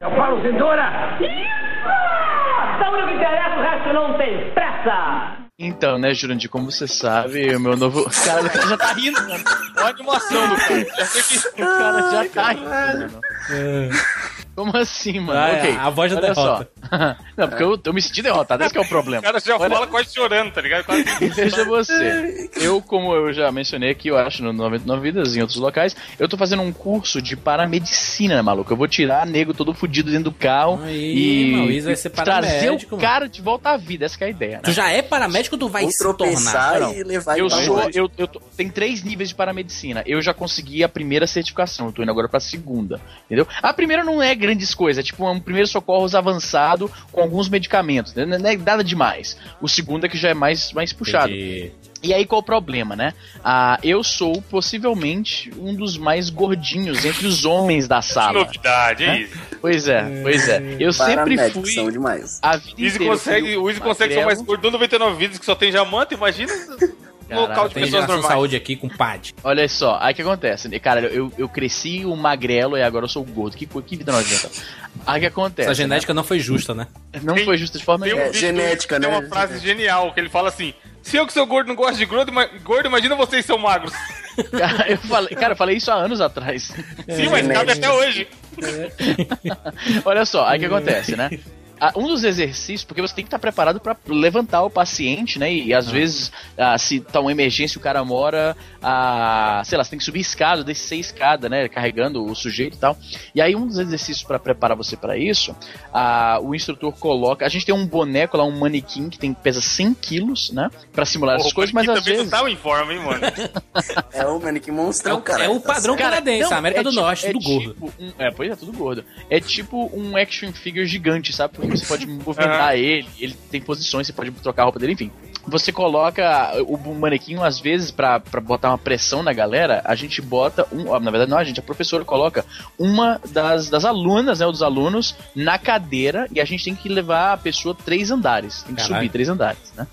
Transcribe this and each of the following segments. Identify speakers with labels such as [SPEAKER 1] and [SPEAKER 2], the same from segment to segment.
[SPEAKER 1] Eu falo, Cintura! Saúde que interessa, o resto não tem pressa!
[SPEAKER 2] Então, né, Jurandir, como você sabe, o meu novo. Cara, o cara já tá rindo, mano. Olha a animação do cara. Já sei que o cara já tá rindo, mano. Como assim, mano?
[SPEAKER 3] Ah,
[SPEAKER 2] ok.
[SPEAKER 3] a voz da
[SPEAKER 2] olha
[SPEAKER 3] derrota.
[SPEAKER 2] só. Não, porque eu, eu me senti derrotado, esse que é o problema.
[SPEAKER 4] O cara já
[SPEAKER 2] Olha-
[SPEAKER 4] fala quase chorando, tá ligado? Quase...
[SPEAKER 2] Veja você. Eu, como eu já mencionei aqui, eu acho, no 99 Vidas, em outros locais, eu tô fazendo um curso de paramedicina, maluco. Eu vou tirar nego todo fudido dentro do carro
[SPEAKER 3] Aí,
[SPEAKER 2] e,
[SPEAKER 3] mano,
[SPEAKER 2] e trazer o
[SPEAKER 3] mano.
[SPEAKER 2] cara de volta à vida. Essa que é a ideia, né?
[SPEAKER 3] Tu já é paramédico ou tu vai se tornar?
[SPEAKER 2] Não,
[SPEAKER 5] e levar
[SPEAKER 2] Eu
[SPEAKER 5] ele pra
[SPEAKER 2] sou, eu, eu tô- tem três níveis de paramedicina. Eu já consegui a primeira certificação, eu tô indo agora pra segunda, entendeu? A primeira não é grandes coisas, é tipo um primeiro socorros avançado com alguns medicamentos, né? não é nada demais. O segundo é que já é mais, mais puxado.
[SPEAKER 3] Entendi.
[SPEAKER 2] E aí qual o problema, né? Ah, eu sou possivelmente um dos mais gordinhos entre os homens da
[SPEAKER 4] Que
[SPEAKER 2] sala.
[SPEAKER 4] novidade, é
[SPEAKER 2] Né?
[SPEAKER 4] isso.
[SPEAKER 2] Pois é, pois é. Eu sempre
[SPEAKER 5] Paramédicos são
[SPEAKER 2] fui
[SPEAKER 5] demais.
[SPEAKER 2] a vida
[SPEAKER 4] Easy consegue, o
[SPEAKER 2] fui
[SPEAKER 4] Easy consegue ser o mais gordo do 99 vídeos que só tem jamanta, imagina
[SPEAKER 2] Caralho,
[SPEAKER 4] local de
[SPEAKER 3] Tem
[SPEAKER 4] pessoas normais.
[SPEAKER 3] saúde aqui com PAD.
[SPEAKER 2] Olha só, aí o que acontece? Cara, eu, eu cresci um magrelo e agora eu sou gordo. Que, que vida nojenta. Aí o que acontece?
[SPEAKER 3] Essa genética não foi justa, né?
[SPEAKER 2] né? Não
[SPEAKER 4] Tem-
[SPEAKER 2] foi justa de forma
[SPEAKER 4] Tem um
[SPEAKER 2] nenhuma.
[SPEAKER 5] É,
[SPEAKER 4] vídeo
[SPEAKER 5] genética,
[SPEAKER 4] tem
[SPEAKER 5] né?
[SPEAKER 4] uma frase genial que ele fala assim: Se eu que sou gordo não gosto de gordo, gordo imagina vocês são magros.
[SPEAKER 2] Cara, eu falei, cara, eu falei isso há anos atrás.
[SPEAKER 4] Sim, mas cabe até hoje.
[SPEAKER 2] Olha só, aí o que acontece, né? Ah, Um dos exercícios, porque você tem que estar preparado para levantar o paciente, né? E às vezes, ah, se tá uma emergência, o cara mora, ah, sei lá, você tem que subir escada, descer escada, né? Carregando o sujeito e tal. E aí, um dos exercícios para preparar você para isso, ah, o instrutor coloca. A gente tem um boneco lá, um manequim que tem, pesa 100 quilos, né? Pra simular essas coisas, mas às vezes.
[SPEAKER 4] tá em forma, hein, mano.
[SPEAKER 5] É o Manique
[SPEAKER 3] É
[SPEAKER 5] Monstrão,
[SPEAKER 3] o,
[SPEAKER 5] cara.
[SPEAKER 3] é o padrão
[SPEAKER 5] certo.
[SPEAKER 3] canadense,
[SPEAKER 2] não,
[SPEAKER 3] a América
[SPEAKER 2] é
[SPEAKER 3] do
[SPEAKER 2] tipo-
[SPEAKER 3] Norte,
[SPEAKER 2] é
[SPEAKER 3] tudo gordo.
[SPEAKER 2] tipo um- é, pois é, tudo gordo. É tipo um action figure gigante, sabe? Você pode movimentar ele, ele tem posições, você pode trocar a roupa dele, enfim. Você coloca o manequim, às vezes, pra, pra botar uma pressão na galera, a gente bota um. ó, Na verdade, não, a gente, a professora coloca uma das, das alunas, né? Ou dos alunos, na cadeira, e a gente tem que levar a pessoa três andares. Tem que
[SPEAKER 3] Caralho.
[SPEAKER 2] subir três andares, né?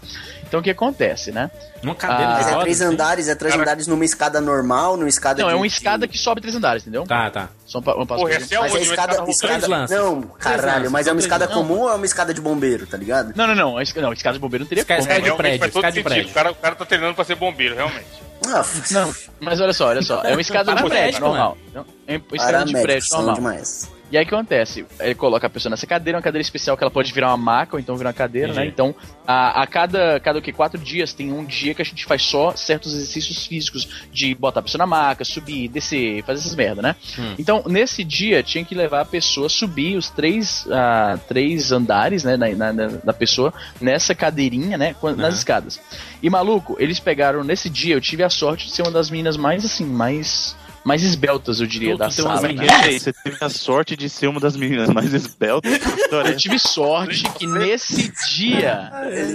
[SPEAKER 2] Então o que acontece, né?
[SPEAKER 3] Uma cadeira
[SPEAKER 2] Ah,
[SPEAKER 3] de
[SPEAKER 5] Mas é
[SPEAKER 3] rodas,
[SPEAKER 5] três
[SPEAKER 3] assim?
[SPEAKER 5] andares, é três
[SPEAKER 4] Cara-
[SPEAKER 5] andares numa escada normal, numa escada
[SPEAKER 2] Não,
[SPEAKER 5] de...
[SPEAKER 2] é uma escada que sobe três andares, entendeu?
[SPEAKER 3] Tá, tá.
[SPEAKER 2] Só um, um passo
[SPEAKER 4] Porra, é
[SPEAKER 5] Mas é?
[SPEAKER 4] Uma
[SPEAKER 5] escada...
[SPEAKER 4] escada
[SPEAKER 5] escada... Não, caralho,
[SPEAKER 3] lanças,
[SPEAKER 5] mas é uma escada
[SPEAKER 3] lanças.
[SPEAKER 5] comum ou é uma escada de bombeiro, tá ligado?
[SPEAKER 2] Não, não, não. a esca- Não, a escada de bombeiro não teria
[SPEAKER 3] Escada-
[SPEAKER 2] como.
[SPEAKER 3] escada de
[SPEAKER 4] realmente
[SPEAKER 3] prédio, escada de prédio.
[SPEAKER 4] O cara, o cara tá treinando pra ser bombeiro, realmente.
[SPEAKER 5] Ah,
[SPEAKER 2] Não, mas olha só, olha só. É uma escada de prédio normal. Não, É uma escada de prédio normal.
[SPEAKER 5] demais.
[SPEAKER 2] E aí o que acontece? Ele coloca a pessoa nessa cadeira, uma cadeira especial que ela pode virar uma maca ou então virar uma cadeira, né? Então, a, a cada, cada o que, quatro dias tem um dia que a gente faz só certos exercícios físicos de botar a pessoa na maca, subir, descer, fazer essas merda, né?
[SPEAKER 3] Hum.
[SPEAKER 2] Então, nesse dia, tinha que levar a pessoa a subir os três, ah, três andares, né, na, na- da pessoa, nessa cadeirinha, né, nas
[SPEAKER 3] Aham.
[SPEAKER 2] escadas. E, maluco, eles pegaram, nesse dia, eu tive a sorte de ser uma das meninas mais, assim, mais... Mais esbeltas, eu diria,
[SPEAKER 3] Tu-
[SPEAKER 2] da
[SPEAKER 3] tu tem umas
[SPEAKER 2] sala. né?
[SPEAKER 3] amiguinhas?
[SPEAKER 6] Peraí, você teve a sorte de ser uma das meninas mais esbeltas da história.
[SPEAKER 2] Eu tive sorte que nesse dia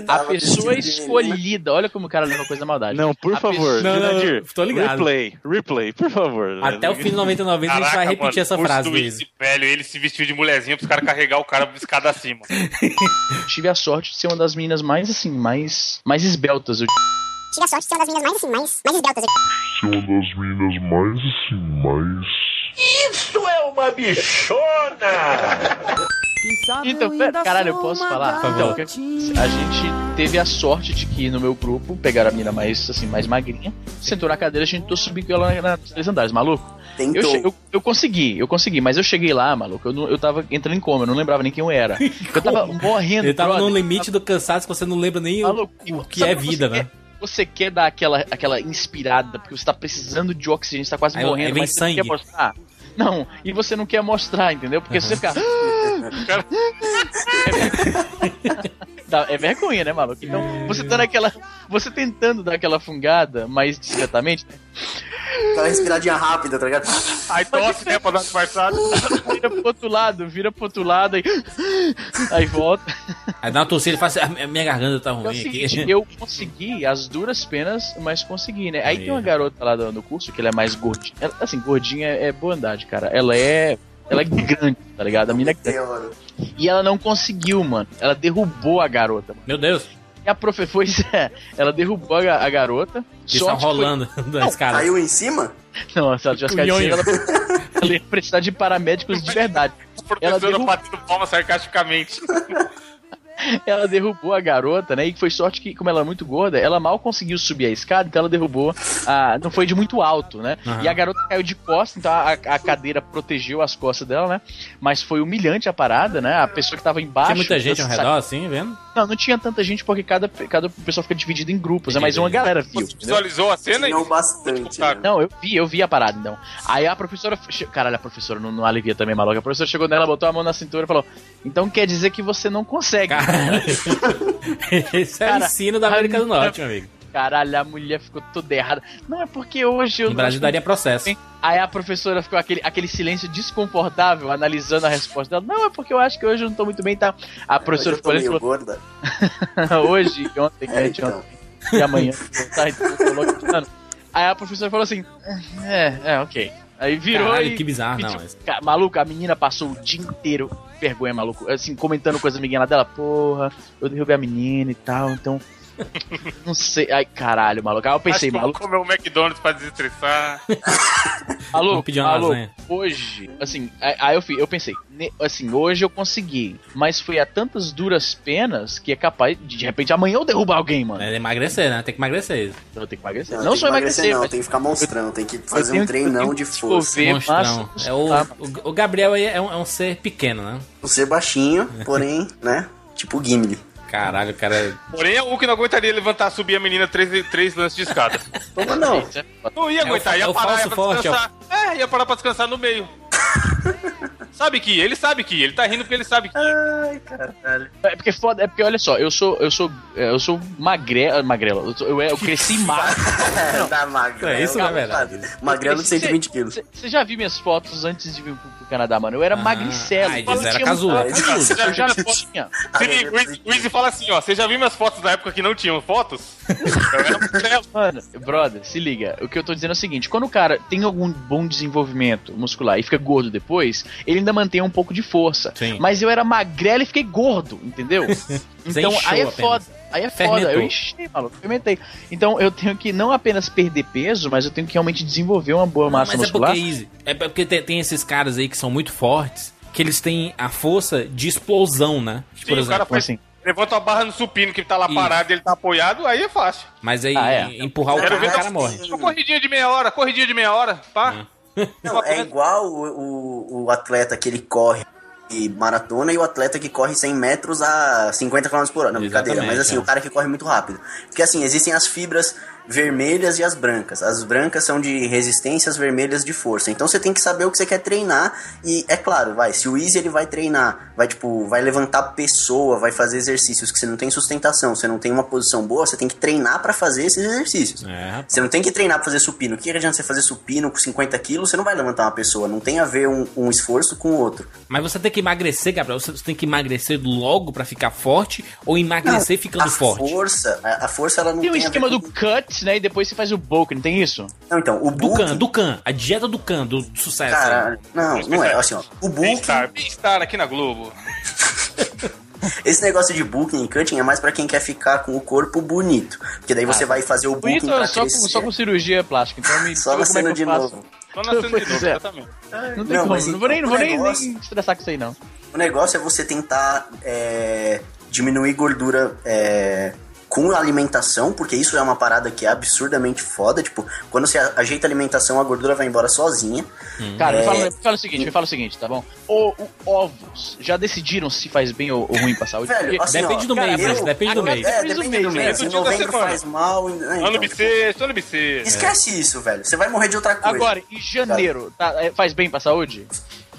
[SPEAKER 2] a pessoa
[SPEAKER 5] de
[SPEAKER 2] escolhida, olha como o cara leva coisa da maldade.
[SPEAKER 6] Não, por
[SPEAKER 2] A
[SPEAKER 6] favor,
[SPEAKER 2] pessoa-
[SPEAKER 3] Não, não,
[SPEAKER 6] Jurandir,
[SPEAKER 3] tô ligado.
[SPEAKER 6] replay, replay, por favor.
[SPEAKER 3] Até o fim do 99 vezes a gente vai
[SPEAKER 4] Caraca,
[SPEAKER 3] repetir
[SPEAKER 4] mano,
[SPEAKER 3] essa frase.
[SPEAKER 4] Easy, velho, ele se vestiu de mulherzinha pros caras carregar o cara escada acima.
[SPEAKER 2] Eu tive a sorte de ser uma das meninas mais assim, mais mais esbeltas. Eu
[SPEAKER 7] Tive a sorte de ser uma das meninas mais, assim, mais, mais esbeltas.
[SPEAKER 8] ser uma das meninas mais assim, mais.
[SPEAKER 2] Então, pera- caralho, eu posso falar? Então, a gente teve a sorte de que no meu grupo pegaram a menina mais assim, mais magrinha, sentou na cadeira, a gente tentou subir com ela na- nos três andares, maluco. Eu,
[SPEAKER 5] Tentou.
[SPEAKER 2] che- eu, eu consegui, eu consegui, mas eu cheguei lá, maluco, eu, não- eu tava entrando em coma, eu não lembrava nem quem eu era. Eu tava morrendo,
[SPEAKER 3] Ele tava
[SPEAKER 2] brother.
[SPEAKER 3] no limite do cansaço que você não lembra nem o,
[SPEAKER 2] Maluco,
[SPEAKER 3] o que é vida, né?
[SPEAKER 2] Você quer dar aquela, aquela inspirada, porque você tá precisando de oxigênio, você tá quase
[SPEAKER 3] Aí-
[SPEAKER 2] morrendo,
[SPEAKER 3] aí vem
[SPEAKER 2] mas você não
[SPEAKER 3] sangue.
[SPEAKER 2] quer mostrar. Não, e você não quer mostrar, entendeu? Porque se você ficar.
[SPEAKER 4] Cara-
[SPEAKER 2] é vergonha, né, maluco? Então, você tá naquela. Você tentando dar aquela fungada mais discretamente, né?
[SPEAKER 5] Aquela respiradinha rápida, tá ligado?
[SPEAKER 4] Aí tosse, né, pra dar uma disfarçada.
[SPEAKER 2] vira pro outro lado, vira pro outro lado, aí. Aí volta.
[SPEAKER 3] Aí dá uma torcida e fala assim, "Ah, minha garganta tá
[SPEAKER 2] É
[SPEAKER 3] ruim
[SPEAKER 2] seguinte,
[SPEAKER 3] aqui.
[SPEAKER 2] eu consegui as duras penas, mas consegui, né? Aí
[SPEAKER 3] Aí.
[SPEAKER 2] tem uma garota lá do, curso que ela é mais gordinha. Ela- assim, gordinha é bondade, cara. Ela é. Ela é grande, tá ligado? A mina é grande. E ela não conseguiu, mano. Ela derrubou a garota. Mano.
[SPEAKER 3] Meu Deus,
[SPEAKER 2] E a profe foi. ela derrubou a, a garota.
[SPEAKER 3] eles estão
[SPEAKER 2] sorte foi-
[SPEAKER 3] rolando da escada.
[SPEAKER 5] Caiu em cima?
[SPEAKER 2] Não, se ela tivesse caído,
[SPEAKER 3] Nhonho.
[SPEAKER 2] ela, ela ia precisar de paramédicos de verdade. ela
[SPEAKER 4] professora
[SPEAKER 2] derrubou,
[SPEAKER 4] batendo palma sarcasticamente.
[SPEAKER 2] Ela derrubou a garota, né? E foi sorte que, como ela é muito gorda, ela mal conseguiu subir a escada, então ela derrubou. A, não foi de muito alto, né?
[SPEAKER 3] Aham.
[SPEAKER 2] E a garota caiu de costas, então a, a cadeira protegeu as costas dela, né? Mas foi humilhante a parada, né? A pessoa que tava embaixo.
[SPEAKER 3] Tinha muita gente ao redor, assim, vendo?
[SPEAKER 2] Não, não tinha tanta gente porque cada, cada pessoa fica dividido em grupos, né? Mas uma galera viu.
[SPEAKER 4] Você
[SPEAKER 2] entendeu?
[SPEAKER 4] visualizou a cena e
[SPEAKER 5] Tinham bastante. né?
[SPEAKER 2] Não, eu vi, eu vi a parada, então. Aí a professora. Caralho, a professora não, não alivia também, maluca. A professora chegou nela, botou a mão na cintura e falou: Então quer dizer que você não consegue.
[SPEAKER 3] Cara, esse é o
[SPEAKER 2] Cara,
[SPEAKER 3] ensino da América do Norte, meu amigo.
[SPEAKER 2] Caralho, a mulher ficou toda errada. Não é porque hoje eu.
[SPEAKER 3] No Brasil daria processo.
[SPEAKER 2] Aí a professora ficou aquele, aquele silêncio desconfortável, analisando a resposta dela. Não, é porque eu acho que hoje eu não tô muito bem, tá? A
[SPEAKER 5] Hoje
[SPEAKER 2] professora
[SPEAKER 5] eu tô
[SPEAKER 2] ficou olhando e
[SPEAKER 5] meio
[SPEAKER 2] falou:
[SPEAKER 5] gorda.
[SPEAKER 2] hoje, ontem,
[SPEAKER 5] É, então.
[SPEAKER 2] e amanhã. Tá, então. Aí a professora falou assim: É, é, ok. Aí virou
[SPEAKER 3] Caralho,
[SPEAKER 2] e.
[SPEAKER 3] que bizarro, não.
[SPEAKER 2] pediu-
[SPEAKER 3] mas-
[SPEAKER 2] Ca- Maluco, a menina passou o dia inteiro, vergonha, maluco, assim, comentando coisa amiguinha lá dela, porra, eu derrubei a menina e tal, então. Não sei. Ai, caralho, maluco. Aí eu pensei,
[SPEAKER 4] Acho que vou
[SPEAKER 2] maluco,
[SPEAKER 4] comer um McDonald's pra desestressar.
[SPEAKER 2] maluco,
[SPEAKER 3] pedir uma
[SPEAKER 2] maluco,
[SPEAKER 3] lasanha.
[SPEAKER 2] hoje, assim, aí aí eu, fui- eu pensei, assim, hoje eu consegui, mas foi a tantas duras penas que é capaz, de, de repente, amanhã eu derrubar alguém, mano.
[SPEAKER 3] É emagrecer, né? Tem que emagrecer.
[SPEAKER 2] Eu ter que emagrecer.
[SPEAKER 5] Não,
[SPEAKER 2] Não,
[SPEAKER 5] tem
[SPEAKER 2] só
[SPEAKER 5] que emagrecer,
[SPEAKER 2] emagrecer,
[SPEAKER 5] não, tem que ficar monstrão, tem que fazer
[SPEAKER 2] tenho
[SPEAKER 5] um treinão
[SPEAKER 2] tenho
[SPEAKER 5] de força.
[SPEAKER 3] Monstrão. É o, o, o Gabriel aí é um, é um ser pequeno, né?
[SPEAKER 5] Um ser baixinho, porém, né? Tipo o Gimli.
[SPEAKER 3] Caralho, o cara.
[SPEAKER 4] Porém, é o que não aguentaria levantar, subir a menina três, três lances de escada.
[SPEAKER 5] Como não?
[SPEAKER 2] É.
[SPEAKER 4] Não ia
[SPEAKER 3] É
[SPEAKER 4] aguentar,
[SPEAKER 3] é
[SPEAKER 4] ia parar ia pra
[SPEAKER 3] forte,
[SPEAKER 4] descansar. É, ia parar pra descansar no meio. Sabe que ele sabe que ele tá rindo porque ele sabe que.
[SPEAKER 5] Ai, caralho.
[SPEAKER 2] É porque foda, é porque olha só, eu sou eu sou eu sou magrelo, magrelo. Eu, sou- eu, eu cresci magro.
[SPEAKER 5] da magrelo.
[SPEAKER 3] É, isso não é verdade.
[SPEAKER 5] Magrelo de 120 quilos.
[SPEAKER 2] Você já viu minhas fotos antes de vir pro, pro Canadá, mano? Eu era magricelo.
[SPEAKER 3] ai,
[SPEAKER 2] eu não
[SPEAKER 3] era casulo.
[SPEAKER 2] muita-
[SPEAKER 4] Você já
[SPEAKER 2] Eu já
[SPEAKER 4] viu-
[SPEAKER 2] tinha.
[SPEAKER 4] O Izzy- fala assim, ó, você já viu minhas fotos da época que não tinham fotos? Eu era magrelo.
[SPEAKER 2] Mano, brother, se liga. O que eu tô dizendo é o seguinte: quando o cara tem algum bom desenvolvimento muscular e fica gordo depois, ele ainda mantém um pouco de força.
[SPEAKER 3] Sim.
[SPEAKER 2] Mas eu era magrelo e fiquei gordo, entendeu? Então aí é
[SPEAKER 3] apenas.
[SPEAKER 2] foda. Aí é foda,
[SPEAKER 3] Fermentou.
[SPEAKER 2] eu enchi, maluco, fermentei. Então eu tenho que não apenas perder peso, mas eu tenho que realmente desenvolver uma boa massa
[SPEAKER 3] Mas é
[SPEAKER 2] muscular.
[SPEAKER 3] porque, Easy, é porque tem, tem esses caras aí que são muito fortes, que eles têm a força de explosão, né?
[SPEAKER 4] Sim,
[SPEAKER 3] Por
[SPEAKER 4] o
[SPEAKER 3] exemplo.
[SPEAKER 4] cara faz,
[SPEAKER 2] assim?
[SPEAKER 4] levanta a barra no supino que tá lá
[SPEAKER 3] Isso.
[SPEAKER 4] parado e ele tá apoiado, aí é fácil.
[SPEAKER 3] Mas aí
[SPEAKER 2] Ah, é.
[SPEAKER 3] empurrar o cara, o cara morre.
[SPEAKER 4] Uma corridinha de meia hora, corridinha de meia hora, pá.
[SPEAKER 5] Não, é igual o, o, o atleta que ele corre e maratona e o atleta que corre 100 metros a 50 km por hora. Não, brincadeira, mas assim,
[SPEAKER 3] é.
[SPEAKER 5] o cara que corre muito rápido. Porque assim, existem as fibras vermelhas e as brancas. As brancas são de resistência, as vermelhas de força. Então você tem que saber o que você quer treinar e é claro, vai, se o Easy ele vai treinar, vai tipo, vai levantar pessoa, vai fazer exercícios que você não tem sustentação, você não tem uma posição boa, você tem que treinar pra fazer esses exercícios.
[SPEAKER 3] É.
[SPEAKER 5] Você não tem que treinar pra fazer supino. O que adianta você fazer supino com 50 quilos? Você não vai levantar uma pessoa. Não tem a ver um, um esforço com o outro.
[SPEAKER 3] Mas você tem que emagrecer, Gabriel. Você tem que emagrecer logo pra ficar forte ou emagrecer ficando
[SPEAKER 5] a
[SPEAKER 3] forte?
[SPEAKER 5] força, a, a força ela não
[SPEAKER 2] Tem
[SPEAKER 5] tem,
[SPEAKER 2] o
[SPEAKER 5] a
[SPEAKER 2] esquema do
[SPEAKER 5] com...
[SPEAKER 2] cut, né? E depois você faz o bulk, não tem isso?
[SPEAKER 5] Não, então, o
[SPEAKER 3] Do
[SPEAKER 5] bulking...
[SPEAKER 3] Khan, do. A dieta do Khan, do sucesso.
[SPEAKER 5] Cara, não, não é. Assim, ó, o bulking,
[SPEAKER 4] Bem-estar, bem-estar aqui na Globo.
[SPEAKER 5] esse negócio de bulking e cutting é mais pra quem quer ficar com o corpo bonito. Porque daí você vai fazer o bulking
[SPEAKER 2] Bonito
[SPEAKER 5] pra
[SPEAKER 2] só com, só com cirurgia plástica, então me
[SPEAKER 5] Só
[SPEAKER 2] é
[SPEAKER 5] nascendo
[SPEAKER 2] que eu
[SPEAKER 5] de
[SPEAKER 2] faço.
[SPEAKER 5] novo.
[SPEAKER 4] Tô nascendo de novo,
[SPEAKER 2] é.
[SPEAKER 4] exatamente.
[SPEAKER 2] Não tem
[SPEAKER 5] Não,
[SPEAKER 2] como,
[SPEAKER 5] mas
[SPEAKER 2] não vou nem, não vou
[SPEAKER 5] negócio-
[SPEAKER 2] nem estressar com isso aí, não.
[SPEAKER 5] O negócio é você tentar é, diminuir gordura é, com alimentação, porque isso é uma parada que é absurdamente foda. Tipo, quando você ajeita a alimentação, a gordura vai embora sozinha.
[SPEAKER 2] Cara, me,
[SPEAKER 5] É.
[SPEAKER 2] fala, me fala o seguinte, me fala o seguinte, tá bom? O, o ovos, já decidiram se faz bem ou, ou ruim pra saúde?
[SPEAKER 5] Velho, assim,
[SPEAKER 3] Depende
[SPEAKER 5] ó,
[SPEAKER 3] do
[SPEAKER 5] cara,
[SPEAKER 3] mês,
[SPEAKER 5] eu-
[SPEAKER 3] depende do mês.
[SPEAKER 5] É,
[SPEAKER 2] Depende do mês,
[SPEAKER 5] mês.
[SPEAKER 4] depende
[SPEAKER 5] Em novembro faz mal. né,
[SPEAKER 4] Ano
[SPEAKER 5] então,
[SPEAKER 4] bissexto, ano bissexto.
[SPEAKER 5] Esquece isso, velho. Você vai morrer de outra coisa.
[SPEAKER 2] Agora, em janeiro, tá, é, faz bem pra saúde?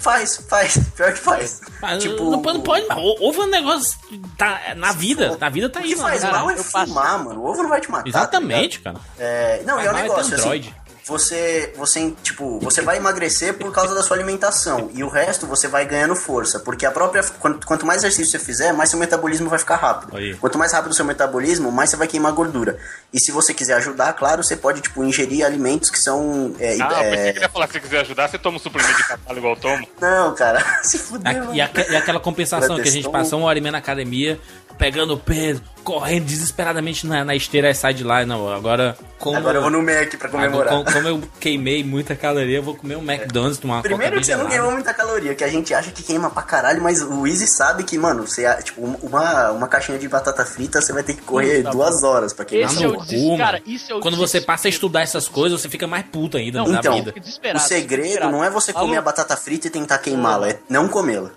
[SPEAKER 5] Faz, faz. Pior que faz.
[SPEAKER 3] Mas
[SPEAKER 5] tipo,
[SPEAKER 3] não, pode- não pode, mas o- ovo é um negócio. Tá, na vida. Na vida tá
[SPEAKER 5] O
[SPEAKER 3] aí,
[SPEAKER 5] que faz
[SPEAKER 2] cara,
[SPEAKER 5] mal é
[SPEAKER 2] passo.
[SPEAKER 5] fumar, mano. O ovo não vai te matar.
[SPEAKER 3] Exatamente, cara.
[SPEAKER 5] tá ligado? É, não,
[SPEAKER 3] Faz
[SPEAKER 5] e é um
[SPEAKER 3] é
[SPEAKER 5] negócio assim. Você, você, tipo, você vai emagrecer por causa da sua alimentação e o resto você vai ganhando força, porque a própria quanto, quanto mais exercício você fizer, mais seu metabolismo vai ficar rápido.
[SPEAKER 3] Aí.
[SPEAKER 5] Quanto mais rápido o seu metabolismo, mais você vai queimar gordura. E se você quiser ajudar, claro, você pode tipo ingerir alimentos que são é,
[SPEAKER 4] Ah,
[SPEAKER 5] é,
[SPEAKER 4] pensei que ele ia falar, se quiser ajudar, você toma um suplemento de cavalo igual eu tomo.
[SPEAKER 5] não, cara, se
[SPEAKER 3] A-
[SPEAKER 5] fuder.
[SPEAKER 3] E, aque- e aquela compensação que a gente passou uma horinha na academia, pegando peso, correndo desesperadamente na, na esteira e sai de lá. Não, agora como.
[SPEAKER 5] Agora eu vou no Mac pra comemorar.
[SPEAKER 3] como, como eu queimei muita caloria, eu vou comer um McDonald's, tomar uma
[SPEAKER 5] Primeiro que você não queimou muita caloria, que a gente acha que queima pra caralho, mas o Easy sabe que, mano, você, tipo, uma, uma caixinha de batata frita, você vai ter que correr
[SPEAKER 2] Puta,
[SPEAKER 5] duas horas pra queimar.
[SPEAKER 2] Esse é o
[SPEAKER 3] cu.
[SPEAKER 2] Cara, isso é o
[SPEAKER 3] Quando você passa a estudar essas coisas, você fica mais puto ainda
[SPEAKER 2] Não,
[SPEAKER 3] na
[SPEAKER 5] então,
[SPEAKER 3] vida.
[SPEAKER 5] O segredo não é você comer
[SPEAKER 2] Maluco,
[SPEAKER 5] a batata frita e tentar queimá-la, é não comê-la.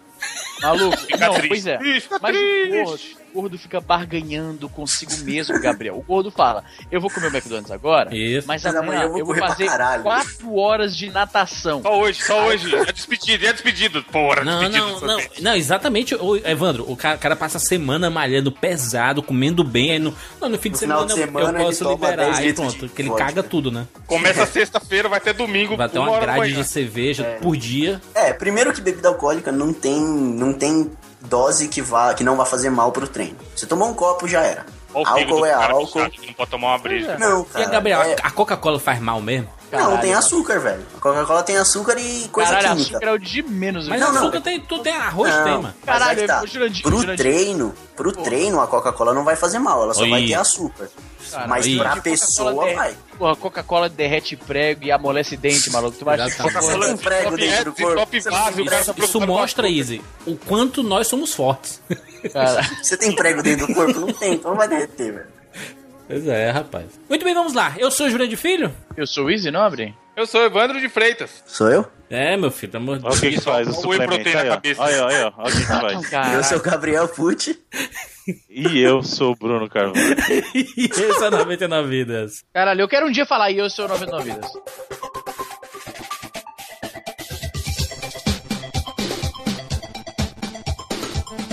[SPEAKER 2] Maluco,
[SPEAKER 4] Fica
[SPEAKER 2] não,
[SPEAKER 4] triste.
[SPEAKER 2] pois é.
[SPEAKER 4] Fica
[SPEAKER 2] Mas
[SPEAKER 4] triste.
[SPEAKER 2] o gordo, o gordo fica barganhando consigo mesmo, Gabriel. O gordo fala: Eu vou comer o McDonald's agora,
[SPEAKER 3] Isso.
[SPEAKER 2] mas amanhã
[SPEAKER 5] amanhã eu
[SPEAKER 2] eu
[SPEAKER 5] vou
[SPEAKER 2] vou,
[SPEAKER 5] correr pra
[SPEAKER 2] fazer
[SPEAKER 5] caralho."
[SPEAKER 2] 4 horas de natação.
[SPEAKER 4] Só hoje, só hoje. É despedido, é despedido. Porra,
[SPEAKER 3] Não,
[SPEAKER 4] despedido
[SPEAKER 3] não, não, não, exatamente, ô, Evandro, o cara, o cara passa a semana malhando pesado, comendo bem, aí no, não, no fim de
[SPEAKER 5] No
[SPEAKER 3] semana,
[SPEAKER 5] de
[SPEAKER 3] eu-
[SPEAKER 5] semana,
[SPEAKER 3] eu
[SPEAKER 5] ele
[SPEAKER 3] posso liberar,
[SPEAKER 5] 10
[SPEAKER 3] aí pronto, que ele
[SPEAKER 5] vodka.
[SPEAKER 3] caga tudo, né?
[SPEAKER 4] Começa sexta-feira, vai ter domingo.
[SPEAKER 3] Vai ter
[SPEAKER 4] uma
[SPEAKER 3] uma grade de cerveja por dia.
[SPEAKER 5] É, primeiro que bebida alcoólica não tem, não tem dose que, vá, que não vá fazer mal pro treino. Você tomou um copo, já era. Álcool é álcool.
[SPEAKER 4] Não pode tomar uma breja.
[SPEAKER 5] Não,
[SPEAKER 3] E
[SPEAKER 5] cara.
[SPEAKER 3] a Gabriel,
[SPEAKER 5] é-
[SPEAKER 3] a Coca-Cola faz mal mesmo?
[SPEAKER 5] Não,
[SPEAKER 2] Caralho,
[SPEAKER 5] tem
[SPEAKER 2] mano.
[SPEAKER 5] açúcar, velho. A Coca-Cola tem açúcar e coisa
[SPEAKER 2] Caralho,
[SPEAKER 5] química.
[SPEAKER 2] açúcar é o de menos.
[SPEAKER 3] Mas
[SPEAKER 2] viu?
[SPEAKER 5] Não,
[SPEAKER 3] açúcar
[SPEAKER 5] não.
[SPEAKER 3] tem, tu tem arroz,
[SPEAKER 5] Não,
[SPEAKER 3] tem, mano.
[SPEAKER 2] Caralho,
[SPEAKER 5] é tá.
[SPEAKER 2] Jurandir,
[SPEAKER 5] pro
[SPEAKER 2] Jurandir.
[SPEAKER 5] treino, pro treino a Coca-Cola não vai fazer mal, ela só
[SPEAKER 3] Oi.
[SPEAKER 5] vai ter açúcar.
[SPEAKER 2] Cara,
[SPEAKER 5] mas
[SPEAKER 3] aí.
[SPEAKER 5] pra
[SPEAKER 2] Coca-Cola
[SPEAKER 5] pessoa vai.
[SPEAKER 2] Porra, Coca-Cola derrete prego e amolece dente, maluco. Tu vai achar que.
[SPEAKER 5] Você tem prego
[SPEAKER 4] Top
[SPEAKER 5] dentro do corpo?
[SPEAKER 4] Top
[SPEAKER 5] Você
[SPEAKER 4] Base,
[SPEAKER 5] tem
[SPEAKER 4] o cara
[SPEAKER 5] prego-
[SPEAKER 4] tá
[SPEAKER 3] Isso mostra, Easy, o quanto nós somos fortes.
[SPEAKER 2] Cara,
[SPEAKER 5] Você tem prego dentro do corpo? Não tem, então não vai derreter, velho.
[SPEAKER 3] Pois é, rapaz. Muito bem, vamos lá. Eu sou o Jurandir Filho.
[SPEAKER 2] eu sou o Easy Nobre?
[SPEAKER 4] Eu sou Evandro de Freitas.
[SPEAKER 5] Sou eu?
[SPEAKER 3] É, meu filho, amor de
[SPEAKER 6] Olha o que, que faz o
[SPEAKER 4] o
[SPEAKER 6] suplemento. Aí, ó.
[SPEAKER 4] cabeça.
[SPEAKER 6] Aí, ó. Olha o que, que faz.
[SPEAKER 2] Caralho.
[SPEAKER 5] Eu sou o Gabriel Pucci.
[SPEAKER 6] E eu sou o Bruno Carvalho.
[SPEAKER 3] E esse é 99 vidas.
[SPEAKER 2] Caralho, eu quero um dia falar e eu sou o 99 Vidas.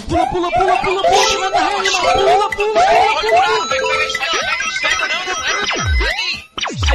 [SPEAKER 3] Pula, pula, pula, pula, pula, manda rei, pula, pula, pula, pula.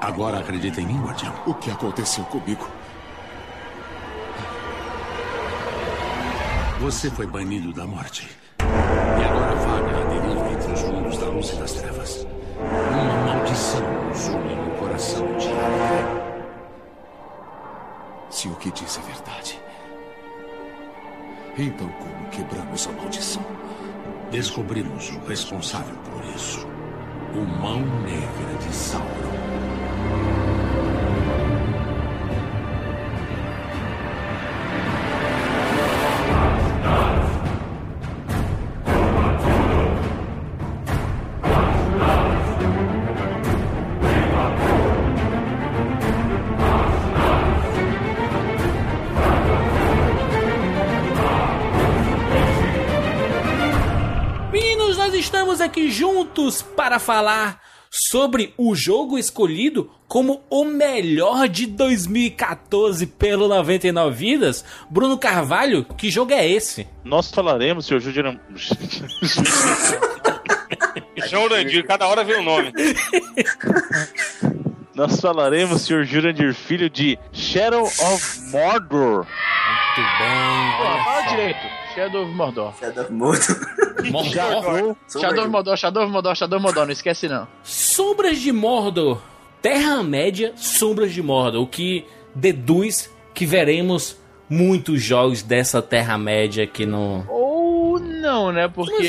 [SPEAKER 9] Agora acredita em mim, Guardião.
[SPEAKER 10] O que aconteceu comigo?
[SPEAKER 9] Você foi banido da morte. E agora vaga a deriva entre os mundos da luz e das trevas. Uma maldição nos une no coração de Arya.
[SPEAKER 10] Se o que diz é verdade. Então como quebramos a maldição?
[SPEAKER 9] Descobrimos o responsável por isso. O Mão Negra de Sauron.
[SPEAKER 3] Aqui juntos para falar sobre o jogo escolhido como o melhor de 2014 pelo 99 Vidas. Bruno Carvalho, que jogo é esse?
[SPEAKER 6] Nós falaremos, senhor Judiram...
[SPEAKER 4] João Urandir, cada hora vem um nome.
[SPEAKER 6] Nós falaremos, senhor Jurandir Filho, de Shadow of Mordor.
[SPEAKER 3] Muito bem.
[SPEAKER 2] Pô, fala
[SPEAKER 3] só.
[SPEAKER 2] direito. Shadow of Mordor.
[SPEAKER 5] Shadow of Mordor.
[SPEAKER 3] Mordor.
[SPEAKER 6] Shadow
[SPEAKER 2] Shadow of Mordor, Shadow of Mordor, Shadow of Mordor, não esquece não.
[SPEAKER 3] Sombras de Mordor. Terra-média, Sombras de Mordor. O que deduz que veremos muitos jogos dessa Terra-média aqui no...
[SPEAKER 2] Ou não, né? Porque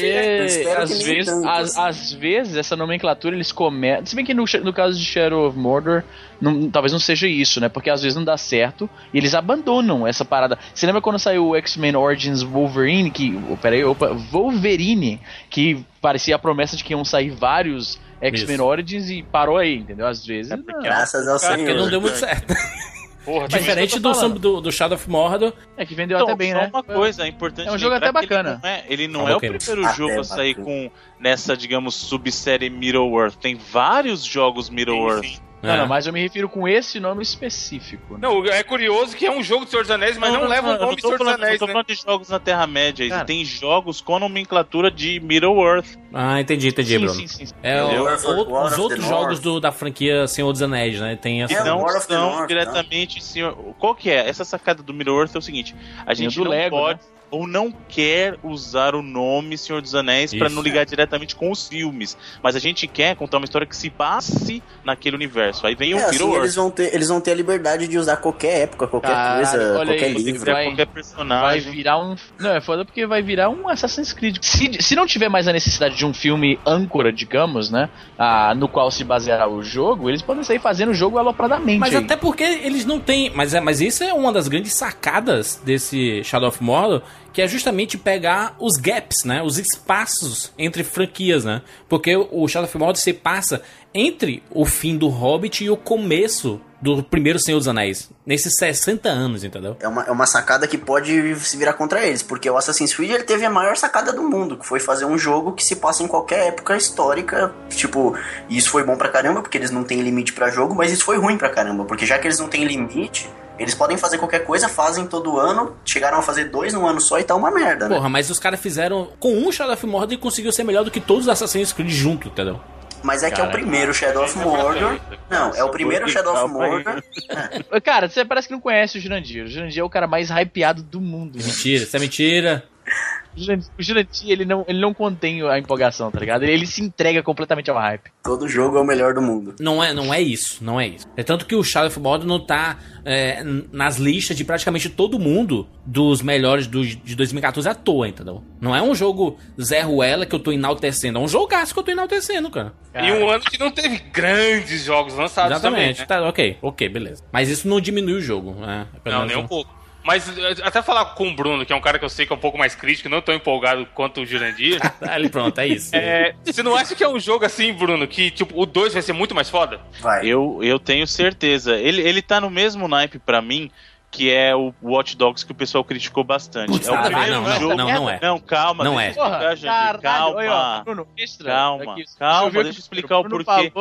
[SPEAKER 2] às vezes, às,
[SPEAKER 5] assim.
[SPEAKER 2] às vezes essa nomenclatura eles começam. Se bem que no, no caso de Shadow of Mordor, não- talvez não seja isso, né? Porque às vezes não dá certo e eles abandonam essa parada. Você lembra quando saiu o X-Men Origins Wolverine? Que. oh, Peraí, opa, Wolverine, que parecia a promessa de que iam sair vários X-Men. Origins e parou aí, entendeu? Às vezes. não.
[SPEAKER 5] Graças ao
[SPEAKER 4] Cara,
[SPEAKER 3] Porque
[SPEAKER 5] Senhor.
[SPEAKER 3] não deu muito certo.
[SPEAKER 4] Porra,
[SPEAKER 3] Diferente do, do, do Shadow of Mordor.
[SPEAKER 2] É que vendeu
[SPEAKER 6] Então,
[SPEAKER 2] até bem,
[SPEAKER 6] só
[SPEAKER 2] né?
[SPEAKER 6] uma coisa, é importante
[SPEAKER 2] É um jogo até
[SPEAKER 6] que ele
[SPEAKER 2] bacana.
[SPEAKER 6] não é- Ele não,
[SPEAKER 3] Ah,
[SPEAKER 6] é, o primeiro
[SPEAKER 5] Até
[SPEAKER 6] jogo a sair
[SPEAKER 5] bacana.
[SPEAKER 6] com nessa, digamos, subsérie Middle-earth. Tem vários jogos Middle-earth.
[SPEAKER 4] Sim, sim.
[SPEAKER 2] Não, não, mas eu me refiro com esse nome específico. né?
[SPEAKER 4] Não, é curioso que é um jogo de Senhor dos Anéis, mas não, leva o
[SPEAKER 6] não
[SPEAKER 4] nome de Senhor dos
[SPEAKER 6] falando,
[SPEAKER 4] Anéis,
[SPEAKER 6] eu tô
[SPEAKER 4] né?
[SPEAKER 6] falando de jogos na Terra-média. Tem jogos com nomenclatura de Middle-earth.
[SPEAKER 3] Ah, entendi, entendi,
[SPEAKER 2] Sim,
[SPEAKER 3] Bruno.
[SPEAKER 2] sim, sim. sim.
[SPEAKER 3] É, o- os outros jogos do, da franquia Senhor dos Anéis, né? Tem essa.
[SPEAKER 5] É,
[SPEAKER 6] não
[SPEAKER 5] War of the
[SPEAKER 6] são
[SPEAKER 5] North,
[SPEAKER 6] diretamente, senhor. Qual que é? Essa sacada do Middle-earth é o seguinte: a gente
[SPEAKER 2] do
[SPEAKER 6] não
[SPEAKER 2] Lego,
[SPEAKER 6] pode ou não quer usar o nome Senhor dos Anéis pra
[SPEAKER 3] Isso.
[SPEAKER 6] não ligar diretamente com os filmes, mas a gente quer contar uma história que se passe naquele universo. Aí vem o
[SPEAKER 5] É, assim,
[SPEAKER 6] Middle-earth.
[SPEAKER 5] eles vão, ter, eles vão ter a liberdade de usar qualquer época, qualquer
[SPEAKER 2] Caralho,
[SPEAKER 5] coisa, qualquer
[SPEAKER 2] aí,
[SPEAKER 5] livro.
[SPEAKER 2] vai-
[SPEAKER 6] qualquer
[SPEAKER 2] Vai
[SPEAKER 6] personagem.
[SPEAKER 2] virar um. Não, é foda porque vai virar um Assassin's Creed. Se, se não tiver mais a necessidade de um filme âncora, digamos, né? ah, no qual se baseará o jogo, eles podem sair fazendo o jogo alopradamente.
[SPEAKER 3] Mas
[SPEAKER 2] aí.
[SPEAKER 3] até porque eles não têm. Mas, é, mas isso é uma das grandes sacadas desse Shadow of Mordor, que é justamente pegar os gaps, né? Os espaços entre franquias, né? Porque o Shadow of Mordor se passa entre o fim do Hobbit e o começo do primeiro Senhor dos Anéis. Nesses 60 anos, entendeu?
[SPEAKER 5] É uma, é uma sacada que pode se virar contra eles, porque o Assassin's Creed ele teve a maior sacada do mundo, que foi fazer um jogo que se passa em qualquer época histórica. Tipo, isso foi bom pra caramba, porque eles não têm limite pra jogo, mas isso foi ruim pra caramba, porque já que eles não têm limite, eles podem fazer qualquer coisa, fazem todo ano, chegaram a fazer dois num ano só e tá uma merda, né?
[SPEAKER 3] Porra, mas os caras fizeram com um Shadow of Mordor e conseguiu ser melhor do que todos os Assassin's Creed junto, entendeu?
[SPEAKER 5] Mas é que é o primeiro Shadow of Mordor. Não, é o primeiro Shadow of Mordor.
[SPEAKER 2] Cara, você parece que não conhece o Jurandir. O Jurandir é o cara mais hypeado do mundo. né?
[SPEAKER 3] Mentira, isso é mentira.
[SPEAKER 2] O Jurandir, ele não, ele não contém a empolgação, tá ligado? Ele, ele se entrega completamente ao hype.
[SPEAKER 5] Todo jogo é o melhor do mundo.
[SPEAKER 3] Não é, não é isso, não é isso. É tanto que o Shadow of Mordor não tá é, nas listas de praticamente todo mundo dos melhores do, de 2014 à toa, entendeu? Não é um jogo Zé Ruela que eu tô enaltecendo, é um jogaço que eu tô enaltecendo, cara.
[SPEAKER 4] E um ano que não teve grandes jogos lançados
[SPEAKER 3] Exatamente,
[SPEAKER 4] também, né?
[SPEAKER 3] tá, ok, ok, beleza. Mas isso não diminui o jogo, né?
[SPEAKER 4] Não, nem um pouco. Mas eh, até falar com o Bruno, que é um cara que eu sei que é um pouco mais crítico, não tão empolgado quanto o Jurandir.
[SPEAKER 3] Ali pronto, é isso.
[SPEAKER 4] É, você não acha que é um jogo assim, Bruno, que tipo, o 2 vai ser muito mais foda?
[SPEAKER 5] Vai.
[SPEAKER 6] Eu, eu tenho certeza. Ele, ele tá no mesmo naipe pra mim que é o Watch Dogs que o pessoal criticou bastante.
[SPEAKER 3] Putz,
[SPEAKER 6] é o primeiro
[SPEAKER 3] não, não,
[SPEAKER 6] jogo.
[SPEAKER 3] não, não é.
[SPEAKER 6] Não, calma.
[SPEAKER 3] Não
[SPEAKER 6] deixa
[SPEAKER 3] é.
[SPEAKER 6] explicar, Jandir, calma.
[SPEAKER 2] olha, ó, Bruno.
[SPEAKER 6] Calma,
[SPEAKER 2] Aqui,
[SPEAKER 6] calma,
[SPEAKER 2] deixa eu
[SPEAKER 6] explicar o porquê.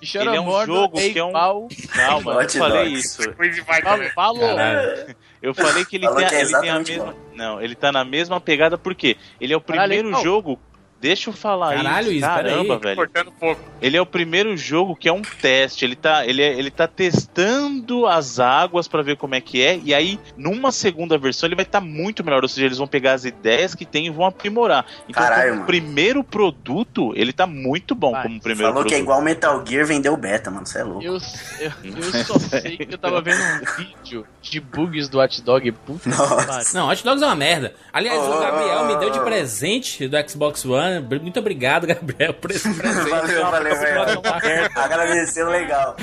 [SPEAKER 6] Ele é um jogo
[SPEAKER 2] é
[SPEAKER 6] que é um- Calma, eu falei
[SPEAKER 5] Dogs.
[SPEAKER 6] isso.
[SPEAKER 2] Falou, falou.
[SPEAKER 3] Caralho.
[SPEAKER 6] Eu falei que ele,
[SPEAKER 5] Falou
[SPEAKER 6] tem,
[SPEAKER 5] que é
[SPEAKER 6] ele tem a mesma. Não, ele tá na mesma pegada porque ele é o
[SPEAKER 2] Caralho,
[SPEAKER 6] primeiro
[SPEAKER 2] igual.
[SPEAKER 6] jogo. Deixa eu falar
[SPEAKER 3] Caralho,
[SPEAKER 6] isso.
[SPEAKER 3] Isa,
[SPEAKER 6] Caramba,
[SPEAKER 3] peraí.
[SPEAKER 6] velho. Ele é o primeiro jogo que é um teste. Ele tá, ele é- ele tá testando as águas pra ver como é que é. E aí, numa segunda versão, ele vai estar muito melhor. Ou seja, eles vão pegar as ideias que tem e vão aprimorar. Então,
[SPEAKER 5] Caralho,
[SPEAKER 6] como
[SPEAKER 5] mano.
[SPEAKER 6] primeiro produto, ele tá muito bom
[SPEAKER 2] Vai.
[SPEAKER 6] como primeiro
[SPEAKER 5] Falou
[SPEAKER 6] produto.
[SPEAKER 5] que é igual Metal Gear vendeu beta, mano. Você é louco.
[SPEAKER 2] Eu, eu, eu só sei que eu tava vendo um vídeo de bugs do Hot Dog. Puta
[SPEAKER 5] Nossa.
[SPEAKER 3] Não, Hot Dogs é uma merda. Aliás, o
[SPEAKER 5] Oh.
[SPEAKER 3] Gabriel me deu de presente do Xbox One. Muito obrigado, Gabriel, por esse presente.
[SPEAKER 5] Valeu, valeu, valeu. Agradeceu legal.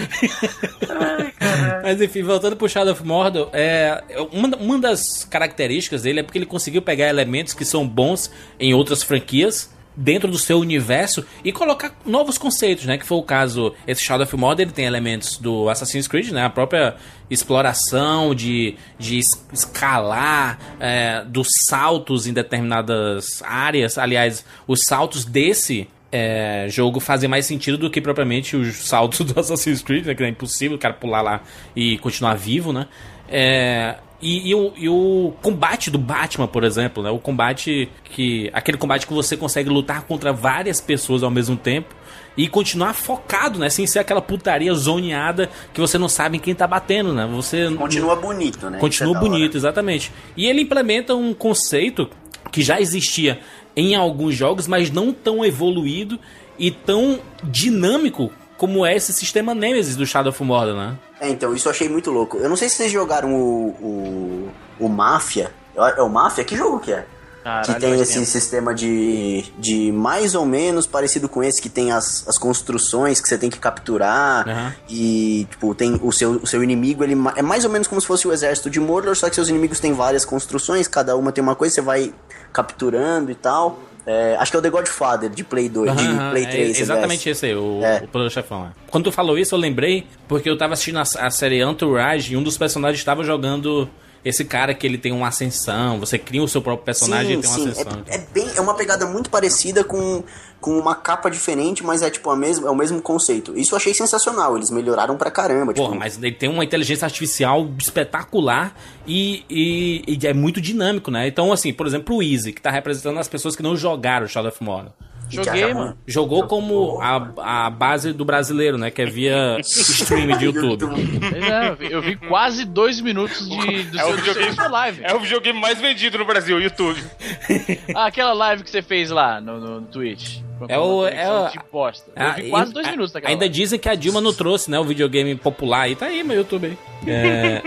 [SPEAKER 3] Mas enfim, voltando pro Shadow of Mordor, é, uma, uma das características dele é porque ele conseguiu pegar elementos que são bons em outras franquias dentro do seu universo e colocar novos conceitos, né? Que foi o caso, esse Shadow of Mordor, ele tem elementos do Assassin's Creed, né? A própria exploração de, de es- escalar, é, dos saltos em determinadas áreas. Aliás, os saltos desse é, jogo fazem mais sentido do que propriamente os saltos do Assassin's Creed, né? Que é impossível o cara pular lá e continuar vivo, né? É, e, e o, e o combate do Batman, por exemplo, né? O combate que. Aquele combate que você consegue lutar contra várias pessoas ao mesmo tempo e continuar focado, né? Sem ser aquela putaria zoneada que você não sabe em quem tá batendo, né? Você
[SPEAKER 5] Continua bonito, né?
[SPEAKER 3] Continua
[SPEAKER 5] é
[SPEAKER 3] bonito, exatamente. E ele implementa um conceito que já existia em alguns jogos, mas não tão evoluído e tão dinâmico como é esse sistema Nemesis do Shadow of Mordor, né?
[SPEAKER 5] É, então, isso eu achei muito louco. Eu não sei se vocês jogaram o. o, o Mafia. É o Mafia? Que jogo que é?
[SPEAKER 2] Caralho,
[SPEAKER 5] que tem esse
[SPEAKER 2] tempo.
[SPEAKER 5] sistema de, de mais ou menos parecido com esse, que tem as, as construções que você tem que capturar.
[SPEAKER 3] Aham.
[SPEAKER 5] E, tipo, tem o seu, o seu inimigo, ele é mais ou menos como se fosse o exército de Mordor, só que seus inimigos têm várias construções, cada uma tem uma coisa, você vai capturando e tal. É, acho que é o The Godfather de Play 2,
[SPEAKER 3] Aham,
[SPEAKER 5] de Play
[SPEAKER 3] é
[SPEAKER 5] 3.
[SPEAKER 3] exatamente esse aí, o,
[SPEAKER 5] É.
[SPEAKER 3] o Poderoso Chefão. é. Quando tu falou isso, eu lembrei, porque eu tava assistindo a, a série Entourage e um dos personagens estava jogando esse cara que ele tem uma ascensão, você cria o seu próprio personagem e tem uma ascensão.
[SPEAKER 5] É, é bem, é uma pegada muito parecida com, com uma capa diferente, mas é tipo a mesma, é o mesmo conceito. Isso eu achei sensacional, eles melhoraram pra caramba.
[SPEAKER 3] Porra,
[SPEAKER 5] tipo,
[SPEAKER 3] mas ele tem uma inteligência artificial espetacular e, e, e é muito dinâmico, né? Então, assim, por exemplo, o Easy, que tá representando as pessoas que não jogaram Shadow of Mordor.
[SPEAKER 2] Joguei, mano.
[SPEAKER 3] Jogou como a, a base do brasileiro, né? Que é via stream de YouTube.
[SPEAKER 2] É, eu vi, quase dois minutos de, do
[SPEAKER 4] É
[SPEAKER 2] seu, do
[SPEAKER 4] videogame-
[SPEAKER 2] seu live.
[SPEAKER 4] É o videogame mais vendido no Brasil, YouTube.
[SPEAKER 2] Ah, aquela live que você fez lá no, no, no Twitch.
[SPEAKER 3] É o- é o-
[SPEAKER 2] de bosta. Eu
[SPEAKER 3] Ah,
[SPEAKER 2] vi quase
[SPEAKER 3] e-
[SPEAKER 2] dois minutos daquela
[SPEAKER 3] Ainda
[SPEAKER 2] live.
[SPEAKER 3] dizem que a Dilma não trouxe, né? O videogame popular. E tá aí meu YouTube aí. É,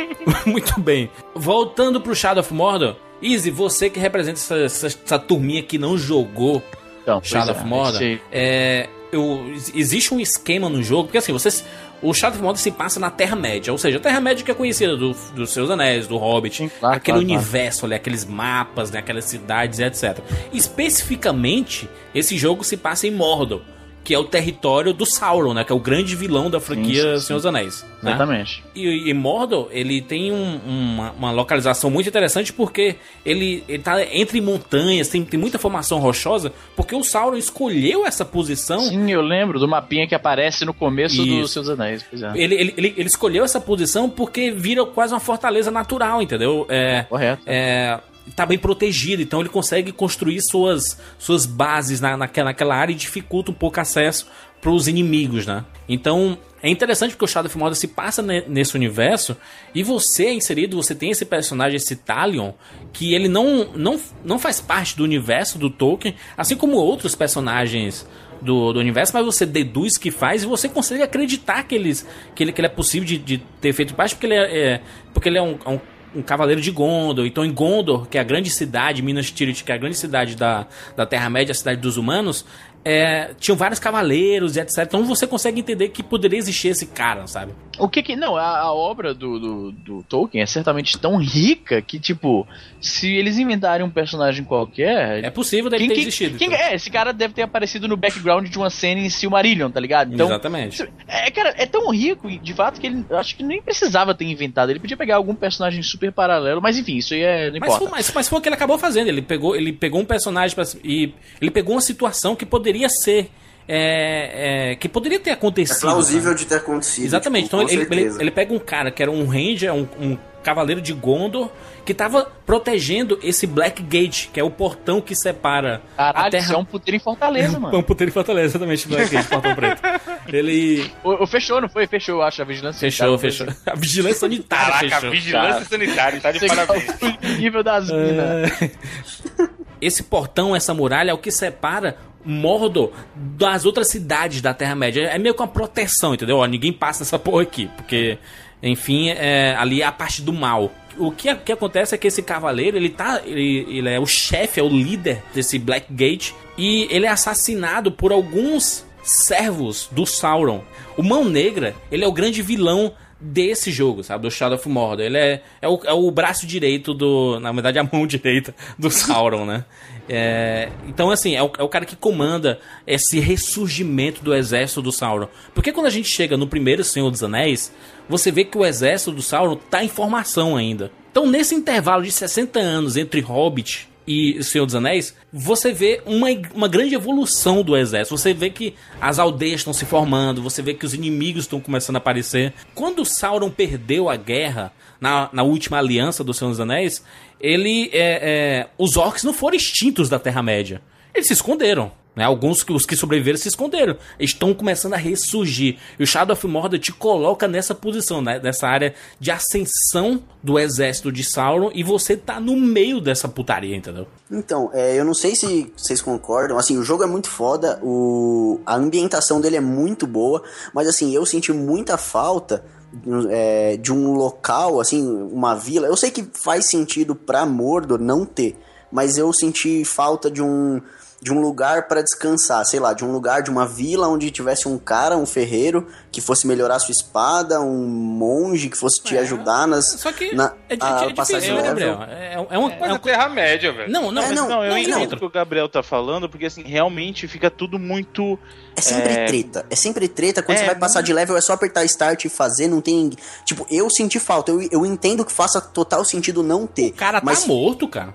[SPEAKER 3] muito bem. Voltando pro Shadow of Mordor. Easy, você que representa essa, essa, essa turminha que não jogou
[SPEAKER 2] Então,
[SPEAKER 3] Shadow
[SPEAKER 2] é,
[SPEAKER 3] of Mordor.
[SPEAKER 2] sei.
[SPEAKER 3] É, eu, existe um esquema no jogo, porque assim, vocês. O Shadow of Mordor se passa na Terra-média, ou seja, a Terra-média que é conhecida do, dos seus anéis, do Hobbit,
[SPEAKER 2] claro,
[SPEAKER 3] aquele
[SPEAKER 2] claro, claro.
[SPEAKER 3] universo ali, aqueles mapas, né, aquelas cidades, etc. Especificamente, esse jogo se passa em Mordor, que é o território do Sauron, né, que é o grande vilão da franquia
[SPEAKER 2] Sim, sim, sim.
[SPEAKER 3] Senhor dos Anéis. né?
[SPEAKER 2] Exatamente.
[SPEAKER 3] E, e Mordor, ele tem um- uma, uma localização muito interessante porque ele, ele tá entre montanhas, tem, tem muita formação rochosa, porque o Sauron escolheu essa posição.
[SPEAKER 2] Sim, eu lembro do mapinha que aparece no começo
[SPEAKER 3] Isso.
[SPEAKER 2] dos Seus Anéis. É.
[SPEAKER 3] Ele, ele, ele, ele escolheu essa posição porque vira quase uma fortaleza natural, entendeu? É,
[SPEAKER 2] Correto.
[SPEAKER 3] é, tá bem protegido, então ele consegue construir suas, suas bases na, naquela, naquela área e dificulta um pouco o acesso para os inimigos, né? Então é interessante porque o Shadow of Mordor se passa ne- nesse universo e você é inserido, você tem esse personagem, esse Talion, que ele não, não, não faz parte do universo do Tolkien, assim como outros personagens do, do universo, mas você deduz que faz e você consegue acreditar que, eles, que, ele, que ele é possível de, de ter feito parte, porque ele é, é- porque ele é um, é um, um cavaleiro de Gondor. Então, em Gondor, que é a grande cidade, Minas Tirith, que é a grande cidade da, da Terra-média, a cidade dos humanos, é, tinham vários cavaleiros e etc. Então você consegue entender que poderia existir esse cara, sabe?
[SPEAKER 2] O que que. Não, a, a obra do, do, do Tolkien é certamente tão rica que, tipo, se eles inventarem um personagem qualquer.
[SPEAKER 3] É possível dele
[SPEAKER 2] quem,
[SPEAKER 3] ter
[SPEAKER 2] quem-
[SPEAKER 3] existido.
[SPEAKER 2] quem-
[SPEAKER 3] então.
[SPEAKER 2] é, esse cara deve ter aparecido no background de uma cena em Silmarillion, tá ligado? Então,
[SPEAKER 3] Exatamente.
[SPEAKER 2] É, cara, é tão rico, de fato, que ele acho que nem precisava ter inventado. Ele podia pegar algum personagem super paralelo, mas enfim, isso aí é, não
[SPEAKER 3] Mas
[SPEAKER 2] importa.
[SPEAKER 3] foi, mas, mas foi o que ele acabou fazendo. Ele pegou, ele pegou um personagem pra, e ele pegou uma situação que poderia ser. é, é, que poderia ter
[SPEAKER 5] É
[SPEAKER 3] acontecido.
[SPEAKER 5] plausível
[SPEAKER 3] sabe?
[SPEAKER 5] de ter acontecido.
[SPEAKER 3] Exatamente.
[SPEAKER 5] tipo,
[SPEAKER 3] então
[SPEAKER 5] com
[SPEAKER 3] ele, ele, ele pega um cara que era um ranger, um, um cavaleiro de Gondor, que tava protegendo esse Black Gate, que é o portão que separa a
[SPEAKER 2] Caralho,
[SPEAKER 3] Terra.
[SPEAKER 2] isso é um puteiro em Fortaleza,
[SPEAKER 3] É um
[SPEAKER 2] mano.
[SPEAKER 3] puteiro em Fortaleza, exatamente, Black Gate, portão preto. Ele.
[SPEAKER 2] O, o fechou, não foi? Fechou, eu acho, a vigilância.
[SPEAKER 3] Fechou,
[SPEAKER 2] sanitária,
[SPEAKER 3] fechou. A vigilância sanitária
[SPEAKER 4] Caraca,
[SPEAKER 3] fechou.
[SPEAKER 4] vigilância
[SPEAKER 2] Cara.
[SPEAKER 4] sanitária, tá de
[SPEAKER 2] Você
[SPEAKER 4] parabéns.
[SPEAKER 2] o nível das minas.
[SPEAKER 3] Esse portão, essa muralha é o que separa Mordor das outras cidades da Terra-média. É meio que uma proteção, entendeu? Ó, ninguém passa nessa porra aqui, porque, enfim, é, ali é a parte do mal. O que, que acontece é que esse cavaleiro, ele tá. Ele, ele é o chefe, é o líder desse Black Gate. E ele é assassinado por alguns servos do Sauron. O Mão Negra, ele é o grande vilão desse jogo, sabe? Do Shadow of Mordor. Ele é, é, o, é o braço direito do. Na verdade, a mão direita do Sauron, né? É, então, assim, é o, é o cara que comanda esse ressurgimento do exército do Sauron. Porque quando a gente chega no primeiro Senhor dos Anéis, você vê que o exército do Sauron tá em formação ainda. Então, nesse intervalo de 60 anos entre Hobbit e Senhor dos Anéis, você vê uma, uma grande evolução do exército. Você vê que as aldeias estão se formando, você vê que os inimigos estão começando a aparecer. Quando Sauron perdeu a guerra na, na última aliança do Senhor dos Anéis, ele. É, é, os orcs não foram extintos da Terra-média. Eles se esconderam. Né? Alguns que os que sobreviveram se esconderam. Estão começando a ressurgir. E o Shadow of Mordor te coloca nessa posição, né? nessa área de ascensão do exército de Sauron. E você tá no meio dessa putaria, entendeu?
[SPEAKER 5] Então, é, eu não sei se vocês concordam, assim, o jogo é muito foda, o, a ambientação dele é muito boa, mas assim, eu senti muita falta é, de um local, assim, uma vila. Eu sei que faz sentido pra Mordor não ter, mas eu senti falta de um de um lugar pra descansar, sei lá, de um lugar, de uma vila onde tivesse um cara, um ferreiro, que fosse melhorar sua espada, um monge que fosse te ajudar nas.
[SPEAKER 3] Só que
[SPEAKER 5] na,
[SPEAKER 3] é, di-
[SPEAKER 5] a
[SPEAKER 3] é
[SPEAKER 5] passar de
[SPEAKER 3] difícil, né,
[SPEAKER 5] level.
[SPEAKER 3] Gabriel? É, é uma,
[SPEAKER 4] Mas
[SPEAKER 3] é
[SPEAKER 4] é Terra-média, velho.
[SPEAKER 3] Não, não,
[SPEAKER 5] É,
[SPEAKER 3] mas
[SPEAKER 5] não,
[SPEAKER 6] Não, eu
[SPEAKER 5] não,
[SPEAKER 6] entendo
[SPEAKER 5] não.
[SPEAKER 6] o que o Gabriel tá falando, porque assim, realmente fica tudo muito.
[SPEAKER 5] É sempre
[SPEAKER 6] É.
[SPEAKER 5] treta. É sempre treta. Quando
[SPEAKER 6] É,
[SPEAKER 5] você vai passar de level, é só apertar start e fazer. Não tem. Tipo, eu senti falta. Eu, eu entendo que faça total sentido não ter.
[SPEAKER 3] O cara
[SPEAKER 5] mas,
[SPEAKER 3] tá morto, cara.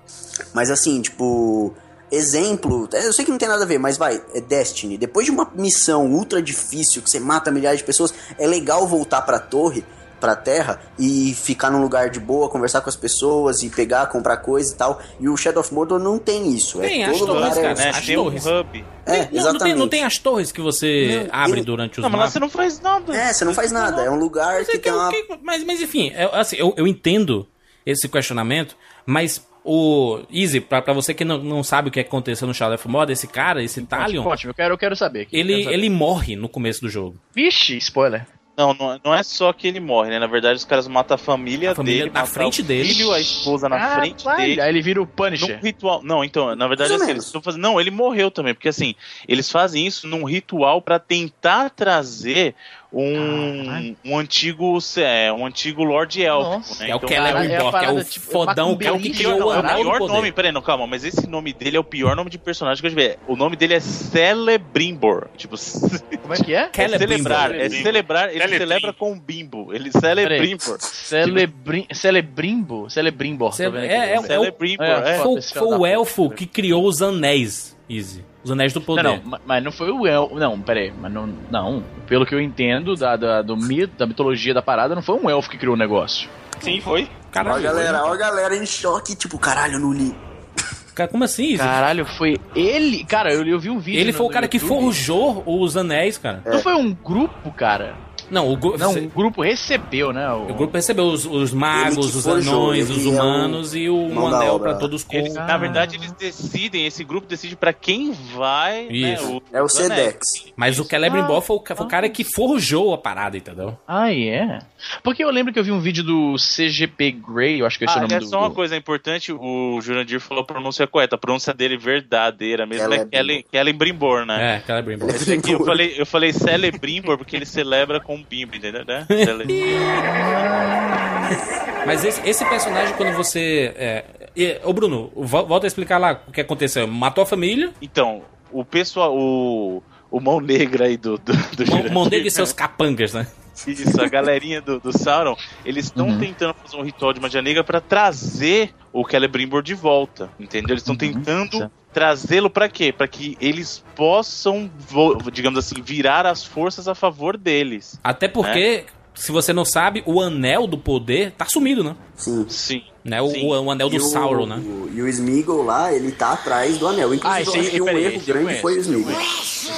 [SPEAKER 5] mas assim, tipo. Exemplo, é, eu sei que não tem nada a ver, mas vai, é Destiny. Depois de uma missão ultra difícil, que você mata milhares de pessoas, é legal voltar pra torre, pra terra, e ficar num lugar de boa, conversar com as pessoas, e pegar, comprar coisa e tal. E o Shadow of Mordor não tem isso.
[SPEAKER 3] Tem
[SPEAKER 5] é
[SPEAKER 3] as
[SPEAKER 5] todo lugar
[SPEAKER 3] torres,
[SPEAKER 5] é-
[SPEAKER 3] cara,
[SPEAKER 6] Né?
[SPEAKER 3] As
[SPEAKER 6] Tem um
[SPEAKER 3] torres.
[SPEAKER 6] hub.
[SPEAKER 5] É,
[SPEAKER 3] não, não, tem, não tem as torres que você
[SPEAKER 5] Não,
[SPEAKER 3] abre
[SPEAKER 5] eu-
[SPEAKER 3] durante os
[SPEAKER 6] Não, mas lá você não faz nada.
[SPEAKER 5] É, você não faz nada. É um lugar
[SPEAKER 3] Mas, é
[SPEAKER 5] que
[SPEAKER 3] que
[SPEAKER 5] tem uma.
[SPEAKER 3] que- mas, mas enfim, é, assim, eu, eu entendo esse questionamento, mas o Easy, pra, pra você que não, não sabe o que aconteceu no Shadow of Mordor, esse cara, esse Talion,
[SPEAKER 2] Ótimo, eu quero, eu quero saber. aqui, eu
[SPEAKER 3] ele,
[SPEAKER 2] quero saber.
[SPEAKER 3] ele morre no começo do jogo.
[SPEAKER 2] Vixe, spoiler.
[SPEAKER 6] Não, não, não é só que ele morre, né? Na verdade, os caras matam a família,
[SPEAKER 3] A família
[SPEAKER 6] dele,
[SPEAKER 3] na frente
[SPEAKER 6] o
[SPEAKER 3] dele.
[SPEAKER 6] filho, a esposa na
[SPEAKER 2] Ah,
[SPEAKER 6] frente
[SPEAKER 2] vai,
[SPEAKER 6] dele.
[SPEAKER 2] Aí ele vira o
[SPEAKER 6] Num
[SPEAKER 2] Punisher.
[SPEAKER 6] ritual. Não, então, na verdade, assim, eles estão fazendo. Não, ele morreu também, porque assim, eles fazem isso num ritual pra tentar trazer um, um antigo. É, um antigo Lord
[SPEAKER 2] Nossa.
[SPEAKER 6] né?
[SPEAKER 3] É o
[SPEAKER 6] Então,
[SPEAKER 3] Celebrimbor,
[SPEAKER 2] é
[SPEAKER 3] é o
[SPEAKER 2] tipo,
[SPEAKER 3] fodão,
[SPEAKER 2] é
[SPEAKER 3] que é o que criou o
[SPEAKER 6] é o pior
[SPEAKER 3] Poder.
[SPEAKER 6] nome, peraí, não, calma, mas esse nome dele é o pior nome de personagem que eu já vi. O nome dele é Celebrimbor. Tipo,
[SPEAKER 2] Como é que é?
[SPEAKER 6] é
[SPEAKER 3] Celebrimbor.
[SPEAKER 6] celebrar, é celebrar, ele
[SPEAKER 4] Celebrim.
[SPEAKER 6] celebra com bimbo. Ele Celebrimbor.
[SPEAKER 2] Celebrim, celebrimbo? Celebrimbor.
[SPEAKER 3] Cele-
[SPEAKER 2] aqui.
[SPEAKER 3] é- é-
[SPEAKER 6] Celebrimbor,
[SPEAKER 2] É,
[SPEAKER 6] é.
[SPEAKER 3] Foi, o elfo que criou os anéis, Easy. Os anéis do poder.
[SPEAKER 2] Não, não, ma- mas não foi o El. Não, peraí, mas não. Não. Pelo que eu entendo da, da, do mito, da mitologia da parada, não foi um elfo que criou o negócio.
[SPEAKER 4] Sim, foi.
[SPEAKER 5] Ó,
[SPEAKER 3] Caralho,
[SPEAKER 5] a galera, ó, a galera em choque, tipo, caralho, não li.
[SPEAKER 3] cara, como assim, Easy?
[SPEAKER 2] Caralho, foi ele. Cara, eu, eu vi um vídeo.
[SPEAKER 3] Ele
[SPEAKER 2] no-
[SPEAKER 3] foi o cara que
[SPEAKER 2] YouTube.
[SPEAKER 3] forjou os anéis, cara.
[SPEAKER 2] Não foi um grupo, cara.
[SPEAKER 3] Não, o, gru-
[SPEAKER 2] Não, o grupo recebeu, né? O,
[SPEAKER 3] o grupo recebeu os, os magos, os anões, os
[SPEAKER 5] é o
[SPEAKER 3] humanos e o um anel pra todos com.
[SPEAKER 6] Eles, na verdade, eles decidem, esse grupo decide pra quem vai. né,
[SPEAKER 3] Isso.
[SPEAKER 5] É o
[SPEAKER 6] os anéis.
[SPEAKER 5] Sedex.
[SPEAKER 3] Mas o Celebrimbor foi, o ca- foi o cara que forjou a parada, entendeu?
[SPEAKER 2] Ah, é? Porque eu lembro que eu vi um vídeo do CGP Grey, eu acho que esse é o
[SPEAKER 6] Ah,
[SPEAKER 2] nome
[SPEAKER 6] é
[SPEAKER 2] do.
[SPEAKER 6] só uma coisa importante, o Jurandir falou a pronúncia correta. A pronúncia dele verdadeira mesmo é
[SPEAKER 5] Celebrimbor.
[SPEAKER 6] Kelly, Kelly Brimbor, né?
[SPEAKER 3] É, Celebrimbor.
[SPEAKER 6] Esse aqui eu falei, eu falei Celebrimbor porque ele celebra com bimbo, entendeu? Né?
[SPEAKER 3] Mas esse, esse personagem, quando você. É, ô, Bruno, vo- volta a explicar lá o que aconteceu. Matou a família,
[SPEAKER 6] Então, o pessoal, o, o mão negra aí do, do, do
[SPEAKER 3] mão, mão dele e seus capangas, né?
[SPEAKER 6] Isso, a galerinha do, do Sauron, eles estão
[SPEAKER 2] Uhum.
[SPEAKER 6] tentando fazer um ritual de magia negra pra trazer o Celebrimbor de volta, entendeu? Eles estão tentando
[SPEAKER 2] certo.
[SPEAKER 6] trazê-lo pra quê? Pra que eles possam, digamos assim, virar as forças a favor deles.
[SPEAKER 3] Até porque, se você não sabe, o anel do poder tá sumido, né?
[SPEAKER 5] Sim.
[SPEAKER 6] Sim.
[SPEAKER 3] né? O,
[SPEAKER 6] Sim.
[SPEAKER 3] o, o anel do
[SPEAKER 5] E o-
[SPEAKER 3] Sauron, né?
[SPEAKER 5] E o Smeagol lá, ele tá atrás do anel. Inclusive,
[SPEAKER 2] Ah,
[SPEAKER 5] eu
[SPEAKER 2] esse
[SPEAKER 5] acho
[SPEAKER 2] aí,
[SPEAKER 5] que um
[SPEAKER 2] peraí,
[SPEAKER 5] erro
[SPEAKER 2] eu
[SPEAKER 5] grande
[SPEAKER 2] conheço,
[SPEAKER 5] foi o
[SPEAKER 2] esse eu
[SPEAKER 5] Smeagol.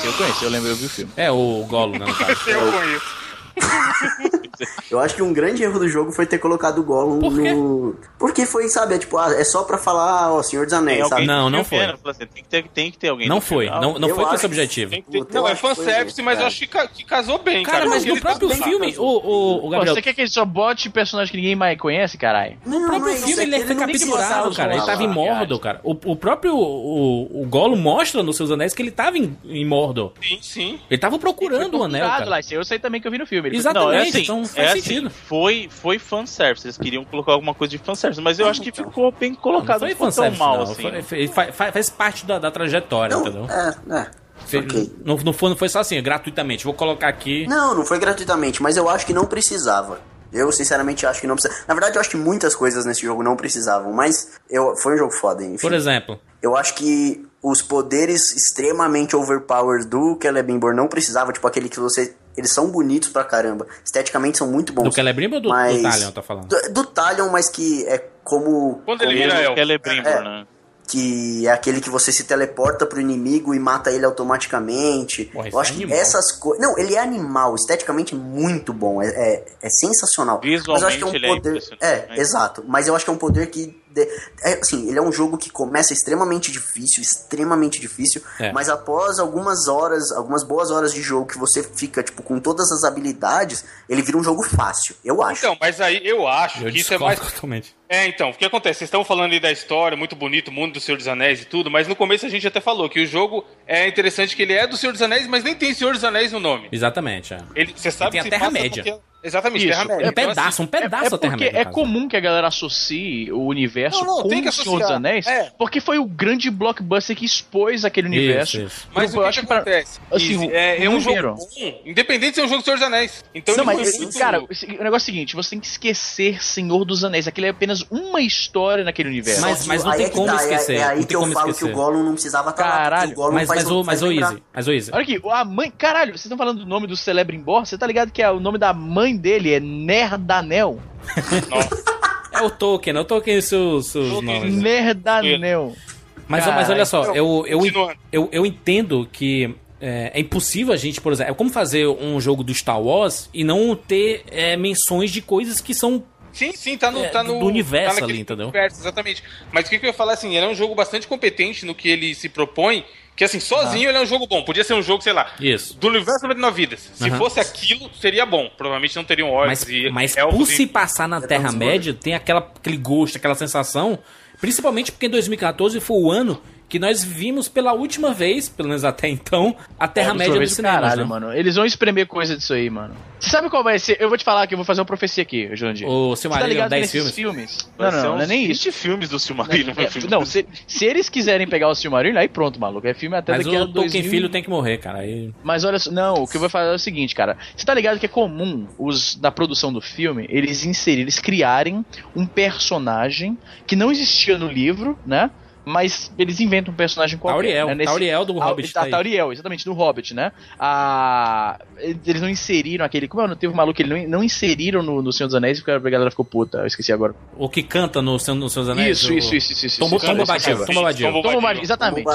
[SPEAKER 2] Eu conheço, eu lembro, eu vi o filme.
[SPEAKER 3] É, o Golo, né, no caso.
[SPEAKER 4] Eu conheço.
[SPEAKER 5] Eu acho que um grande erro do jogo foi ter colocado o Gollum
[SPEAKER 3] Por quê?
[SPEAKER 5] no... Porque foi, sabe, é tipo, ah, é só pra falar, ó, Senhor dos Anéis, sabe?
[SPEAKER 3] Não,
[SPEAKER 6] no
[SPEAKER 3] não foi.
[SPEAKER 6] assim, Tem que ter, tem que ter alguém.
[SPEAKER 3] Não
[SPEAKER 6] no
[SPEAKER 3] foi,
[SPEAKER 6] final.
[SPEAKER 3] não, não
[SPEAKER 5] Eu
[SPEAKER 3] foi com esse objetivo.
[SPEAKER 4] Ter-
[SPEAKER 5] eu
[SPEAKER 4] Não, é fanservice, mas eu
[SPEAKER 5] cara.
[SPEAKER 4] acho que, ca- que casou bem,
[SPEAKER 3] Cara,
[SPEAKER 4] cara.
[SPEAKER 3] mas no
[SPEAKER 4] tá
[SPEAKER 3] próprio
[SPEAKER 4] bem,
[SPEAKER 3] filme, o, o, o
[SPEAKER 2] Pô,
[SPEAKER 3] Gabriel,
[SPEAKER 2] você quer que ele só bote personagem que ninguém mais conhece, caralho?
[SPEAKER 5] Não,
[SPEAKER 3] O próprio filme
[SPEAKER 5] é
[SPEAKER 3] ele
[SPEAKER 5] que
[SPEAKER 3] foi capturado, cara. Ele tava em Mordor, cara. O, o próprio o, o Golo mostra nos seus anéis que ele tava em, em Mordor.
[SPEAKER 4] Sim, sim.
[SPEAKER 3] Ele tava procurando o anel, cara.
[SPEAKER 2] lá, eu sei também que eu vi no filme.
[SPEAKER 3] Exato.
[SPEAKER 6] Não, é
[SPEAKER 3] Exatamente,
[SPEAKER 6] assim,
[SPEAKER 3] então faz
[SPEAKER 6] é assim,
[SPEAKER 3] sentido.
[SPEAKER 6] foi, foi fanservice. Eles queriam colocar alguma coisa de fanservice, mas eu acho que ficou bem colocado.
[SPEAKER 3] Não
[SPEAKER 6] Não,
[SPEAKER 3] foi
[SPEAKER 6] ficou tão
[SPEAKER 3] fanservice,
[SPEAKER 6] mal
[SPEAKER 3] não.
[SPEAKER 6] assim.
[SPEAKER 3] Foi- foi- fa- fa- faz parte da, da trajetória, entendeu?
[SPEAKER 5] Não, é, é.
[SPEAKER 3] Fe-
[SPEAKER 5] ok.
[SPEAKER 3] não, não, foi, não foi só assim, gratuitamente. Vou colocar aqui.
[SPEAKER 5] Não, não foi gratuitamente, mas eu acho que não precisava. Eu, sinceramente, acho que não precisa. Na verdade, eu acho que muitas coisas nesse jogo não precisavam, mas eu, foi um jogo foda, enfim.
[SPEAKER 3] Por exemplo,
[SPEAKER 5] Eu acho que os poderes extremamente overpowered do Celebrimbor não precisava, tipo aquele que você. Eles são bonitos pra caramba. Esteticamente são muito bons.
[SPEAKER 3] do Celebrimbor ou do,
[SPEAKER 5] mas-
[SPEAKER 3] do Talion, tá falando?
[SPEAKER 5] Do, do Talion, mas que é como.
[SPEAKER 4] Quando ele
[SPEAKER 5] como-
[SPEAKER 4] vira elfo.
[SPEAKER 6] Celebrimbor,
[SPEAKER 5] É.
[SPEAKER 6] né?
[SPEAKER 5] que é aquele que você se teleporta pro inimigo e mata ele automaticamente.
[SPEAKER 3] Porra,
[SPEAKER 5] eu acho
[SPEAKER 3] é
[SPEAKER 5] que essas coisas. Não, ele é animal, esteticamente muito bom, é, é, é sensacional. Mas eu acho que é um
[SPEAKER 6] Visualmente ele é
[SPEAKER 5] poder. É, exato. Mas eu acho que é um poder que é, assim, ele é um jogo que começa extremamente difícil, extremamente difícil,
[SPEAKER 3] É.
[SPEAKER 5] mas após algumas horas, algumas boas horas de jogo que você fica, tipo, com todas as habilidades, ele vira um jogo fácil, eu acho.
[SPEAKER 4] Então, mas aí eu acho
[SPEAKER 3] Eu
[SPEAKER 4] que isso é mais.
[SPEAKER 3] totalmente.
[SPEAKER 4] É, então, o que acontece? Vocês estão falando aí da história, muito bonito, o mundo do Senhor dos Anéis e tudo, mas no começo a gente até falou que o jogo é interessante que ele é do Senhor dos Anéis, mas nem tem Senhor dos Anéis no nome.
[SPEAKER 3] Exatamente, é.
[SPEAKER 4] Ele, você sabe
[SPEAKER 3] tem a Terra-média.
[SPEAKER 4] Exatamente. Terra-média.
[SPEAKER 3] Um
[SPEAKER 4] Então,
[SPEAKER 3] pedaço,
[SPEAKER 4] assim,
[SPEAKER 3] um pedaço
[SPEAKER 2] É
[SPEAKER 3] da
[SPEAKER 2] porque
[SPEAKER 3] Terra-média.
[SPEAKER 2] é comum que a galera associe o universo
[SPEAKER 4] Não, não,
[SPEAKER 2] com
[SPEAKER 4] tem que
[SPEAKER 2] o Senhor dos. Anéis,
[SPEAKER 4] É.
[SPEAKER 2] porque foi o grande blockbuster que expôs aquele universo.
[SPEAKER 3] Isso, isso.
[SPEAKER 4] Mas
[SPEAKER 2] eu
[SPEAKER 4] o que,
[SPEAKER 2] acho
[SPEAKER 4] que
[SPEAKER 2] que pra-
[SPEAKER 4] acontece?
[SPEAKER 2] assim,
[SPEAKER 4] é, é um jogo bom, independente de ser um jogo do Senhor dos Anéis. Então
[SPEAKER 2] não, mas,
[SPEAKER 4] muito-
[SPEAKER 2] cara, o negócio é o seguinte: você tem que esquecer Senhor dos Anéis. Aquilo é apenas uma história naquele universo.
[SPEAKER 3] Mas- mas não tem
[SPEAKER 5] é
[SPEAKER 3] como
[SPEAKER 5] tá, é-
[SPEAKER 3] esquecer,
[SPEAKER 5] É, aí
[SPEAKER 3] tem
[SPEAKER 5] que eu falo
[SPEAKER 3] esquecer.
[SPEAKER 5] que o Gollum não precisava estar lá,
[SPEAKER 2] Caralho,
[SPEAKER 5] porque o Gollum
[SPEAKER 3] Mas, o, mas, o. Easy, mas o Easy.
[SPEAKER 2] Olha aqui, a mãe. Caralho, vocês estão falando do nome do Celebrimbor? Você tá ligado que é, o nome da mãe dele é Nerdanel?
[SPEAKER 3] É o Tolkien, é o Tolkien e seus, seus
[SPEAKER 4] Tolkien.
[SPEAKER 3] nomes.
[SPEAKER 2] Nerdanel.
[SPEAKER 3] Mas, mas olha só, eu, eu, eu, eu entendo que é, é impossível a gente, por exemplo, é como fazer um jogo do Star Wars e não ter é, menções de coisas que são.
[SPEAKER 4] Sim, sim, tá no,
[SPEAKER 3] É,
[SPEAKER 4] tá no
[SPEAKER 3] do universo
[SPEAKER 4] tá
[SPEAKER 3] ali, entendeu?
[SPEAKER 4] Universo, exatamente. Mas o que, que eu ia falar assim, ele é um jogo bastante competente no que ele se propõe, que assim, sozinho ele é um jogo bom. Podia ser um jogo, sei lá,
[SPEAKER 3] Isso.
[SPEAKER 4] do universo 99 vidas. Se fosse aquilo, seria bom. Provavelmente não teriam orcs
[SPEAKER 3] Mas,
[SPEAKER 4] e
[SPEAKER 3] mas por
[SPEAKER 4] e-
[SPEAKER 3] se passar na Terra-média, tem aquela, aquele gosto, aquela sensação. Principalmente porque em 2014 foi o ano que nós vimos pela última vez, pelo menos até então, a Terra-média
[SPEAKER 2] Outra
[SPEAKER 3] no
[SPEAKER 2] vez do
[SPEAKER 3] cinema.
[SPEAKER 2] Caralho,
[SPEAKER 3] né?
[SPEAKER 2] mano. Eles vão espremer coisa disso aí, mano. Você sabe qual vai ser? Eu vou te falar que eu vou fazer uma profecia aqui, Jurandir.
[SPEAKER 3] O
[SPEAKER 2] tá
[SPEAKER 3] Silmarillion,
[SPEAKER 2] ligado
[SPEAKER 3] 10
[SPEAKER 2] nesses
[SPEAKER 3] filmes.
[SPEAKER 2] filmes? Não, não, não,
[SPEAKER 6] uns
[SPEAKER 2] é nem
[SPEAKER 6] 20
[SPEAKER 2] isso.
[SPEAKER 6] filmes do Silmarillion.
[SPEAKER 2] É,
[SPEAKER 6] filme.
[SPEAKER 2] não, se, se eles quiserem pegar o Silmarillion, aí pronto, maluco. É filme até
[SPEAKER 3] Mas
[SPEAKER 2] daqui a
[SPEAKER 3] o Tolkien
[SPEAKER 2] 2000.
[SPEAKER 3] filho tem que morrer, cara. Aí...
[SPEAKER 2] Mas olha só, não, o que eu vou falar é o seguinte, cara. Você tá ligado que é comum os da produção do filme, eles inserirem, eles criarem um personagem que não existia no livro, né? Mas eles inventam um personagem qualquer.
[SPEAKER 3] Tauriel,
[SPEAKER 2] né? Nesse-
[SPEAKER 3] Tauriel do Hobbit.
[SPEAKER 2] tá,
[SPEAKER 3] tá.
[SPEAKER 2] Tauriel, exatamente, do Hobbit, né? Ah, eles não inseriram aquele. Como é? Não teve um maluco que eles não, não inseriram no, no Senhor dos Anéis porque a galera ficou puta. Eu esqueci agora.
[SPEAKER 3] O que canta no, Seu- no Seus Anéis?
[SPEAKER 2] Isso,
[SPEAKER 3] o-
[SPEAKER 2] isso, isso, isso, isso.
[SPEAKER 3] Badil. Tomba
[SPEAKER 4] Tomba Badil.
[SPEAKER 2] Badil, exatamente.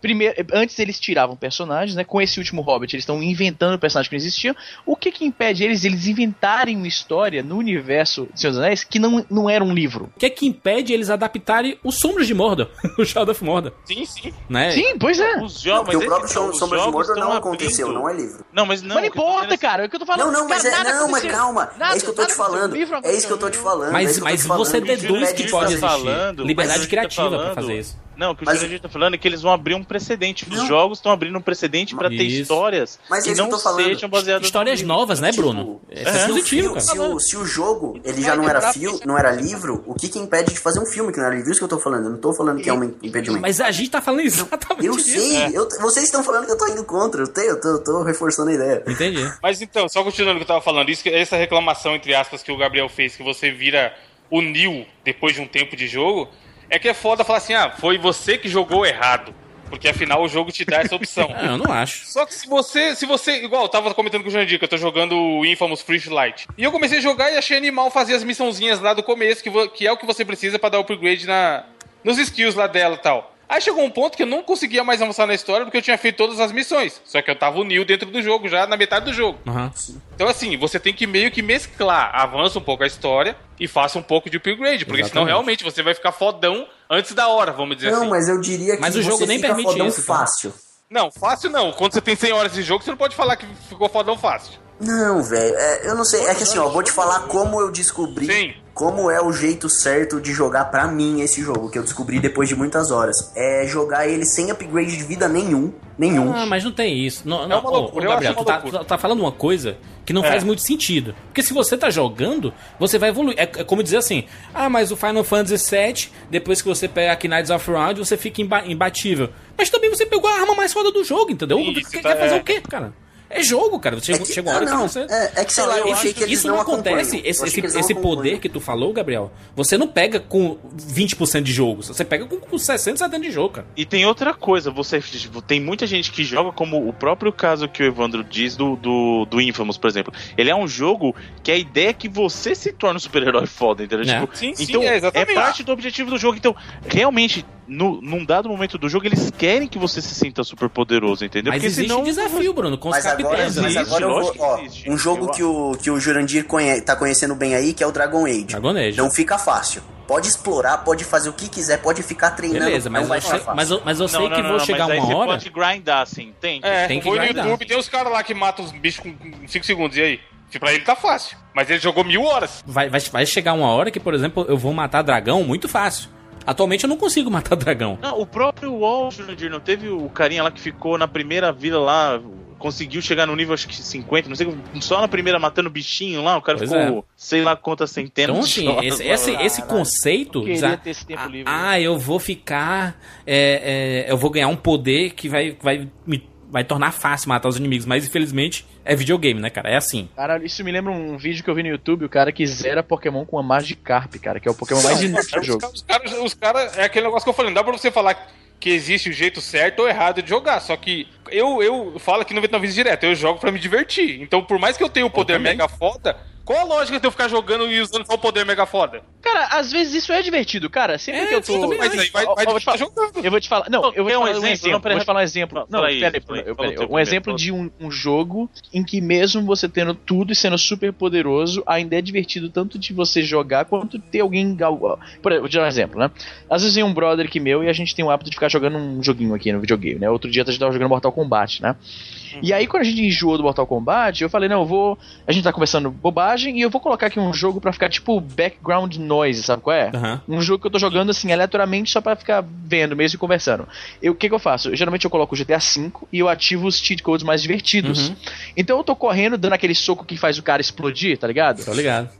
[SPEAKER 2] Primeiro, antes eles tiravam personagens, né? Com esse último Hobbit, eles estão inventando personagens que não existiam. O que que impede eles eles inventarem uma história no universo de Senhor dos Anéis que não, não era um livro?
[SPEAKER 3] O que é que impede eles adaptarem os Sombras de Mordor? o Shadow of Mordor,
[SPEAKER 4] Sim, sim.
[SPEAKER 3] né?
[SPEAKER 2] Sim, pois é.
[SPEAKER 6] Os jogos,
[SPEAKER 5] o
[SPEAKER 6] mas
[SPEAKER 5] próprio de
[SPEAKER 6] jogos
[SPEAKER 5] Mordor não aconteceu,
[SPEAKER 6] abrindo-
[SPEAKER 5] não é livro.
[SPEAKER 6] Não, mas não.
[SPEAKER 2] Mas não
[SPEAKER 6] tô
[SPEAKER 2] importa,
[SPEAKER 6] é-
[SPEAKER 2] cara. É o que eu tô falando.
[SPEAKER 5] Não, não, mas
[SPEAKER 2] Cara,
[SPEAKER 5] é, não, mas calma.
[SPEAKER 2] Nada-
[SPEAKER 5] é isso que eu tô te falando. É isso que eu tô te falando. é
[SPEAKER 3] Mas, mas
[SPEAKER 5] te falando.
[SPEAKER 3] você deduz que pode existir liberdade
[SPEAKER 6] tá
[SPEAKER 3] criativa pra fazer isso.
[SPEAKER 6] Não, o que o
[SPEAKER 5] Mas-
[SPEAKER 6] Jurandir tá falando é que eles vão abrir um precedente. Os
[SPEAKER 5] Não.
[SPEAKER 6] jogos estão abrindo um precedente pra ter histórias
[SPEAKER 5] Mas é
[SPEAKER 6] que não
[SPEAKER 5] eu tô falando.
[SPEAKER 6] sejam baseadas
[SPEAKER 3] Histórias
[SPEAKER 6] no
[SPEAKER 3] novas, né,
[SPEAKER 5] Tipo,
[SPEAKER 3] Bruno? Isso é,
[SPEAKER 5] se o
[SPEAKER 3] positivo.
[SPEAKER 5] Se o, se o jogo ele já não era fio, não era livro, o que que impede de fazer um filme que não era livro? Isso que eu tô falando. Eu não tô falando que é um impedimento.
[SPEAKER 3] Mas a gente tá falando exatamente
[SPEAKER 5] Eu
[SPEAKER 3] isso.
[SPEAKER 5] sei, eu- vocês estão falando que eu tô indo contra, eu, tenho, eu tô, eu tô reforçando a ideia.
[SPEAKER 3] Entendi.
[SPEAKER 4] Mas então, só continuando o que eu tava falando, isso, essa reclamação, entre aspas, que o Gabriel fez, que você vira o Neo depois de um tempo de jogo, é que é foda falar assim, ah, foi você que jogou errado. Porque afinal o jogo te dá essa opção.
[SPEAKER 3] Ah, eu não acho.
[SPEAKER 4] Só que se você, se você, igual, eu tava comentando com o Jandir, que eu tô jogando o Infamous Light. E eu comecei a jogar e achei animal fazer as missãozinhas lá do começo, que, que é o que você precisa pra dar upgrade na, nos skills lá dela e tal. Aí chegou um ponto que eu não conseguia mais avançar na história porque eu tinha feito todas as missões. Só que eu tava o Neo dentro do jogo, já na metade do jogo.
[SPEAKER 3] Aham.
[SPEAKER 4] Então, assim, você tem que meio que mesclar. Avança um pouco a história e faça um pouco de upgrade. Porque senão,
[SPEAKER 3] Exatamente.
[SPEAKER 4] realmente, você vai ficar fodão antes da hora, vamos dizer
[SPEAKER 5] Não,
[SPEAKER 4] assim.
[SPEAKER 5] mas eu diria que
[SPEAKER 3] Mas o jogo
[SPEAKER 5] você
[SPEAKER 3] nem
[SPEAKER 5] fica
[SPEAKER 3] permite
[SPEAKER 5] fodão
[SPEAKER 3] isso, tá?
[SPEAKER 5] fácil.
[SPEAKER 4] Não, fácil não. Quando você tem 100 horas de jogo, você não pode falar que ficou fodão fácil.
[SPEAKER 5] Não, velho, é, eu não sei. É que assim, ó, vou te falar como eu descobri
[SPEAKER 4] Sim.
[SPEAKER 5] Como é o jeito certo de jogar pra mim esse jogo, que eu descobri depois de muitas horas. É jogar ele sem upgrade de vida nenhum. Nenhum.
[SPEAKER 3] Ah, mas não tem isso. Não,
[SPEAKER 4] É
[SPEAKER 3] não,
[SPEAKER 4] uma
[SPEAKER 3] ô,
[SPEAKER 4] loucura,
[SPEAKER 3] ô,
[SPEAKER 4] eu
[SPEAKER 3] Gabriel,
[SPEAKER 4] acho uma
[SPEAKER 3] tu tá, tu tá falando uma coisa que não
[SPEAKER 4] É.
[SPEAKER 3] faz muito sentido. Porque se você tá jogando, você vai evoluir. É, é como dizer assim: ah, mas o Final Fantasy VII, depois que você pega aqui Knights of Round, você fica imba- imbatível. Mas também você pegou a arma mais foda do jogo, entendeu?
[SPEAKER 4] Isso,
[SPEAKER 3] quer,
[SPEAKER 4] tá-
[SPEAKER 3] quer fazer
[SPEAKER 4] é.
[SPEAKER 3] o quê, cara? É jogo, cara. Chega,
[SPEAKER 5] É que-
[SPEAKER 3] chega uma hora
[SPEAKER 5] não,
[SPEAKER 3] que você.
[SPEAKER 5] é- é que sei lá, eu achei que eles
[SPEAKER 3] isso
[SPEAKER 5] não
[SPEAKER 3] acontece. Esse, esse,
[SPEAKER 5] não
[SPEAKER 3] esse poder que tu falou, Gabriel, você não pega com 20% de jogo. Você pega com, com 60, 70 de jogo, cara.
[SPEAKER 6] E tem outra coisa, você tipo, tem muita gente que joga como o próprio caso que o Evandro diz do, do, do Infamous, por exemplo. Ele é um jogo que a ideia é que você se torne um super-herói foda, entendeu?
[SPEAKER 3] É.
[SPEAKER 6] Tipo,
[SPEAKER 4] Sim, sim,
[SPEAKER 6] então
[SPEAKER 4] é, exatamente.
[SPEAKER 6] parte do objetivo do jogo. Então, realmente, no, num dado momento do jogo, eles querem que você se sinta super poderoso, entendeu?
[SPEAKER 3] Mas
[SPEAKER 6] Porque
[SPEAKER 3] existe
[SPEAKER 6] senão.
[SPEAKER 3] desafio, Bruno, com os
[SPEAKER 5] Mas agora,
[SPEAKER 3] capitães.
[SPEAKER 5] mas
[SPEAKER 3] né?
[SPEAKER 5] agora eu vou, ó,
[SPEAKER 6] existe.
[SPEAKER 5] um jogo
[SPEAKER 6] Eu-
[SPEAKER 5] que o, que o Jurandir conhe, tá conhecendo bem aí, que é o Dragon Age.
[SPEAKER 3] Dragon Age.
[SPEAKER 5] Não fica fácil. Pode explorar, pode fazer o que quiser, pode ficar treinando.
[SPEAKER 3] Beleza, mas
[SPEAKER 5] não vai
[SPEAKER 3] eu,
[SPEAKER 5] ficar
[SPEAKER 3] sei,
[SPEAKER 5] fácil.
[SPEAKER 3] mas, eu- mas eu sei
[SPEAKER 6] Não,
[SPEAKER 3] que
[SPEAKER 6] não,
[SPEAKER 3] vou
[SPEAKER 6] não,
[SPEAKER 3] chegar
[SPEAKER 6] mas aí
[SPEAKER 3] uma
[SPEAKER 6] você
[SPEAKER 3] hora.
[SPEAKER 6] pode grindar, assim, tem.
[SPEAKER 4] É,
[SPEAKER 3] Tem que
[SPEAKER 4] foi no
[SPEAKER 3] grindar.
[SPEAKER 4] YouTube, tem os caras lá que matam os bichos com 5 segundos, e aí? Se Pra ele tá fácil. Mas ele jogou mil horas.
[SPEAKER 3] Vai, vai, vai chegar uma hora que, por exemplo, eu vou matar dragão muito fácil. Atualmente eu não consigo matar dragão.
[SPEAKER 6] Não, o próprio Wall, Jurandir, não teve o carinha lá que ficou na primeira vila lá, conseguiu chegar no nível acho que 50, não sei, só na primeira matando bichinho lá, o cara
[SPEAKER 3] Pois
[SPEAKER 6] ficou sei lá quantas centenas
[SPEAKER 3] Então,
[SPEAKER 6] de
[SPEAKER 3] assim, esse, esse, esse conceito.
[SPEAKER 2] Queria
[SPEAKER 3] já-
[SPEAKER 2] ter esse tempo
[SPEAKER 3] ah,
[SPEAKER 2] livre.
[SPEAKER 3] ah, eu vou ficar. é, é, eu vou ganhar um poder que vai, vai me vai tornar fácil matar os inimigos, mas infelizmente é videogame, né, cara? É assim.
[SPEAKER 2] Cara, isso me lembra um vídeo que eu vi no YouTube, o cara que zera Pokémon com a Magikarp, cara, que é o Pokémon mais inútil do jogo.
[SPEAKER 4] os caras, os caras- é aquele negócio que eu falei, não dá pra você falar que existe o jeito certo ou errado de jogar, só que eu, eu falo aqui no 99 vezes direto, eu jogo pra me divertir. Então, por mais que eu tenha o poder mega foda, qual a lógica de eu ficar jogando e usando só o poder mega foda?
[SPEAKER 2] Cara, às vezes isso é divertido, cara. Sempre
[SPEAKER 3] É,
[SPEAKER 2] que eu
[SPEAKER 3] eu
[SPEAKER 2] tô.
[SPEAKER 4] Mas aí vai, vai
[SPEAKER 2] vou te falar.
[SPEAKER 4] jogando.
[SPEAKER 2] Eu vou te falar. Não, eu vou te
[SPEAKER 6] um
[SPEAKER 2] falar um
[SPEAKER 6] exemplo?
[SPEAKER 2] exemplo.
[SPEAKER 6] Não, peraí,
[SPEAKER 2] vou te falar um exemplo.
[SPEAKER 6] Não, aí,
[SPEAKER 2] pera pera pera Um exemplo de um, um jogo em que mesmo você tendo tudo e sendo super poderoso, ainda é divertido tanto de você jogar quanto ter alguém. gal- Por exemplo, vou te dar um exemplo, né? Às vezes vem um brother aqui meu e a gente tem o hábito de ficar jogando um joguinho aqui no videogame, né? Outro dia a gente tava jogando Mortal Kombat, né? E aí, quando a gente enjoou do Mortal Kombat, eu falei, não, eu vou. A gente tá conversando bobagem e eu vou colocar aqui um jogo pra ficar tipo background noise, sabe qual é?
[SPEAKER 3] Aham.
[SPEAKER 2] Um jogo que eu tô jogando assim, aleatoriamente, só pra ficar vendo mesmo e conversando. Eu- O que, que eu faço? Eu, geralmente eu coloco o GTA V e eu ativo os cheat codes mais divertidos.
[SPEAKER 3] Uhum.
[SPEAKER 2] Então eu tô correndo, dando aquele soco que faz o cara explodir, tá ligado?
[SPEAKER 3] Tô ligado.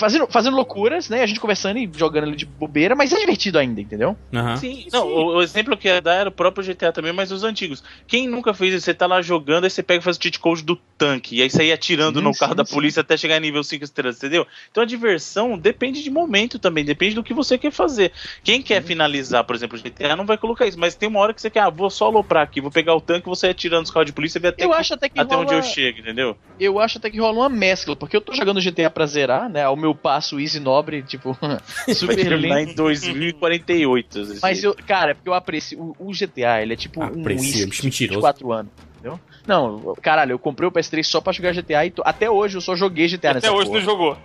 [SPEAKER 2] Fazendo, fazendo loucuras, né? A gente conversando e jogando ali de bobeira, mas é divertido ainda, entendeu?
[SPEAKER 3] Aham.
[SPEAKER 6] Sim, não, o, o exemplo que eu ia dar era o próprio GTA também, mas os antigos. Quem nunca fez isso? Você tá lá jogando, aí você pega e faz o cheat code do tanque, e aí você ia atirando
[SPEAKER 2] Sim,
[SPEAKER 6] no carro
[SPEAKER 2] sim,
[SPEAKER 6] da
[SPEAKER 2] sim.
[SPEAKER 6] polícia até chegar em nível 5 estrelas, entendeu? Então a diversão depende de momento também, depende do que você quer fazer. Quem quer finalizar, por exemplo, o GTA não vai colocar isso, mas tem uma hora que você quer, ah, vou só aloprar aqui, vou pegar o tanque, você ia atirando os carros de polícia e ver até,
[SPEAKER 2] Eu
[SPEAKER 6] que-
[SPEAKER 2] acho até que
[SPEAKER 6] até
[SPEAKER 2] rola-
[SPEAKER 6] onde eu chego, entendeu?
[SPEAKER 2] Eu acho até que rola uma mescla, porque eu tô jogando GTA pra zerar, né? Ao meu passo easy nobre, tipo, super
[SPEAKER 6] terminar
[SPEAKER 2] lento.
[SPEAKER 6] em 2048. esse
[SPEAKER 2] Mas eu, cara, é porque eu aprecio. O, o GTA, ele é tipo
[SPEAKER 3] Aprecia,
[SPEAKER 2] um whisky
[SPEAKER 3] bicho
[SPEAKER 2] de
[SPEAKER 3] mentiroso.
[SPEAKER 2] 24 anos. Entendeu? Não, caralho, eu comprei o PS3 só pra jogar GTA e tô- até hoje eu só joguei GTA nessa
[SPEAKER 4] Até hoje
[SPEAKER 2] porra.
[SPEAKER 4] não jogou.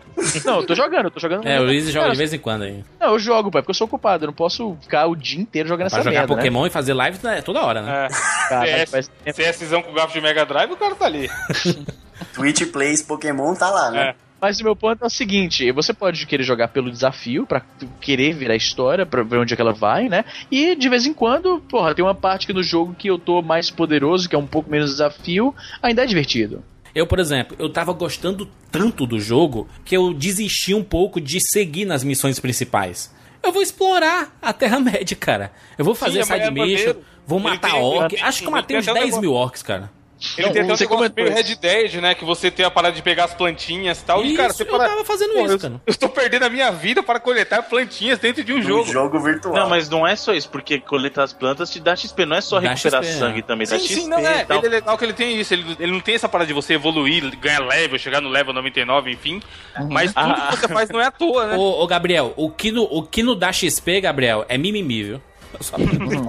[SPEAKER 2] Não, eu tô jogando, eu tô jogando.
[SPEAKER 3] É, o Luiz joga
[SPEAKER 2] Cara,
[SPEAKER 3] de vez em quando aí.
[SPEAKER 2] Não, eu jogo, pai, porque eu sou ocupado, eu não posso ficar o dia inteiro jogando
[SPEAKER 3] Pra
[SPEAKER 2] essa
[SPEAKER 3] jogar
[SPEAKER 2] merda,
[SPEAKER 3] Pokémon e fazer live né, toda hora, né?
[SPEAKER 4] É.
[SPEAKER 2] Caralho,
[SPEAKER 4] CS, CSzão com garfo de Mega Drive, o cara tá ali.
[SPEAKER 5] Twitch Plays Pokémon tá lá, né?
[SPEAKER 4] É.
[SPEAKER 2] Mas o meu ponto é o seguinte: você pode querer jogar pelo desafio, pra tu querer ver a história, pra ver onde é que ela vai, né? E de vez em quando, porra, tem uma parte aqui no jogo que eu tô mais poderoso, que é um pouco menos desafio, ainda é divertido.
[SPEAKER 3] Eu, por exemplo, eu tava gostando tanto do jogo que eu desisti um pouco de seguir nas missões principais. Eu vou explorar a Terra-média, cara. Eu vou fazer
[SPEAKER 4] Sim, mas
[SPEAKER 3] side
[SPEAKER 4] é
[SPEAKER 3] mission, vou matar
[SPEAKER 4] tem-
[SPEAKER 3] orc.
[SPEAKER 4] ele-
[SPEAKER 3] Acho que eu matei uns
[SPEAKER 4] até um
[SPEAKER 3] 10 mil orcs, cara.
[SPEAKER 4] Ele
[SPEAKER 2] Não,
[SPEAKER 4] tem até um negócio meio. Red Dead, né? Que você tem a parada de pegar as plantinhas e tal. e,
[SPEAKER 3] Isso,
[SPEAKER 4] cara, você
[SPEAKER 3] eu
[SPEAKER 4] para...
[SPEAKER 3] tava fazendo
[SPEAKER 4] Pô,
[SPEAKER 3] isso,
[SPEAKER 4] eu,
[SPEAKER 3] cara.
[SPEAKER 4] eu estou perdendo a minha vida para coletar plantinhas dentro de um
[SPEAKER 5] Um
[SPEAKER 4] jogo.
[SPEAKER 5] jogo virtual.
[SPEAKER 6] Não, mas não é só isso, porque coletar as plantas te dá XP, não é só
[SPEAKER 3] Dá
[SPEAKER 6] recuperar
[SPEAKER 3] XP,
[SPEAKER 6] sangue
[SPEAKER 3] é.
[SPEAKER 6] também, dá
[SPEAKER 4] Sim,
[SPEAKER 6] XP
[SPEAKER 4] sim, não é.
[SPEAKER 6] e tal.
[SPEAKER 4] Ele é legal que ele tem isso. Ele, ele não tem essa parada de você evoluir, ganhar level, chegar no level 99, enfim. Mas tudo
[SPEAKER 6] Ah.
[SPEAKER 4] que você faz não é à toa, né?
[SPEAKER 3] Ô, ô, Gabriel, o que, no, o que não dá XP, Gabriel, é mimimi, viu?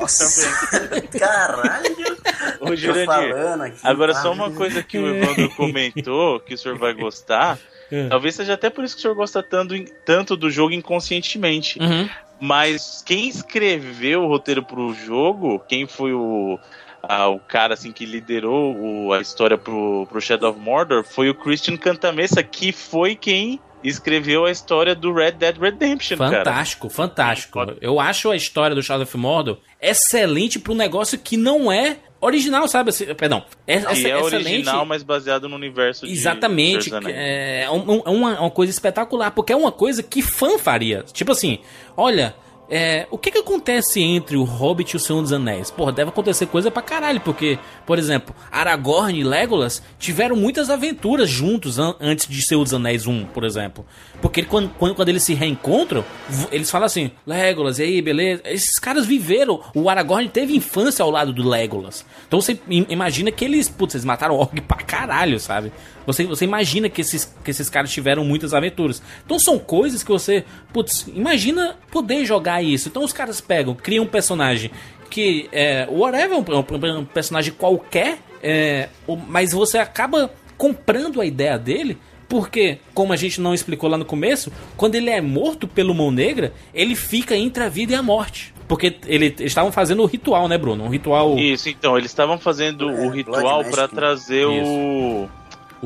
[SPEAKER 5] Nossa. Caralho.
[SPEAKER 6] Ô, Jurandir. Agora,
[SPEAKER 5] tá?
[SPEAKER 6] só uma coisa que o Evandro comentou, que o senhor vai gostar.
[SPEAKER 3] É.
[SPEAKER 6] Talvez seja até por isso que o senhor gosta tanto, tanto do jogo inconscientemente.
[SPEAKER 3] Uhum.
[SPEAKER 6] Mas quem escreveu o roteiro pro jogo, quem foi o, a- o cara assim que liderou o- a história pro, pro Shadow of Mordor, foi o Christian Cantamessa, que foi quem escreveu a história do Red Dead Redemption, cara.
[SPEAKER 3] Fantástico, fantástico. Eu acho a história do Shadow of Mordor excelente pra um negócio que não é original, sabe? Assim, Perdão. É,
[SPEAKER 6] Que é
[SPEAKER 3] excelente.
[SPEAKER 6] original, mas baseado no universo de
[SPEAKER 3] Exatamente.
[SPEAKER 6] Anéis.
[SPEAKER 3] É um- uma, uma coisa espetacular, porque é uma coisa que fã faria. Tipo assim, olha. É, o que que acontece entre o Hobbit e o Senhor dos Anéis? Porra, deve acontecer coisa pra caralho, porque, por exemplo, Aragorn e Legolas tiveram muitas aventuras juntos an- antes de Senhor dos Anéis 1, por exemplo. Porque quando, quando, quando eles se reencontram, eles falam assim, Legolas, e aí, beleza? Esses caras viveram, o Aragorn teve infância ao lado do Legolas. Então você im- imagina que eles, putz, eles mataram o Orc pra caralho, sabe? Você, você imagina que esses porque esses caras tiveram muitas aventuras. Então são coisas que você, putz, imagina poder jogar isso. Então os caras pegam, criam um personagem que é whatever, um, um personagem qualquer, é, mas você acaba comprando a ideia dele porque, como a gente não explicou lá no começo, quando ele é morto pelo Mão Negra, ele fica entre a vida e a morte. Porque ele, eles estavam fazendo o ritual, né, Bruno? Um ritual.
[SPEAKER 6] Isso, então, eles estavam fazendo
[SPEAKER 5] É,
[SPEAKER 6] o ritual para trazer o.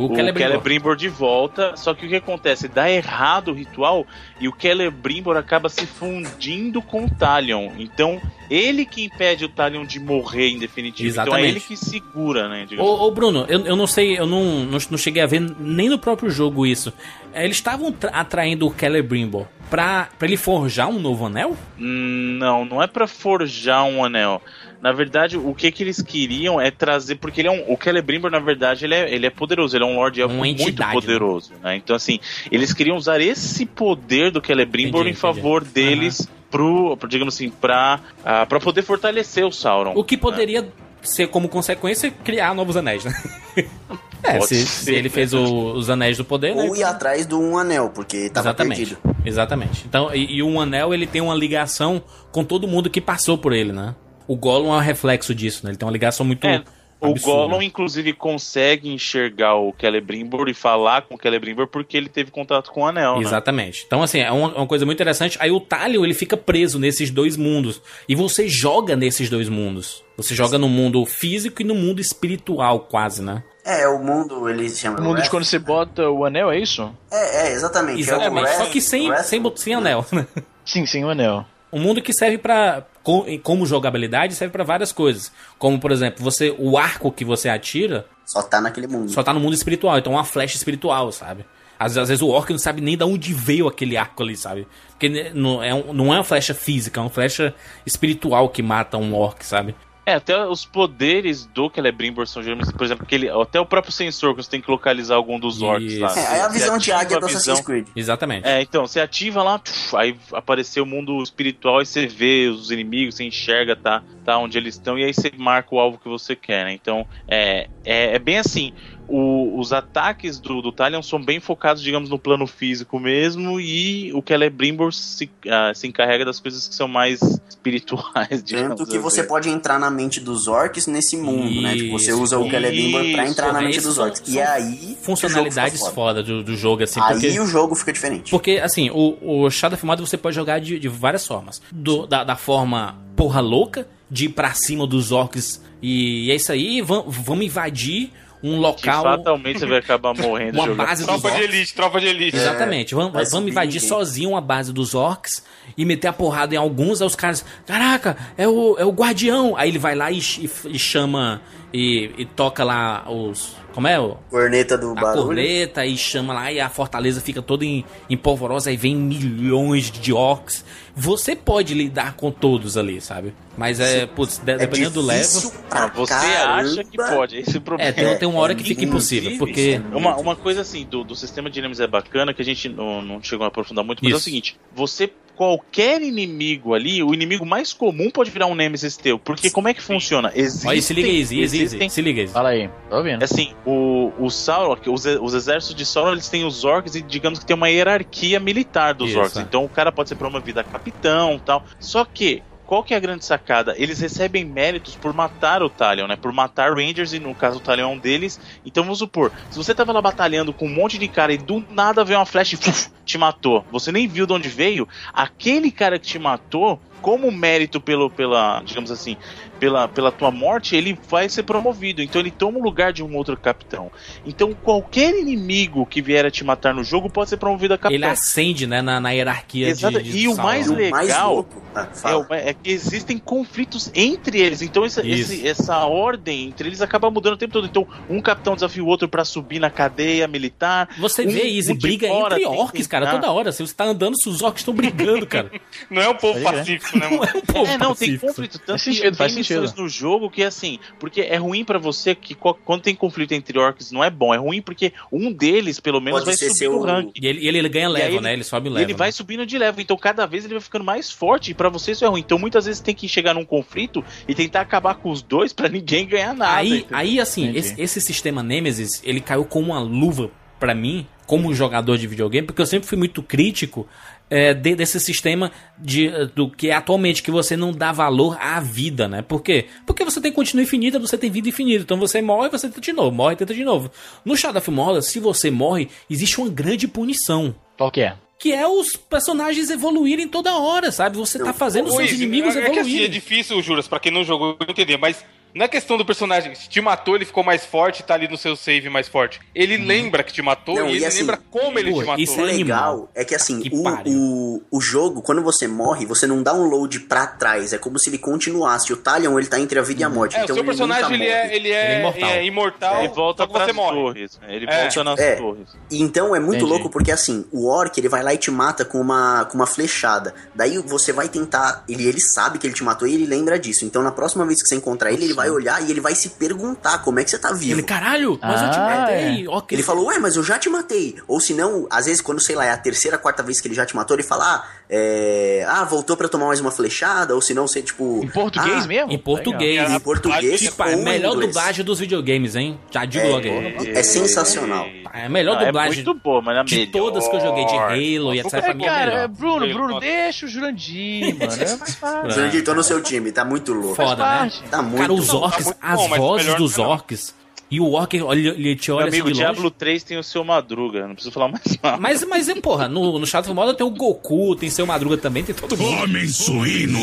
[SPEAKER 3] O,
[SPEAKER 6] O
[SPEAKER 3] Celebrimbor.
[SPEAKER 6] De volta, só que o que acontece? Dá errado o ritual e o Celebrimbor acaba se fundindo com o Talion. Então, ele que impede o Talion de morrer em definitivo. Então é
[SPEAKER 3] Exatamente.
[SPEAKER 6] ele que segura, né? digamos
[SPEAKER 3] Ô, ô, Bruno, eu, eu não sei, eu não, não, não cheguei a ver nem no próprio jogo isso. É, Eles estavam tra- atraindo o Celebrimbor pra, pra ele forjar um novo anel?
[SPEAKER 6] Hum, Não, não é pra forjar um anel. Na verdade, o que que eles queriam é trazer, porque ele é um, o Celebrimbor, na verdade, ele é, ele é poderoso, ele é um Lord Elfo muito
[SPEAKER 3] entidade,
[SPEAKER 6] poderoso, né? Então, assim, eles queriam usar esse poder do Celebrimbor
[SPEAKER 3] Entendi,
[SPEAKER 6] em favor deles, pro, pro, digamos assim, pra, ah, pra poder fortalecer o Sauron.
[SPEAKER 3] O que
[SPEAKER 6] né?
[SPEAKER 3] poderia ser como consequência criar novos anéis, né? É,
[SPEAKER 6] Pode
[SPEAKER 3] se,
[SPEAKER 6] ser,
[SPEAKER 3] ele fez o- os anéis do poder, né?
[SPEAKER 5] Ou ir atrás do um anel, porque tava
[SPEAKER 3] Exatamente.
[SPEAKER 5] perdido.
[SPEAKER 3] Exatamente. Então, e, e o anel ele tem uma ligação com todo mundo que passou por ele, né? O Gollum é um reflexo disso, né? Ele tem uma ligação muito
[SPEAKER 6] É, o. Gollum, inclusive, consegue enxergar o Celebrimbor e falar com o Celebrimbor porque ele teve contato com o anel, né?
[SPEAKER 3] Exatamente. Então, assim, é uma, uma coisa muito interessante. Aí o Talion, ele fica preso nesses dois mundos. E você joga nesses dois mundos. Você joga no mundo físico e no mundo espiritual, quase, né?
[SPEAKER 5] É, o mundo, ele se chama.
[SPEAKER 2] O mundo de
[SPEAKER 5] Wrath.
[SPEAKER 2] quando você bota o anel, é isso?
[SPEAKER 5] É, é, exatamente.
[SPEAKER 3] Exatamente.
[SPEAKER 5] É o
[SPEAKER 3] Só que sem,
[SPEAKER 5] Wrath-
[SPEAKER 3] sem, sem anel, né?
[SPEAKER 2] Sim, sim, o anel.
[SPEAKER 3] Um mundo que serve pra. co- Como jogabilidade, serve pra várias coisas. Como, por exemplo, você o arco que você atira
[SPEAKER 5] Só tá naquele mundo.
[SPEAKER 3] só tá no mundo espiritual. Então, é uma flecha espiritual, sabe? Às, às vezes o orc não sabe nem de onde veio aquele arco ali, sabe? Porque né, não é, não é uma flecha física, é uma flecha espiritual que mata um orc, sabe?
[SPEAKER 6] É, até os poderes do Celebrimbor são geralmente, por exemplo, aquele, até o próprio sensor que você tem que localizar algum dos orcs lá.
[SPEAKER 3] Isso.
[SPEAKER 5] É, aí a visão de águia do
[SPEAKER 6] visão-
[SPEAKER 5] Assassin's Creed.
[SPEAKER 3] Exatamente.
[SPEAKER 6] É, então, você ativa lá, aí apareceu o mundo espiritual e você vê os inimigos, você enxerga, tá, tá onde eles estão, e aí você marca o alvo que você quer, né? Então, é, é, é bem assim. O- os ataques do, do Talion são bem focados, digamos, no plano físico mesmo, e o Celebrimbor se, ah, se encarrega das coisas que são mais espirituais, digamos
[SPEAKER 5] Tanto que você
[SPEAKER 6] assim.
[SPEAKER 5] pode entrar na mente dos orcs nesse mundo, né? Tipo, você
[SPEAKER 3] Isso.
[SPEAKER 5] usa o Celebrimbor pra
[SPEAKER 6] Isso.
[SPEAKER 5] entrar na
[SPEAKER 3] É,
[SPEAKER 5] mente
[SPEAKER 3] isso
[SPEAKER 5] dos
[SPEAKER 3] são-
[SPEAKER 5] orcs. E aí.
[SPEAKER 3] Funcionalidades
[SPEAKER 5] foda.
[SPEAKER 3] foda do, do jogo, assim,
[SPEAKER 5] Aí
[SPEAKER 3] porque...
[SPEAKER 5] o jogo fica diferente.
[SPEAKER 3] Porque, assim, o, o Shadow of Mordor você pode jogar de, de várias formas. Do- da, da forma porra louca, de ir pra cima dos orcs e é isso aí, vam- vamos invadir um
[SPEAKER 6] Que
[SPEAKER 3] local...
[SPEAKER 6] fatalmente você vai acabar morrendo
[SPEAKER 3] Uma
[SPEAKER 6] jogando.
[SPEAKER 3] base dos
[SPEAKER 4] Tropa de
[SPEAKER 3] orcs.
[SPEAKER 4] elite, tropa de elite.
[SPEAKER 3] Exatamente. Vamos,
[SPEAKER 5] vai
[SPEAKER 3] vamos invadir sozinho a base dos orcs e meter a porrada em alguns. Aí os caras, caraca, é o, é o guardião. Aí ele vai lá e, e- e chama e, e toca lá os. Como é? o-
[SPEAKER 5] Corneta do
[SPEAKER 3] A
[SPEAKER 5] barulho.
[SPEAKER 3] corneta e chama lá e a fortaleza fica toda em, em polvorosa. Aí vem milhões de orcs. Você pode lidar com todos ali, sabe? Mas é, putz, de-
[SPEAKER 5] É
[SPEAKER 3] dependendo do level.
[SPEAKER 5] pra
[SPEAKER 6] Ah, você
[SPEAKER 5] caramba.
[SPEAKER 6] acha que pode, esse é o problema.
[SPEAKER 3] É, tem, tem uma hora que
[SPEAKER 5] é
[SPEAKER 3] fica impossível. Porque.
[SPEAKER 5] é
[SPEAKER 6] Uma, uma coisa assim, do, do sistema de inimigos é bacana, que a gente não, não chegou a aprofundar muito, mas é o
[SPEAKER 3] Isso.
[SPEAKER 6] seguinte, você, qualquer inimigo ali, o inimigo mais comum pode virar um Nemesis teu, porque como é que funciona? Existem,
[SPEAKER 3] Olha, se liga aí,
[SPEAKER 6] existem
[SPEAKER 3] Izzy, se liga aí.
[SPEAKER 2] Fala aí, tá ouvindo?
[SPEAKER 6] Assim, o, o Sauron, os, os exércitos de Sauron, eles têm os orcs e digamos que tem uma hierarquia militar dos
[SPEAKER 3] Isso,
[SPEAKER 6] orcs. Então o cara pode ser promovido a capitão tal. Só que, qual que é a grande sacada? Eles recebem méritos por matar o Talion, né? Por matar Rangers, e no caso o Talion é um deles. Então vamos supor, se você tava lá batalhando com um monte de cara e do nada veio uma flecha e fuf, te matou. Você nem viu de onde veio. Aquele cara que te matou, como mérito pelo, pela, digamos assim, pela, pela tua morte, ele vai ser promovido. Então ele toma o lugar de um outro capitão. Então qualquer inimigo que vier a te matar no jogo pode ser promovido a
[SPEAKER 3] Ele
[SPEAKER 6] capitão.
[SPEAKER 3] ascende, né, na, na hierarquia
[SPEAKER 6] Exato,
[SPEAKER 3] de, de
[SPEAKER 6] e o mais
[SPEAKER 5] E o mais
[SPEAKER 6] legal.
[SPEAKER 5] Ah,
[SPEAKER 6] É, é que existem conflitos entre eles, então essa,
[SPEAKER 3] Isso.
[SPEAKER 6] esse- essa ordem entre eles acaba mudando o tempo todo. Então, um capitão desafia o outro pra subir na cadeia militar.
[SPEAKER 3] Você
[SPEAKER 6] Um-
[SPEAKER 3] vê Easy
[SPEAKER 6] um
[SPEAKER 3] briga
[SPEAKER 6] fora
[SPEAKER 3] entre
[SPEAKER 6] tem
[SPEAKER 3] orcs, cara, toda hora. Se você tá andando, os orcs estão brigando, cara.
[SPEAKER 4] Não é um povo
[SPEAKER 2] né?
[SPEAKER 4] pacífico, né,
[SPEAKER 3] Não
[SPEAKER 4] mano?
[SPEAKER 3] é um povo
[SPEAKER 6] é, não, tem
[SPEAKER 3] pacífico.
[SPEAKER 6] conflito. Tanto
[SPEAKER 2] Faz sentido,
[SPEAKER 6] tem
[SPEAKER 2] faz
[SPEAKER 6] missões
[SPEAKER 2] sentido.
[SPEAKER 6] no jogo que, assim, porque é ruim pra você que quando tem conflito entre orcs não é bom. É ruim porque um deles, pelo menos,
[SPEAKER 5] Pode
[SPEAKER 6] vai
[SPEAKER 5] ser
[SPEAKER 6] subir
[SPEAKER 5] seu-
[SPEAKER 6] no ranking.
[SPEAKER 3] E ele, ele, ele ganha level,
[SPEAKER 6] ele-
[SPEAKER 3] né? Ele sobe o
[SPEAKER 6] E
[SPEAKER 3] level.
[SPEAKER 6] ele vai
[SPEAKER 3] né?
[SPEAKER 6] subindo de level, então cada vez ele vai ficando mais forte e pra você isso é ruim. Então muitas vezes tem que chegar num conflito e tentar acabar com os dois pra ninguém ganhar nada.
[SPEAKER 3] Aí,
[SPEAKER 6] entendeu?
[SPEAKER 3] aí assim, esse, esse sistema Nemesis, ele caiu com uma luva pra mim, como jogador de videogame, porque eu sempre fui muito crítico é, de- desse sistema de, do que é atualmente, que você não dá valor à vida, né? Por quê? Porque você tem continua infinita, você tem vida infinita. Então você morre, você tenta de novo, morre, tenta de novo. No Shadow of Mordor, se você morre, existe uma grande punição.
[SPEAKER 2] Qual que é?
[SPEAKER 3] Que é os personagens evoluírem toda hora, sabe? Você tá fazendo os seus inimigos
[SPEAKER 4] é, é que assim, é
[SPEAKER 3] evoluírem.
[SPEAKER 4] difícil, Juras, pra quem não jogou entender, mas não é questão do personagem. Se te matou, ele ficou mais forte, tá ali no seu save mais forte. Ele lembra que te matou
[SPEAKER 5] Não,
[SPEAKER 4] e
[SPEAKER 5] e
[SPEAKER 4] ele
[SPEAKER 5] assim,
[SPEAKER 4] lembra como ele
[SPEAKER 3] pô,
[SPEAKER 4] te matou.
[SPEAKER 3] isso
[SPEAKER 5] O
[SPEAKER 3] é
[SPEAKER 5] legal é que assim,
[SPEAKER 3] Que
[SPEAKER 5] o, o, o jogo, quando você morre, você não dá um load pra trás. É como se ele continuasse. O Talion, ele tá entre a vida e a morte.
[SPEAKER 4] É,
[SPEAKER 5] então
[SPEAKER 4] o seu
[SPEAKER 5] ele
[SPEAKER 4] personagem
[SPEAKER 5] nunca
[SPEAKER 4] ele
[SPEAKER 5] morre.
[SPEAKER 4] é, ele é,
[SPEAKER 3] Ele é imortal.
[SPEAKER 4] é imortal,
[SPEAKER 6] Ele volta
[SPEAKER 4] só que você morre.
[SPEAKER 6] torres. Ele
[SPEAKER 4] É.
[SPEAKER 6] volta nas
[SPEAKER 5] É.
[SPEAKER 6] torres.
[SPEAKER 5] E Então é muito
[SPEAKER 2] Entendi.
[SPEAKER 5] louco porque assim, o orc ele vai lá e te mata com uma, com uma flechada. Daí você vai tentar. Ele, ele sabe que ele te matou e ele lembra disso. Então na próxima vez que você encontrar ele, ele vai olhar e ele vai se perguntar como é que você tá vivo.
[SPEAKER 3] Ele, caralho, mas eu te
[SPEAKER 2] Ah,
[SPEAKER 3] matei. ok.
[SPEAKER 5] Ele falou, ué, mas eu já te matei. Ou se não, às vezes, quando, sei lá, é a terceira, quarta vez que ele já te matou, ele fala, ah, é... ah voltou pra tomar mais uma flechada. Ou se não, você, tipo.
[SPEAKER 2] Em português
[SPEAKER 5] ah,
[SPEAKER 2] mesmo?
[SPEAKER 3] Em português.
[SPEAKER 5] Em português
[SPEAKER 3] Tipo,
[SPEAKER 5] ou
[SPEAKER 3] é melhor
[SPEAKER 5] inglês.
[SPEAKER 3] dublagem dos videogames, hein? Já digo logo aí.
[SPEAKER 5] É sensacional.
[SPEAKER 3] É a melhor
[SPEAKER 6] Ah, é
[SPEAKER 3] dublagem
[SPEAKER 6] muito boa, mas a
[SPEAKER 3] de
[SPEAKER 6] melhor.
[SPEAKER 3] todas que eu joguei, de Halo e etc.
[SPEAKER 4] É,
[SPEAKER 3] Pra mim é
[SPEAKER 2] Cara,
[SPEAKER 3] melhor.
[SPEAKER 2] Bruno, Bruno, deixa o Jurandir, mano. É mais fácil.
[SPEAKER 5] Jurandir, tô no seu time, tá muito louco.
[SPEAKER 3] Foda, né?
[SPEAKER 5] Tá muito
[SPEAKER 3] Cara, os
[SPEAKER 5] bom.
[SPEAKER 3] orcs,
[SPEAKER 4] muito
[SPEAKER 3] as
[SPEAKER 4] bom,
[SPEAKER 3] vozes dos
[SPEAKER 4] não.
[SPEAKER 3] orcs. E o orc, olha, ele te
[SPEAKER 6] Meu
[SPEAKER 3] olha assim
[SPEAKER 6] amigo,
[SPEAKER 3] de longe.
[SPEAKER 6] Diablo 3 tem o seu Madruga, não preciso falar mais nada.
[SPEAKER 3] Mas, mas, é, porra, no, no Shadow Mordor tem o Goku, tem seu Madruga também, tem todo mundo.
[SPEAKER 11] Homem suíno!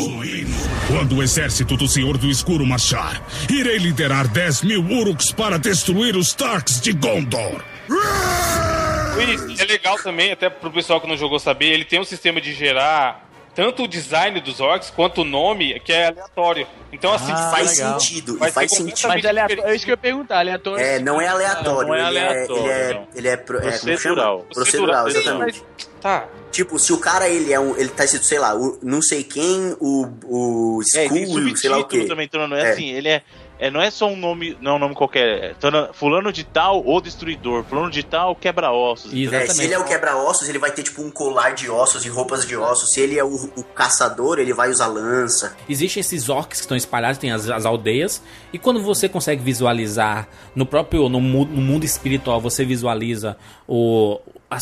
[SPEAKER 11] Quando o exército do Senhor do Escuro marchar, irei liderar 10 mil Uruks para destruir os Tarks de Gondor.
[SPEAKER 4] É legal também, até pro pessoal que não jogou saber, ele tem um sistema de gerar tanto o design dos orcs quanto o nome, que é aleatório. Então, assim,
[SPEAKER 2] Ah,
[SPEAKER 5] Faz
[SPEAKER 2] legal.
[SPEAKER 5] sentido,
[SPEAKER 4] Vai
[SPEAKER 5] faz
[SPEAKER 4] ser
[SPEAKER 5] sentido.
[SPEAKER 2] Mas aleatório, é isso que eu ia perguntar, aleatório.
[SPEAKER 5] É, não é aleatório,
[SPEAKER 6] Não é
[SPEAKER 5] ele,
[SPEAKER 6] aleatório,
[SPEAKER 5] é, ele é,
[SPEAKER 6] não.
[SPEAKER 5] ele é, pro- é, como chama?
[SPEAKER 6] Procedural.
[SPEAKER 5] Procedural,
[SPEAKER 6] Procedural,
[SPEAKER 5] exatamente.
[SPEAKER 4] Mas, tá.
[SPEAKER 5] Tipo, se o cara ele é um, ele tá escrito, sei lá, o, não sei quem, o, o
[SPEAKER 6] É, tem
[SPEAKER 5] Skull, sei lá o quê.
[SPEAKER 6] também, então não é,
[SPEAKER 5] É.
[SPEAKER 6] assim, ele é, é. Não é só um nome, não é um nome qualquer. É, fulano de tal, ou destruidor. Fulano de tal, quebra-ossos.
[SPEAKER 5] É, se ele é o quebra-ossos, ele vai ter tipo um colar de ossos e roupas de ossos. Se ele é o, o caçador, ele vai usar lança.
[SPEAKER 3] Existem esses orcs que estão espalhados, tem as, as aldeias, e quando você consegue visualizar no próprio no, no mundo espiritual, você visualiza o,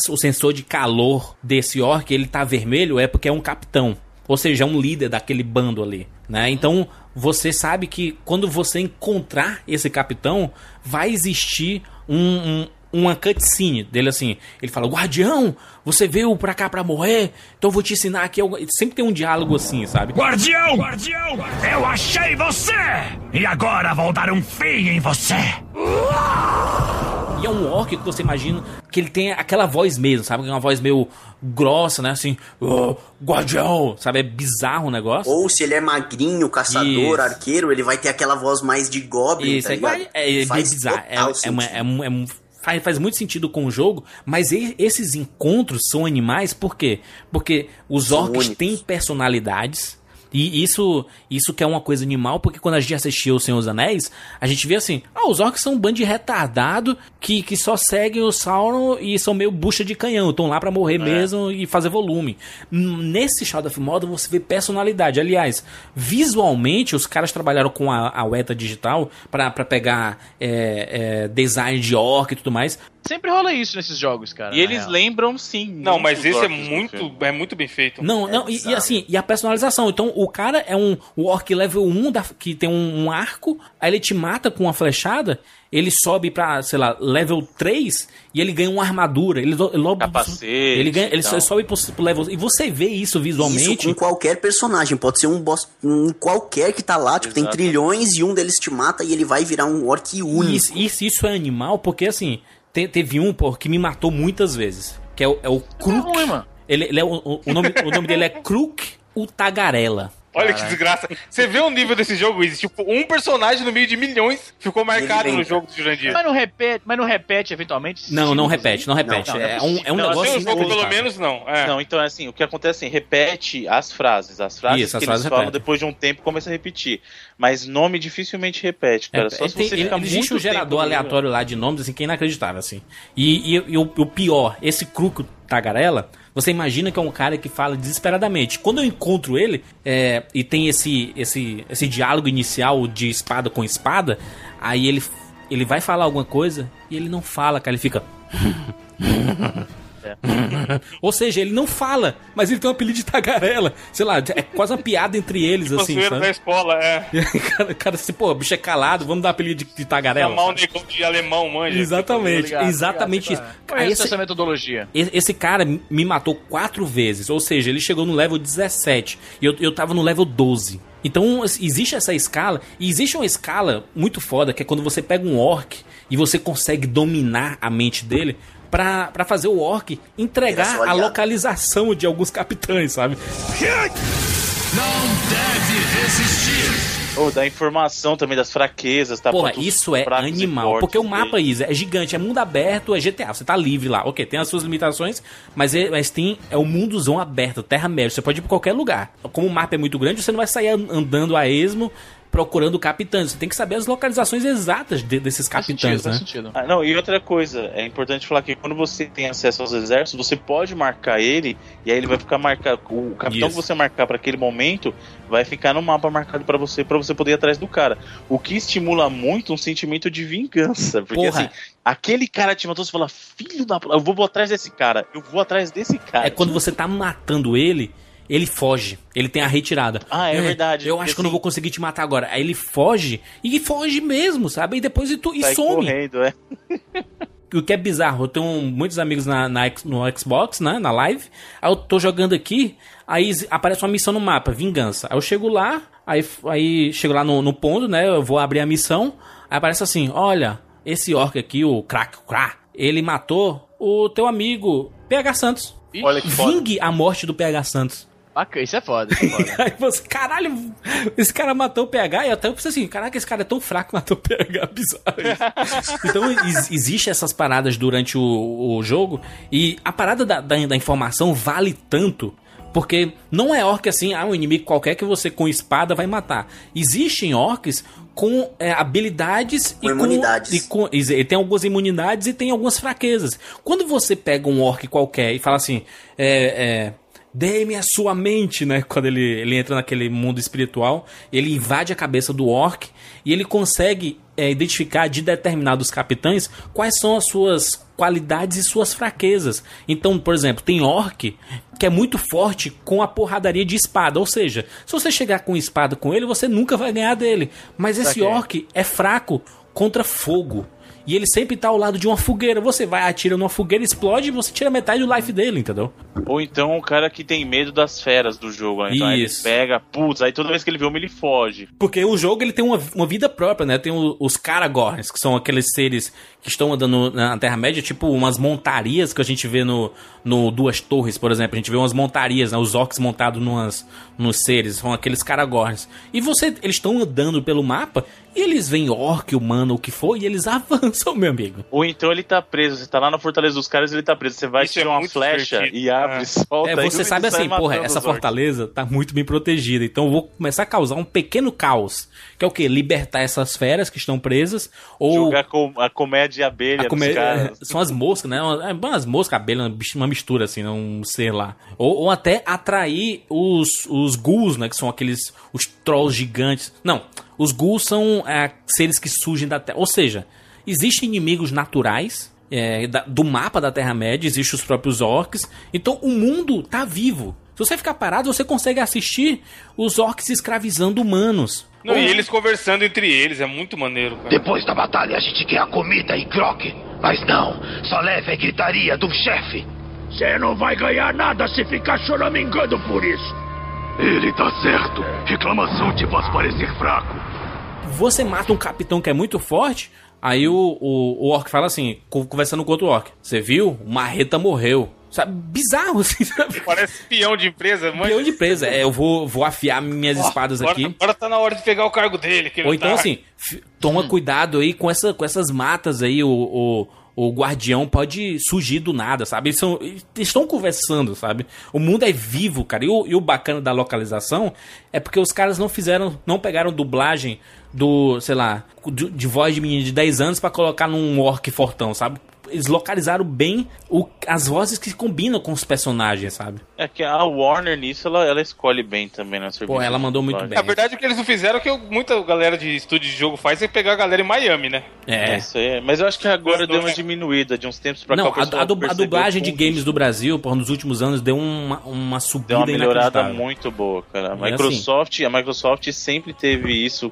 [SPEAKER 3] o sensor de calor desse orc, ele tá vermelho, é porque é um capitão, ou seja, é um líder daquele bando ali, né? Então você sabe que quando você encontrar esse capitão, vai existir um, um- uma cutscene dele assim. Ele fala: Guardião, você veio pra cá pra morrer, então eu vou te ensinar aqui. algo." Sempre tem um diálogo assim, sabe?
[SPEAKER 11] Guardião! Guardião! Eu achei você! E agora vou dar um fim em você!
[SPEAKER 3] E é um orc que você imagina que ele tem aquela voz mesmo, sabe? Que é uma voz meio grossa, né? Assim, "Ô, guardião, sabe? É bizarro o negócio.
[SPEAKER 5] Ou se ele é magrinho, caçador,
[SPEAKER 3] Isso.
[SPEAKER 5] arqueiro, ele vai ter aquela voz mais de goblin,
[SPEAKER 3] Isso,
[SPEAKER 5] tá
[SPEAKER 3] é, é, é,
[SPEAKER 5] Faz
[SPEAKER 3] bizarro. É, é, uma- é é faz, faz muito sentido com o jogo, mas esses encontros são animais por quê? Porque os
[SPEAKER 5] São
[SPEAKER 3] orcs
[SPEAKER 5] únicos.
[SPEAKER 3] têm personalidades. E isso, isso que é uma coisa animal, porque quando a gente assistiu O Senhor dos Anéis, a gente vê assim, ah, os orcs são um bando de retardado que, que só seguem o Sauron e são meio bucha de canhão, estão lá pra morrer mesmo e fazer volume. Nesse Shadow of Mordor você vê personalidade. Aliás, visualmente os caras trabalharam com a, a Weta Digital pra pra pegar é, é, design de orc e tudo mais.
[SPEAKER 2] Sempre rola isso nesses jogos, cara.
[SPEAKER 6] E eles
[SPEAKER 2] real.
[SPEAKER 6] lembram sim.
[SPEAKER 4] Não, mas esse é muito, é muito bem feito.
[SPEAKER 3] Não, não, e- e, assim, e a personalização. Então, o cara é um orc level 1 da, que tem um, um arco, aí ele te mata com uma flechada, ele sobe pra, sei lá, level 3 e ele ganha uma armadura. Ele, logo,
[SPEAKER 6] Capacete
[SPEAKER 3] ele ganha, ele
[SPEAKER 6] e tal.
[SPEAKER 3] sobe pro, pro level. E você vê isso visualmente.
[SPEAKER 5] Isso com qualquer personagem, pode ser um boss, um qualquer que tá lá, tipo, tem
[SPEAKER 6] Exato.
[SPEAKER 5] trilhões e um deles te mata e ele vai virar um orc único.
[SPEAKER 3] Isso, isso, isso é animal, porque assim, te- teve um, pô, que me matou muitas vezes. Que é o, é o
[SPEAKER 2] ruim, mano.
[SPEAKER 3] Ele, ele é, o, o- nome, o nome dele é Kruk o Tagarela.
[SPEAKER 4] Olha que desgraça. Você vê o nível desse jogo, Izzy? Tipo, um personagem no meio de milhões ficou marcado no jogo do Jurandir.
[SPEAKER 2] Mas não repete, mas não repete eventualmente?
[SPEAKER 3] Não, não repete, não repete.
[SPEAKER 2] Não, não é
[SPEAKER 3] é, um, é um
[SPEAKER 6] Não,
[SPEAKER 3] negócio
[SPEAKER 4] Seu jogo, pelo menos, não. É.
[SPEAKER 6] Não, então é assim, o que acontece é assim, repete as frases. As frases
[SPEAKER 3] Isso, as
[SPEAKER 6] que
[SPEAKER 3] frases
[SPEAKER 6] eles falam
[SPEAKER 3] repetem.
[SPEAKER 6] depois de um tempo começa a repetir. Mas nome dificilmente repete, cara.
[SPEAKER 3] É,
[SPEAKER 6] Só se
[SPEAKER 3] tem-
[SPEAKER 6] você
[SPEAKER 3] ele-
[SPEAKER 6] ficar
[SPEAKER 3] existe
[SPEAKER 6] muito
[SPEAKER 3] um gerador aleatório lá de nomes assim que é inacreditável assim. E, e- e o, o pior, esse Cruco Tagarela, você imagina que é um cara que fala desesperadamente. Quando eu encontro ele é, e tem esse, esse esse diálogo inicial de espada com espada, aí ele ele vai falar alguma coisa e ele não fala, cara, ele fica Ou seja, ele não fala, mas ele tem um apelido de tagarela. Sei lá, é quase uma piada entre eles,
[SPEAKER 4] Tipo
[SPEAKER 3] assim. sabe?
[SPEAKER 4] da escola, é.
[SPEAKER 3] cara, cara, assim, pô, o bicho é calado, vamos dar apelido de, de tagarela.
[SPEAKER 4] Chamar um negão de alemão, manja.
[SPEAKER 3] Exatamente,
[SPEAKER 2] Ligado,
[SPEAKER 3] exatamente
[SPEAKER 2] ligado,
[SPEAKER 3] isso.
[SPEAKER 2] Conheço
[SPEAKER 3] Aí esse-
[SPEAKER 2] essa metodologia.
[SPEAKER 3] Esse cara me matou quatro vezes, ou seja, ele chegou no level 17 e eu, eu tava no level 12. Então assim, existe essa escala, e existe uma escala muito foda que é quando você pega um orc e você consegue dominar a mente dele pra, pra fazer o orc entregar
[SPEAKER 5] só
[SPEAKER 3] a localização de alguns capitães, sabe?
[SPEAKER 9] Não deve resistir.
[SPEAKER 6] Ou dá informação também das fraquezas, tá?
[SPEAKER 3] Porra, isso é animal. Porque o mapa, Isa, é gigante, é mundo aberto, é GTA. Você tá livre lá. Ok, tem as suas limitações, mas, é, mas tem. É o mundozão aberto, terra-média. Você pode ir pra qualquer lugar. Como o mapa é muito grande, você não vai sair an- andando a esmo procurando capitães. Você tem que saber as localizações exatas de- desses
[SPEAKER 2] Faz
[SPEAKER 3] capitães,
[SPEAKER 2] sentido, faz
[SPEAKER 3] né?
[SPEAKER 2] sentido.
[SPEAKER 6] Ah, não, e outra coisa, é importante falar que quando você tem acesso aos exércitos, você pode marcar ele, e aí ele vai ficar marcado. O capitão
[SPEAKER 3] Isso.
[SPEAKER 6] que você marcar para aquele momento vai ficar no mapa marcado para você, para você poder ir atrás do cara. O que estimula muito um sentimento de vingança. Porque
[SPEAKER 3] Porra.
[SPEAKER 6] assim, aquele cara te matou, você fala, filho da. Eu vou atrás desse cara, eu vou atrás desse cara.
[SPEAKER 3] É quando você tá matando ele, ele foge. Ele tem a retirada.
[SPEAKER 6] Ah, é verdade,
[SPEAKER 3] Eu acho que eu não
[SPEAKER 6] assim-
[SPEAKER 3] vou conseguir te matar agora. Aí ele foge e foge mesmo, sabe? E depois e, tu, e
[SPEAKER 6] Sai
[SPEAKER 3] some.
[SPEAKER 6] correndo, é.
[SPEAKER 3] O que é bizarro, eu tenho muitos amigos na, na no Xbox, né, na live, aí eu tô jogando aqui, aí aparece uma missão no mapa, vingança. Aí eu chego lá, aí, aí chego lá no, no ponto, né, eu vou abrir a missão, aí aparece assim, olha, esse orc aqui, o Krak Kra, ele matou o teu amigo PH Santos.
[SPEAKER 6] Olha que foda.
[SPEAKER 3] Vingue a morte do PH Santos.
[SPEAKER 2] Bacana, isso é foda, isso é foda.
[SPEAKER 3] Aí você, caralho, esse cara matou o PH e até eu pensei assim, caraca, esse cara é tão fraco que matou o PH, bizarro isso. Então ex- existe essas paradas durante o, o jogo e a parada da, da, da informação vale tanto. Porque não é orc assim, ah, um inimigo qualquer que você com espada vai matar. Existem orcs com é, habilidades
[SPEAKER 5] Com imunidades.
[SPEAKER 3] e com. e ele tem algumas imunidades e tem algumas fraquezas. Quando você pega um orc qualquer e fala assim, é. é Dê-me a sua mente, né? Quando ele, ele entra naquele mundo espiritual, ele invade a cabeça do orc e ele consegue é, identificar de determinados capitães quais são as suas qualidades e suas fraquezas. Então, por exemplo, tem orc que é muito forte com a porradaria de espada. Ou seja, se você chegar com espada com ele, você nunca vai ganhar dele. Mas esse orc é fraco contra fogo. E ele sempre tá ao lado de uma fogueira. Você vai, atira numa fogueira, explode e você tira metade do life dele, entendeu?
[SPEAKER 6] Ou então o cara que tem medo das feras do jogo. Né? Então aí ele
[SPEAKER 3] Isso.
[SPEAKER 6] pega, putz, aí toda vez que ele vê uma, ele foge.
[SPEAKER 3] Porque o jogo ele tem uma, uma vida própria, né? Tem o- os Karagorns, que são aqueles seres que estão andando na Terra-média, tipo umas montarias que a gente vê no, no Duas Torres, por exemplo. A gente vê umas montarias, né? Os orcs montados numas, nos seres, são aqueles Karagorns. E você, eles estão andando pelo mapa e eles veem orc, humano, o que for, e eles avançam, meu amigo.
[SPEAKER 6] Ou então ele tá preso, você tá lá na Fortaleza dos caras ele tá preso. Você vai
[SPEAKER 4] Isso
[SPEAKER 6] tirar
[SPEAKER 4] é
[SPEAKER 6] uma flecha
[SPEAKER 4] divertido.
[SPEAKER 6] e abre,
[SPEAKER 4] É.
[SPEAKER 6] solta.
[SPEAKER 3] É, você sabe assim, porra, essa
[SPEAKER 6] orcs.
[SPEAKER 3] fortaleza tá muito bem protegida, então eu vou começar a causar um pequeno caos. Que é o quê? Libertar essas feras que estão presas, ou...
[SPEAKER 6] Jogar com a comédia e abelha
[SPEAKER 3] A
[SPEAKER 6] dos caras.
[SPEAKER 3] São as moscas, né? É umas moscas, abelha, uma mistura assim, não sei lá. Ou, ou até atrair os, os ghouls, né? Que são aqueles. os trolls gigantes. Não, os ghouls são é, seres que surgem da terra. Ou seja, existem inimigos naturais. é, da- do mapa da Terra-média, existem os próprios orcs. Então o mundo tá vivo. Se você ficar parado, você consegue assistir os orcs escravizando humanos.
[SPEAKER 4] Não,
[SPEAKER 3] Ou-
[SPEAKER 4] e eles conversando entre eles, é muito maneiro, cara.
[SPEAKER 12] Depois da batalha a gente quer a comida e croque. Mas não, só leve a gritaria do chefe. Você não vai ganhar nada se ficar choramingando por isso.
[SPEAKER 10] Ele tá certo. Reclamação te faz parecer fraco.
[SPEAKER 3] você mata um capitão que é muito forte, aí o, o, o orc fala assim, co- conversando com outro orc, você viu? O Marreta morreu. Sabe? Bizarro, assim, sabe?
[SPEAKER 4] Parece peão de empresa, mãe.
[SPEAKER 3] Peão de presa. É, eu vou, vou afiar minhas espadas
[SPEAKER 4] agora,
[SPEAKER 3] aqui.
[SPEAKER 4] Agora tá na hora de pegar o cargo dele.
[SPEAKER 3] Ou então,
[SPEAKER 4] tá...
[SPEAKER 3] assim, toma cuidado aí com, essa, com essas matas aí, o, o, o guardião pode surgir do nada, sabe? Eles, são, eles estão conversando, sabe? O mundo é vivo, cara. E o, e o bacana da localização é porque os caras não fizeram, não pegaram dublagem do, sei lá, de, de voz de menino de 10 anos pra colocar num orc fortão, sabe? Eles localizaram bem o, as vozes que combinam com os personagens, sabe?
[SPEAKER 6] É que a Warner nisso, ela, ela escolhe bem também, né?
[SPEAKER 3] Pô, ela mandou muito bem.
[SPEAKER 4] Na verdade, o que eles não fizeram é que muita galera de estúdio de jogo faz é pegar a galera em Miami, né?
[SPEAKER 3] É.
[SPEAKER 6] É isso aí. Mas eu acho que agora deu uma diminuída de uns tempos pra cá.
[SPEAKER 3] Não,
[SPEAKER 6] o
[SPEAKER 3] a, a a dublagem de games do Brasil, por nos últimos anos, deu uma, uma subida
[SPEAKER 6] Deu uma melhorada muito boa, cara. A
[SPEAKER 3] assim-
[SPEAKER 6] Microsoft, a Microsoft sempre teve isso,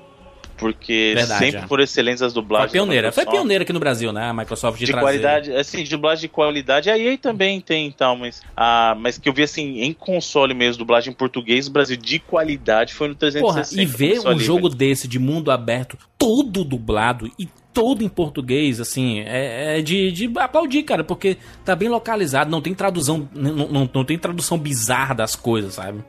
[SPEAKER 6] porque
[SPEAKER 3] Verdade,
[SPEAKER 6] sempre
[SPEAKER 3] é.
[SPEAKER 6] por excelência as
[SPEAKER 3] Foi
[SPEAKER 6] dublagens. da
[SPEAKER 3] pioneira. Foi pioneira aqui no Brasil, né? A Microsoft de,
[SPEAKER 6] de
[SPEAKER 3] trazer.
[SPEAKER 6] qualidade, assim, de dublagem de qualidade, a EA também tem e tal, mas, ah, mas que eu vi assim, em console mesmo, dublagem em português, o Brasil de qualidade foi no 360.
[SPEAKER 3] Porra, e ver um jogo desse de mundo aberto, todo dublado e todo em português, assim, é, é de, de aplaudir, cara, porque tá bem localizado, não tem tradução, não, não, não tem tradução bizarra das coisas, sabe?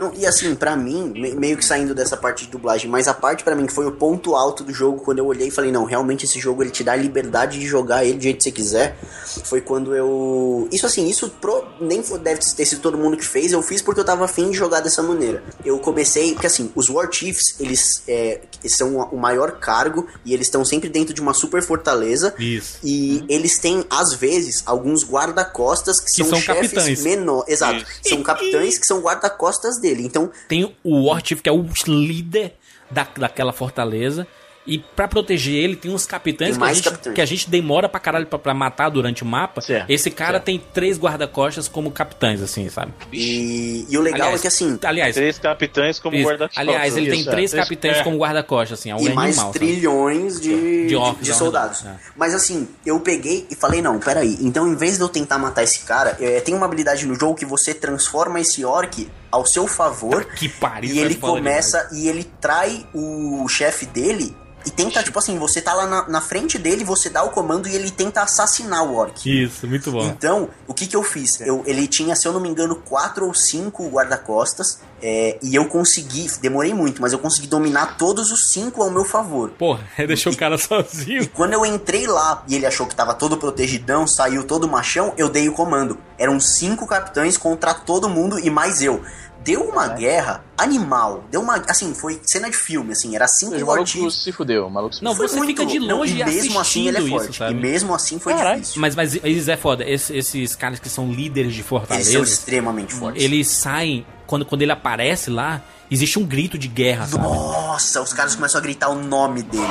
[SPEAKER 5] Não, e assim, pra mim, me- meio que saindo dessa parte de dublagem, mas a parte pra mim que foi o ponto alto do jogo, quando eu olhei e falei, não, realmente esse jogo ele te dá a liberdade de jogar ele do jeito que você quiser, foi quando eu. Isso assim, isso pro... nem deve ter sido todo mundo que fez, eu fiz porque eu tava afim de jogar dessa maneira. Eu comecei, porque assim, os War Chiefs, eles, é, eles são o maior cargo e eles estão sempre dentro de uma super fortaleza.
[SPEAKER 3] Isso.
[SPEAKER 5] E eles têm, às vezes, alguns guarda-costas que,
[SPEAKER 3] Que
[SPEAKER 5] são,
[SPEAKER 3] são
[SPEAKER 5] chefes
[SPEAKER 3] capitães.
[SPEAKER 5] menor. Exato.
[SPEAKER 3] Isso.
[SPEAKER 5] São capitães que são guarda-costas dele. Então,
[SPEAKER 3] Tem o War Chief, que é o líder da, daquela fortaleza. E pra proteger ele, tem uns capitães,
[SPEAKER 5] Tem
[SPEAKER 3] que a, gente,
[SPEAKER 5] capitães.
[SPEAKER 3] que a gente demora pra caralho pra, pra matar durante o mapa.
[SPEAKER 2] Certo,
[SPEAKER 3] Esse cara tem três guarda-costas como capitães, assim, sabe?
[SPEAKER 5] E, e o legal
[SPEAKER 3] Aliás,
[SPEAKER 5] é que assim.
[SPEAKER 3] Aliás,
[SPEAKER 6] Três capitães como
[SPEAKER 3] isso.
[SPEAKER 6] guarda-costas.
[SPEAKER 3] aliás ele tem
[SPEAKER 6] Isso,
[SPEAKER 3] três
[SPEAKER 6] é.
[SPEAKER 3] capitães
[SPEAKER 6] É.
[SPEAKER 3] como guarda-costas, assim. É um
[SPEAKER 5] E mais
[SPEAKER 3] animal, sabe?
[SPEAKER 5] trilhões de,
[SPEAKER 3] De orcs,
[SPEAKER 5] de
[SPEAKER 3] é.
[SPEAKER 5] soldados.
[SPEAKER 3] É.
[SPEAKER 5] Mas assim, eu peguei e falei, não, peraí. Então, em vez de eu tentar matar esse cara, é, tem uma habilidade no jogo que você transforma esse orc ao seu favor.
[SPEAKER 3] Que pariu,
[SPEAKER 5] E ele
[SPEAKER 3] é
[SPEAKER 5] começa e ele trai o chefe dele. E tenta, tipo assim, você tá lá na, na frente dele, você dá o comando e ele tenta assassinar o orc.
[SPEAKER 3] Isso, muito bom.
[SPEAKER 5] Então, o que que eu fiz? Eu, ele tinha, se eu não me engano, quatro ou cinco guarda-costas. é, e eu consegui, demorei muito, mas eu consegui dominar todos os cinco ao meu favor.
[SPEAKER 3] Porra, deixou o cara sozinho.
[SPEAKER 5] E quando eu entrei lá e ele achou que tava todo protegidão, saiu todo machão, eu dei o comando. Eram cinco capitães contra todo mundo e mais eu. Deu uma guerra animal. Deu uma. Assim, foi cena de filme, assim. Era cinco
[SPEAKER 2] O
[SPEAKER 5] War
[SPEAKER 2] maluco se fudeu, o maluco se
[SPEAKER 3] Não,
[SPEAKER 2] fudeu.
[SPEAKER 3] você fica de
[SPEAKER 5] Não,
[SPEAKER 3] longe
[SPEAKER 5] e mesmo assim ele é forte.
[SPEAKER 3] isso, sabe?
[SPEAKER 5] E mesmo assim foi
[SPEAKER 2] Caralho.
[SPEAKER 5] difícil.
[SPEAKER 3] Mas, mas eles é foda. Esse- esses caras que são líderes de
[SPEAKER 5] Eles
[SPEAKER 3] Fortaleza,
[SPEAKER 5] são extremamente fortes.
[SPEAKER 3] eles saem. Quando, quando ele aparece lá, existe um grito de guerra, sabe?
[SPEAKER 5] Nossa, os caras começam a gritar o nome dele.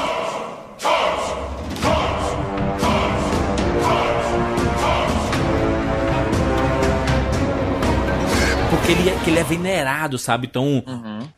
[SPEAKER 3] Porque ele é, que ele é venerado, sabe? Então.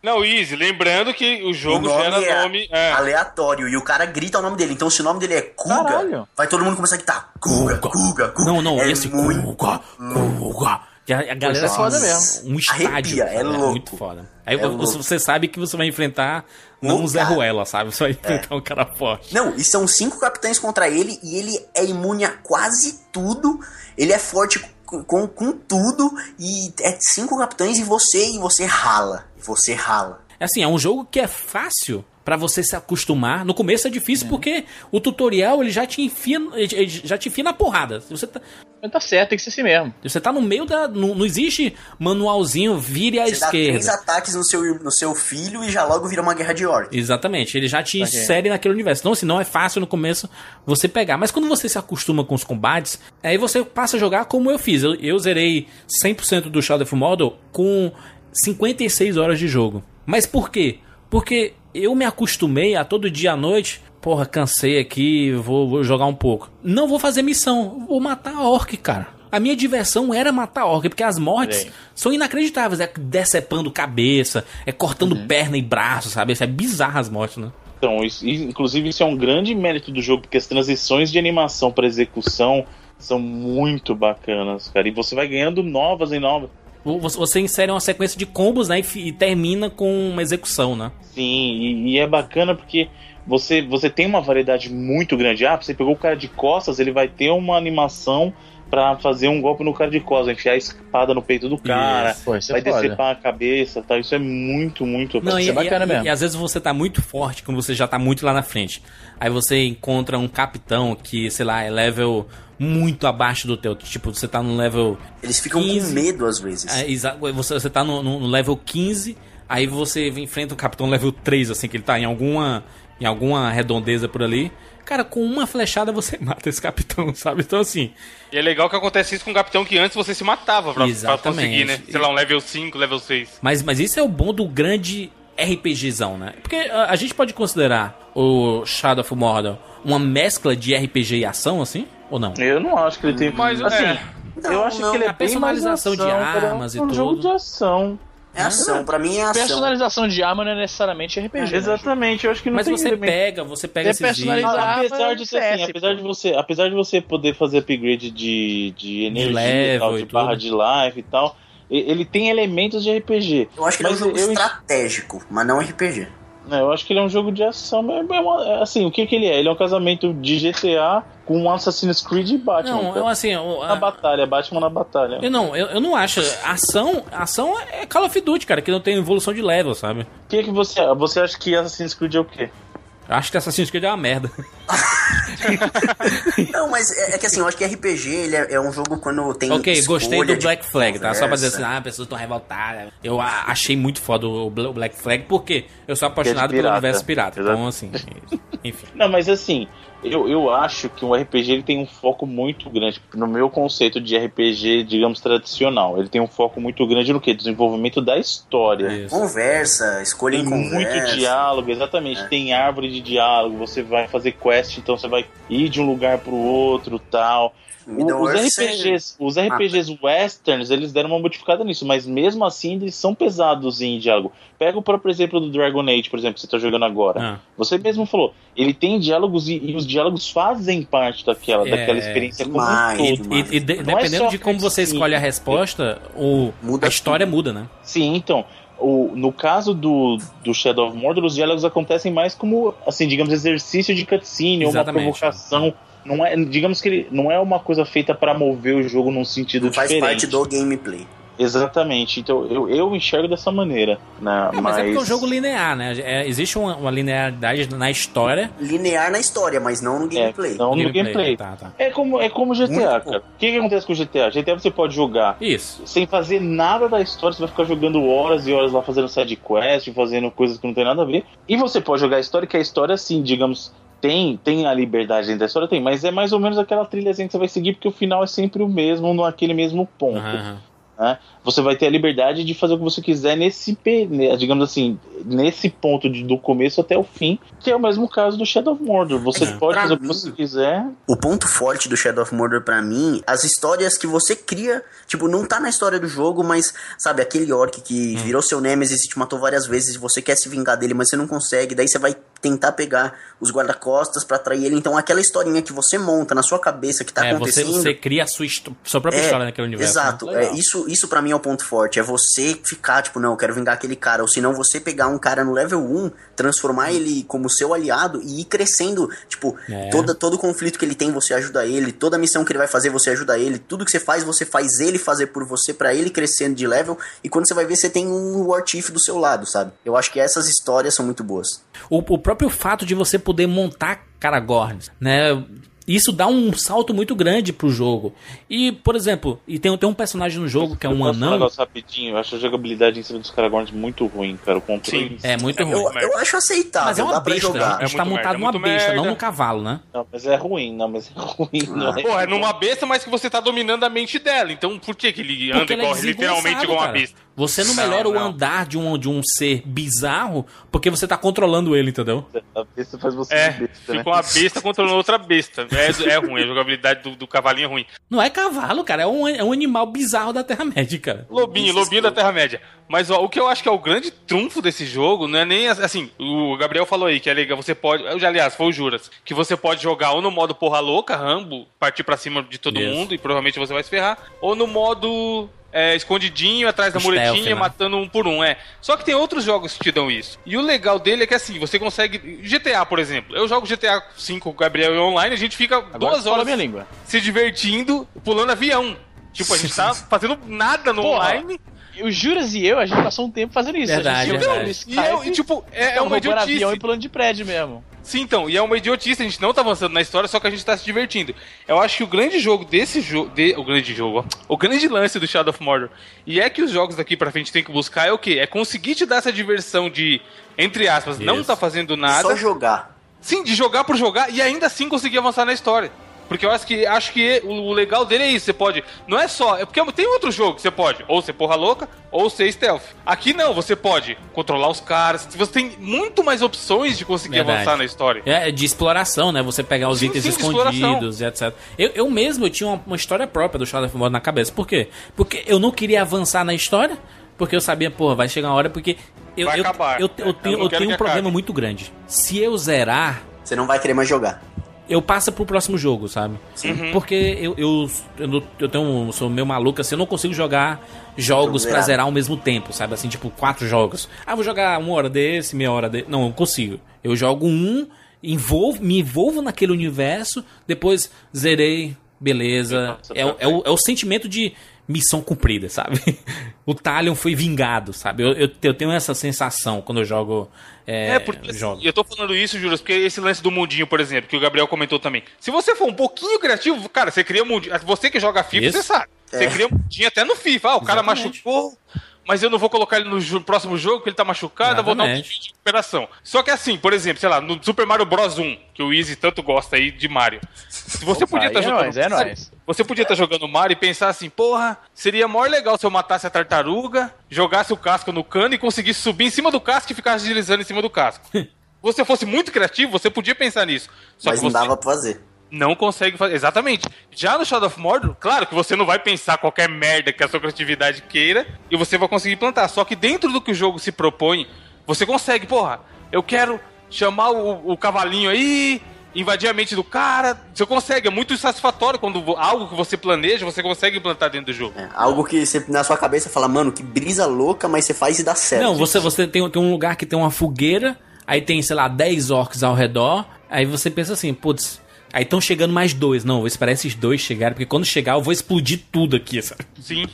[SPEAKER 4] Não, Easy, lembrando que o
[SPEAKER 5] O
[SPEAKER 4] jogo
[SPEAKER 5] nome
[SPEAKER 4] gera
[SPEAKER 5] é
[SPEAKER 4] nome. É.
[SPEAKER 5] aleatório e o cara grita o nome dele. Então, se o nome dele é Kuga,
[SPEAKER 2] Caralho.
[SPEAKER 5] vai todo mundo começar a gritar Kuga, Kuga, Kuga.
[SPEAKER 3] Não, não,
[SPEAKER 5] é
[SPEAKER 3] esse
[SPEAKER 5] muito...
[SPEAKER 3] Kuga, Kuga. E a, a galera
[SPEAKER 2] é foda mesmo.
[SPEAKER 3] Um estádio.
[SPEAKER 5] Arrepia, é louco.
[SPEAKER 3] muito foda. Aí
[SPEAKER 5] É
[SPEAKER 3] você, sabe que você vai enfrentar não
[SPEAKER 5] Um
[SPEAKER 3] Zé. Ruela, sabe? Você vai enfrentar um cara forte.
[SPEAKER 5] Não, e são cinco capitães contra ele e ele é imune a quase tudo. Ele é forte com, com, tudo e é cinco capitães e você e você rala. E você rala.
[SPEAKER 3] É assim, é um jogo que é fácil pra você se acostumar. No começo é difícil porque o tutorial ele já te enfia, já te enfia na porrada. Você tá,
[SPEAKER 2] Mas tá certo, tem que ser assim mesmo.
[SPEAKER 3] você tá no meio da. Não, não existe manualzinho, vire à
[SPEAKER 5] Você dá três
[SPEAKER 3] esquerda.
[SPEAKER 5] ataques no seu, no seu filho e já logo vira uma guerra de orc.
[SPEAKER 3] Exatamente, ele já te
[SPEAKER 2] Ok.
[SPEAKER 3] insere naquele universo. Então, assim, não é fácil no começo você pegar. Mas quando você se acostuma com os combates, aí você passa a jogar como eu fiz. Eu, eu zerei 100% do Shadow of Mordor com 56 horas de jogo. Mas por quê? Porque eu me acostumei a todo dia à noite. Porra, cansei aqui, vou, vou jogar um pouco. Não vou fazer missão, vou matar a orc, cara. A minha diversão era matar orc, porque as mortes
[SPEAKER 2] Bem.
[SPEAKER 3] são inacreditáveis. É decepando cabeça, é cortando
[SPEAKER 2] Uhum.
[SPEAKER 3] perna e braço, sabe? Isso é bizarro as mortes, né?
[SPEAKER 6] Então, isso, inclusive, isso é um grande mérito do jogo, porque as transições de animação para execução são muito bacanas, cara. E você vai ganhando novas e novas.
[SPEAKER 3] Você insere uma sequência de combos, né? E, e termina com uma execução, né?
[SPEAKER 6] Sim, e, e é bacana porque você, você tem uma variedade muito grande. Ah, você pegou o cara de costas, ele vai ter uma animação pra fazer um golpe no cara de costas, enfiar a espada no peito do cara,
[SPEAKER 2] isso
[SPEAKER 6] vai
[SPEAKER 2] é foda.
[SPEAKER 6] decepar a cabeça, tá? Isso é muito, muito
[SPEAKER 3] Não,
[SPEAKER 2] isso
[SPEAKER 3] e,
[SPEAKER 2] é bacana
[SPEAKER 3] e-
[SPEAKER 2] mesmo.
[SPEAKER 3] e às vezes você tá muito forte quando você já tá muito lá na frente. Aí você encontra um capitão que, sei lá, é level muito abaixo do teu. Tipo, você tá no level.
[SPEAKER 5] Eles ficam
[SPEAKER 3] 15.
[SPEAKER 5] com medo às vezes.
[SPEAKER 3] É, você, você tá no, no- no level 15, aí você enfrenta o capitão level 3, assim, que ele tá em alguma, em alguma redondeza por ali. Cara, com uma flechada você mata esse capitão, sabe? Então assim.
[SPEAKER 4] E é legal que acontece isso com um capitão que antes você se matava pra, pra conseguir, né? Sei lá, um level 5, level 6.
[SPEAKER 3] Mas, mas isso é o bom do grande RPGzão, né? Porque a, a gente pode considerar o Shadow of Mordor uma mescla de RPG e ação, assim? Ou não?
[SPEAKER 6] Eu não acho que ele tem.
[SPEAKER 4] Mas,
[SPEAKER 6] assim,
[SPEAKER 4] é.
[SPEAKER 6] eu acho que ele é
[SPEAKER 3] A
[SPEAKER 6] bem mais
[SPEAKER 3] personalização de armas e
[SPEAKER 6] é um jogo
[SPEAKER 3] tudo.
[SPEAKER 6] de ação.
[SPEAKER 5] É ação, pra mim é ação.
[SPEAKER 2] Personalização de arma não é necessariamente RPG. né?
[SPEAKER 6] Exatamente, eu acho que não
[SPEAKER 3] Mas
[SPEAKER 6] tem
[SPEAKER 3] você
[SPEAKER 6] elemento-
[SPEAKER 3] pega, você pega
[SPEAKER 2] Você
[SPEAKER 3] esses itens.
[SPEAKER 2] personaliza-
[SPEAKER 6] apesar de ser assim, apesar de você, apesar de você poder fazer upgrade de, de energia,
[SPEAKER 3] level
[SPEAKER 6] e tal,
[SPEAKER 3] e
[SPEAKER 6] de barra
[SPEAKER 3] tudo.
[SPEAKER 6] de life e tal, ele tem elementos de RPG.
[SPEAKER 5] Eu acho que ele é um
[SPEAKER 6] Mas
[SPEAKER 5] jogo
[SPEAKER 6] eu-
[SPEAKER 5] estratégico, mas não RPG.
[SPEAKER 6] É, eu acho que ele é um jogo de ação. é é assim, o que, que ele é? Ele é um casamento de GTA com Assassin's Creed e Batman.
[SPEAKER 3] Não,
[SPEAKER 6] cara.
[SPEAKER 3] eu assim. eu-
[SPEAKER 6] Na
[SPEAKER 3] a-
[SPEAKER 6] batalha, Batman na batalha.
[SPEAKER 3] eu não, eu, eu não acho. Ação, ação é Call of Duty, cara, que não tem evolução de level, sabe?
[SPEAKER 6] O que, que você. Você acha que Assassin's Creed é o quê?
[SPEAKER 3] Acho que Assassin's Creed é uma merda.
[SPEAKER 5] Não, mas é, é que assim, eu acho que RPG ele é, é um jogo quando tem.
[SPEAKER 3] ok, gostei do Black Flag, tá? Só pra dizer assim, ah, as pessoas estão revoltadas. Eu a- achei muito foda o Bla- o Black Flag, porque eu sou apaixonado pelo universo pirata. Então,
[SPEAKER 6] Exato.
[SPEAKER 3] assim, enfim.
[SPEAKER 6] Não, mas assim, eu, eu acho que um RPG ele tem um foco muito grande. No meu conceito de RPG, digamos, tradicional, ele tem um foco muito grande no que? Desenvolvimento da história.
[SPEAKER 3] Isso.
[SPEAKER 5] Conversa, escolha
[SPEAKER 6] Tem
[SPEAKER 5] em
[SPEAKER 6] muito
[SPEAKER 5] conversa.
[SPEAKER 6] diálogo, exatamente. Tem árvore de diálogo, você vai fazer quest, então você vai ir de um lugar pro outro tal. O- os RPGs, os. RPGs westerns, eles deram uma modificada nisso, mas mesmo assim eles são pesados em diálogo. Pega o próprio exemplo do Dragon Age, por exemplo, que você tá jogando agora.
[SPEAKER 3] Ah.
[SPEAKER 6] Você mesmo falou, ele tem diálogos e, e os diálogos fazem parte daquela,
[SPEAKER 3] É,
[SPEAKER 6] daquela experiência como um todo.
[SPEAKER 5] demais.
[SPEAKER 3] E, e de-
[SPEAKER 6] é
[SPEAKER 3] dependendo
[SPEAKER 6] só
[SPEAKER 3] de como você
[SPEAKER 6] cutscene.
[SPEAKER 3] escolhe a resposta, o,
[SPEAKER 5] Muda
[SPEAKER 3] a história muda, né?
[SPEAKER 6] Sim, então. O, no caso do, do Shadow of Mordor, os diálogos acontecem mais como, assim, digamos, exercício de cutscene ou uma
[SPEAKER 3] Exatamente.
[SPEAKER 6] provocação. Não é, digamos que ele não é uma coisa feita para mover o jogo num sentido
[SPEAKER 5] Não faz
[SPEAKER 6] diferente.
[SPEAKER 5] parte do gameplay.
[SPEAKER 6] Exatamente. Então eu, eu enxergo dessa maneira. Né?
[SPEAKER 3] É, mas, é porque é um jogo linear, né? É, existe uma, uma linearidade na história.
[SPEAKER 5] Linear na história, mas não no gameplay.
[SPEAKER 6] É, não no gameplay.
[SPEAKER 3] Tá, tá.
[SPEAKER 6] É como, é como GTA,
[SPEAKER 5] Muito
[SPEAKER 6] cara. O que, que acontece com o GTA? GTA você pode jogar
[SPEAKER 3] Isso.
[SPEAKER 6] sem fazer nada da história, você vai ficar jogando horas e horas lá fazendo side quest, fazendo coisas que não tem nada a ver. E você pode jogar a história, que a história, assim, digamos, tem, tem a liberdade dentro da história, tem, mas é mais ou menos aquela trilhazinha que você vai seguir, porque o final é sempre o mesmo, naquele mesmo ponto.
[SPEAKER 3] Aham.
[SPEAKER 6] Né? Você vai ter a liberdade de fazer o que você quiser nesse, né, digamos assim, nesse ponto de- do começo até o fim, que é o mesmo caso do Shadow of Mordor. Você
[SPEAKER 5] É,
[SPEAKER 6] pode fazer o que
[SPEAKER 5] mim-
[SPEAKER 6] você quiser.
[SPEAKER 5] O ponto forte do Shadow of Mordor pra mim, as histórias que você cria, tipo, não tá na história do jogo, mas, sabe, aquele orc que
[SPEAKER 6] Hum.
[SPEAKER 5] virou seu Nemesis e te matou várias vezes e você quer se vingar dele, mas você não consegue, daí você vai tentar pegar os guarda-costas pra atrair ele. Então, aquela historinha que você monta na sua cabeça que tá
[SPEAKER 3] É, você,
[SPEAKER 5] acontecendo.
[SPEAKER 3] você cria a sua, sua própria
[SPEAKER 5] É,
[SPEAKER 3] história naquele universo. né?
[SPEAKER 5] Exato.
[SPEAKER 3] Legal.
[SPEAKER 5] É, isso, isso para mim é o ponto forte. É você ficar, tipo, não, eu quero vingar aquele cara. Ou se não, você pegar um cara no level 1, transformar ele como seu aliado e ir crescendo. Tipo,
[SPEAKER 3] É.
[SPEAKER 5] toda, todo conflito que ele tem, você ajuda ele. Toda missão que ele vai fazer, você ajuda ele. Tudo que você faz, você faz ele fazer por você, para ele crescendo de level. E quando você vai ver, você tem um War Chief do seu lado, sabe? Eu acho que essas histórias são muito boas.
[SPEAKER 3] O, o próprio fato de você poder montar Caragorns, né? Isso dá um salto muito grande pro jogo. E, por exemplo, e tem, tem um personagem no jogo que é um
[SPEAKER 6] um
[SPEAKER 3] anão.
[SPEAKER 6] negócio rapidinho, eu acho a jogabilidade em cima dos Caragorns muito ruim, cara. O controle.
[SPEAKER 3] É muito ruim.
[SPEAKER 5] Eu, eu acho aceitável,
[SPEAKER 3] Mas é uma besta.
[SPEAKER 5] jogar.
[SPEAKER 3] A gente tá
[SPEAKER 4] muito
[SPEAKER 3] montado
[SPEAKER 4] merda,
[SPEAKER 3] numa
[SPEAKER 4] muito
[SPEAKER 3] besta,
[SPEAKER 4] merda.
[SPEAKER 3] não num cavalo, né?
[SPEAKER 6] Não, mas é ruim, não, mas é ruim. Não é.
[SPEAKER 4] Pô, é numa besta, mas que você tá dominando a mente dela. Então por que, que ele anda
[SPEAKER 3] Porque ele é
[SPEAKER 4] literalmente igual uma besta?
[SPEAKER 3] Você não
[SPEAKER 4] Não,
[SPEAKER 3] melhora o
[SPEAKER 4] não.
[SPEAKER 3] andar de um, de um ser bizarro porque você tá controlando ele, entendeu?
[SPEAKER 6] A besta faz você
[SPEAKER 4] É,
[SPEAKER 6] besta, né?
[SPEAKER 4] fica uma besta controlando outra besta. É, é ruim, a jogabilidade do, do cavalinho é ruim.
[SPEAKER 3] Não é cavalo, cara. É um, é um animal bizarro da Terra-média, cara.
[SPEAKER 4] Lobinho, lobinho da Terra-média. Mas ó, o que eu acho que é o grande trunfo desse jogo não é nem as- assim. O Gabriel falou aí que é legal. Você pode. eu Aliás, foi o Juras. Que você pode jogar ou no modo porra louca, Rambo, partir pra cima de todo
[SPEAKER 3] Isso.
[SPEAKER 4] mundo e provavelmente você vai se ferrar. Ou no modo. É, escondidinho atrás da
[SPEAKER 3] Stealth,
[SPEAKER 4] muletinha,
[SPEAKER 3] né?
[SPEAKER 4] matando um por um, é. Só que tem outros jogos que te dão isso. E o legal dele é que assim, você consegue. GTA, por exemplo. Eu jogo GTA V com o Gabriel online, a gente fica
[SPEAKER 2] Agora
[SPEAKER 4] duas horas
[SPEAKER 2] minha língua.
[SPEAKER 4] se divertindo, pulando avião. Tipo, a gente tá fazendo nada no
[SPEAKER 2] Porra,
[SPEAKER 4] online.
[SPEAKER 2] O Juras e eu, a gente passou um tempo fazendo isso.
[SPEAKER 3] Verdade,
[SPEAKER 2] a gente
[SPEAKER 3] verdade.
[SPEAKER 2] no
[SPEAKER 4] E, eu, e, tipo, é, é uma
[SPEAKER 2] roubando avião
[SPEAKER 4] idiotice.
[SPEAKER 2] e pulando de prédio mesmo.
[SPEAKER 4] Sim, então, e é uma idiotice, a gente não tá avançando na história, só que a gente tá se divertindo. Eu acho que o grande jogo desse jogo. De, o grande jogo, ó. O grande lance do Shadow of Mordor. E é que os jogos daqui pra frente tem que buscar é o quê? É conseguir te dar essa diversão de, entre aspas, não
[SPEAKER 3] Isso.
[SPEAKER 4] tá fazendo nada.
[SPEAKER 5] Só jogar.
[SPEAKER 4] Sim, de jogar por jogar e ainda assim conseguir avançar na história. Porque eu acho que, acho que o, o legal dele é isso. Você pode. Não é só. É porque tem outro jogo que você pode. Ou ser porra louca, ou ser stealth. Aqui não, você pode controlar os caras. Você tem muito mais opções de conseguir
[SPEAKER 3] Verdade.
[SPEAKER 4] avançar na história.
[SPEAKER 3] É de exploração, né? Você pegar os
[SPEAKER 4] Sim,
[SPEAKER 3] itens
[SPEAKER 4] sim,
[SPEAKER 3] escondidos e etc. Eu, eu mesmo eu tinha uma, uma história própria do Shadow of Mordor na cabeça. Por quê? Porque eu não queria avançar na história, porque eu sabia, pô, vai chegar uma hora porque eu,
[SPEAKER 4] Vai
[SPEAKER 3] eu,
[SPEAKER 4] acabar.
[SPEAKER 3] eu, eu
[SPEAKER 4] Eu
[SPEAKER 3] tenho,
[SPEAKER 4] não
[SPEAKER 3] eu
[SPEAKER 4] quero
[SPEAKER 3] tenho um problema
[SPEAKER 4] acabe.
[SPEAKER 3] muito grande. Se eu zerar,
[SPEAKER 5] Você não vai querer mais jogar.
[SPEAKER 3] Eu passo pro próximo jogo, sabe?
[SPEAKER 4] Uhum.
[SPEAKER 3] Porque eu, eu, eu, eu tenho um- sou meio maluco assim, eu não consigo jogar jogos
[SPEAKER 5] Jogo
[SPEAKER 3] pra zerar ao mesmo tempo, sabe? Assim, tipo, quatro jogos. Ah, vou jogar uma hora desse, meia hora desse. Não, eu consigo. Eu jogo um, envolvo, me envolvo naquele universo, depois zerei, beleza. É, o- é, o, é o sentimento de missão cumprida, sabe? O Talion foi vingado, sabe? Eu, eu, eu tenho essa sensação quando eu jogo. É,
[SPEAKER 4] É, porque
[SPEAKER 3] jogo.
[SPEAKER 4] eu tô falando isso, Júlio, porque esse lance do mundinho, por exemplo, que o Gabriel comentou também. Se você for um pouquinho criativo, cara, você cria um mundinho. Você que joga FIFA,
[SPEAKER 3] Isso.
[SPEAKER 4] você sabe. Você
[SPEAKER 5] É.
[SPEAKER 4] cria um mundinho até no FIFA. Ah, o cara
[SPEAKER 3] Exatamente.
[SPEAKER 4] machucou, mas eu não vou colocar ele no próximo jogo porque ele tá machucado, eu vou dar um pouquinho de recuperação. Só que assim, por exemplo, sei lá, no Super Mario Bros 1, que o Easy tanto gosta aí de Mario. Se você
[SPEAKER 2] Opa,
[SPEAKER 4] podia estar
[SPEAKER 2] aí é
[SPEAKER 4] jogando.
[SPEAKER 2] nóis, é nóis.
[SPEAKER 4] Você podia estar jogando Mario e pensar assim, porra, seria maior legal se eu matasse a tartaruga, jogasse o casco no cano e conseguisse subir em cima do casco e ficasse deslizando em cima do casco. Se você fosse muito criativo, você podia pensar nisso. Só
[SPEAKER 5] mas
[SPEAKER 4] que
[SPEAKER 5] não
[SPEAKER 4] você
[SPEAKER 5] dava pra fazer.
[SPEAKER 4] Não consegue fazer. Exatamente. Já no Shadow of Mordor, claro que você não vai pensar qualquer merda que a sua criatividade queira e você vai conseguir plantar. Só que dentro do que o jogo se propõe, você consegue, porra, eu quero chamar o, o cavalinho aí, invadir a mente do cara. Você consegue, é muito satisfatório quando algo que você planeja, você consegue implantar dentro do jogo.
[SPEAKER 5] É, algo que você, na sua cabeça fala, mano, que brisa louca, mas você faz e dá certo.
[SPEAKER 3] Não, você, você tem, tem um lugar que tem uma fogueira, aí tem, sei lá, 10 orcs ao redor, aí você pensa assim, putz, aí estão chegando mais dois. Não, vou esperar esses dois chegarem, porque quando chegar eu vou explodir tudo aqui, sabe?
[SPEAKER 4] Sim.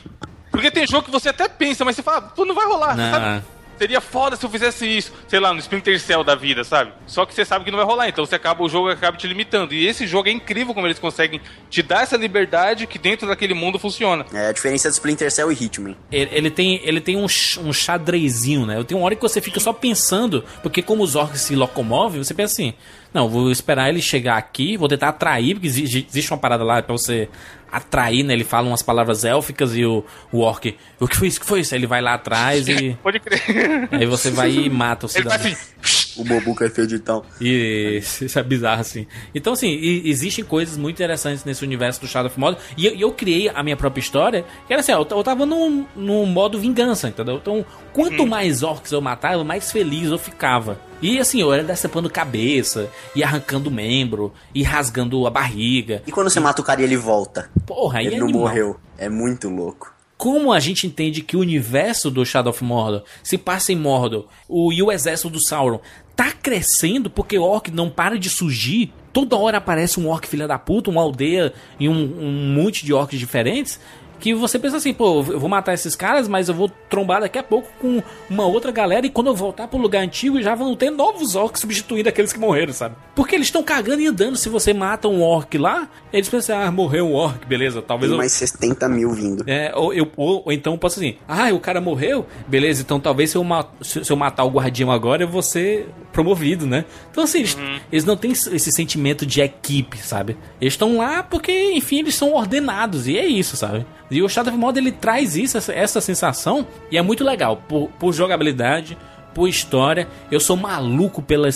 [SPEAKER 4] Porque tem jogo que você até pensa, mas você fala, pô, não vai rolar,
[SPEAKER 3] Não.
[SPEAKER 4] sabe? Seria foda se eu fizesse isso, sei lá, no Splinter Cell da vida, sabe? Só que você sabe que não vai rolar, então você acaba o jogo acaba te limitando. E esse jogo é incrível como eles conseguem te dar essa liberdade que dentro daquele mundo funciona.
[SPEAKER 5] É a diferença de Splinter Cell e Hitman.
[SPEAKER 3] Ele, ele tem, ele tem um, um xadrezinho, né? Tem uma hora que você fica só pensando, porque como os orcs se locomovem, você pensa assim, não, vou esperar ele chegar aqui, vou tentar atrair, porque existe, existe uma parada lá pra você atrair, né? Ele fala umas palavras élficas e o, o orc, o que foi isso, que foi isso? Aí ele vai lá atrás e
[SPEAKER 4] Pode crer.
[SPEAKER 3] aí você vai e mata o
[SPEAKER 4] Ele
[SPEAKER 3] cidadão.
[SPEAKER 4] vai assim,
[SPEAKER 5] O Bobuca é feio de tal.
[SPEAKER 3] E isso é bizarro, assim. Então, assim, e- existem coisas muito interessantes nesse universo do Shadow of Mordor. E eu, e eu criei a minha própria história, que era assim, ó, eu, eu tava num, num modo vingança, entendeu? Então, quanto mais orcs eu matava, mais feliz eu ficava. E assim, eu era decepando cabeça, e arrancando membro, e rasgando a barriga.
[SPEAKER 5] E quando você mata o cara e ele volta?
[SPEAKER 3] Porra, aí
[SPEAKER 5] ele
[SPEAKER 3] é
[SPEAKER 5] não
[SPEAKER 3] animal.
[SPEAKER 5] morreu. É muito louco.
[SPEAKER 3] Como a gente entende que o universo do Shadow of Mordor se passa em Mordor o, e o exército do Sauron tá crescendo porque o orc não para de surgir? Toda hora aparece um orc filha da puta, uma aldeia e um, um monte de orcs diferentes. Que você pensa assim, pô, eu vou matar esses caras, mas eu vou trombar daqui a pouco com uma outra galera e quando eu voltar pro lugar antigo já vão ter novos orcs substituindo aqueles que morreram, sabe? Porque eles estão cagando e andando. Se você mata um orc lá, eles pensam, ah, morreu um orc, beleza, talvez
[SPEAKER 5] Tem
[SPEAKER 3] eu.
[SPEAKER 5] mais 60 mil vindo.
[SPEAKER 3] É, ou, eu, ou, ou então eu posso assim, ah, o cara morreu, beleza, então talvez se eu, ma- se eu matar o guardião agora eu vou ser promovido, né? Então assim, eles, eles não têm esse sentimento de equipe, sabe? Eles estão lá porque, enfim, eles são ordenados, e é isso, sabe? E o Shadow of Mordor, ele traz isso, essa, essa sensação, e é muito legal, por, por jogabilidade, por história. Eu sou maluco pela,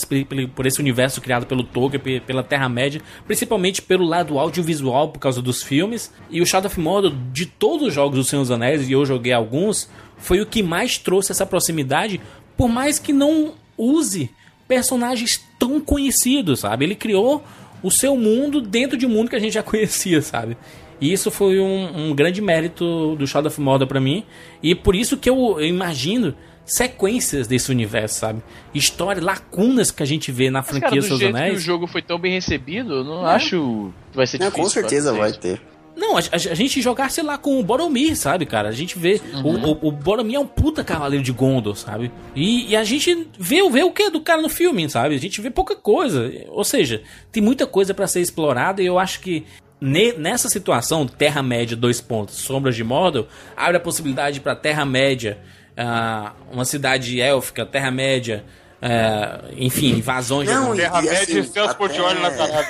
[SPEAKER 3] por esse universo criado pelo Tolkien, pe- pela Terra-média, principalmente pelo lado audiovisual por causa dos filmes. E o Shadow of Mordor, de todos os jogos do Senhor dos Anéis, e eu joguei alguns, foi o que mais trouxe essa proximidade, por mais que não use personagens tão conhecidos, sabe? Ele criou o seu mundo dentro de um mundo que a gente já conhecia, sabe? E isso foi um, um grande mérito do Shadow of Mordor pra mim. E por isso que eu, eu imagino sequências desse universo, sabe? História, lacunas que a gente vê na
[SPEAKER 2] Mas, cara,
[SPEAKER 3] franquia
[SPEAKER 2] do
[SPEAKER 3] Seus
[SPEAKER 2] jeito que o
[SPEAKER 3] Anéis.
[SPEAKER 2] jogo foi tão bem recebido, eu não
[SPEAKER 3] É.
[SPEAKER 2] acho que vai ser
[SPEAKER 5] Não,
[SPEAKER 2] difícil.
[SPEAKER 5] com certeza vai ter.
[SPEAKER 3] Não, a, a- a gente jogasse lá com o Boromir, sabe, cara? A gente vê. O, o, o Boromir é um puta cavaleiro de Gondor, sabe? E, e a gente vê, vê o que do cara no filme, sabe? A gente vê pouca coisa. Ou seja, tem muita coisa pra ser explorada e eu acho que. ne- Nessa situação, Terra-média, dois pontos, Sombras de Mordor, abre a possibilidade pra Terra-média, ah, uma cidade élfica, Terra-média, é, enfim, invasões.
[SPEAKER 5] Não,
[SPEAKER 3] de...
[SPEAKER 5] e, e assim,
[SPEAKER 4] Celso na parada.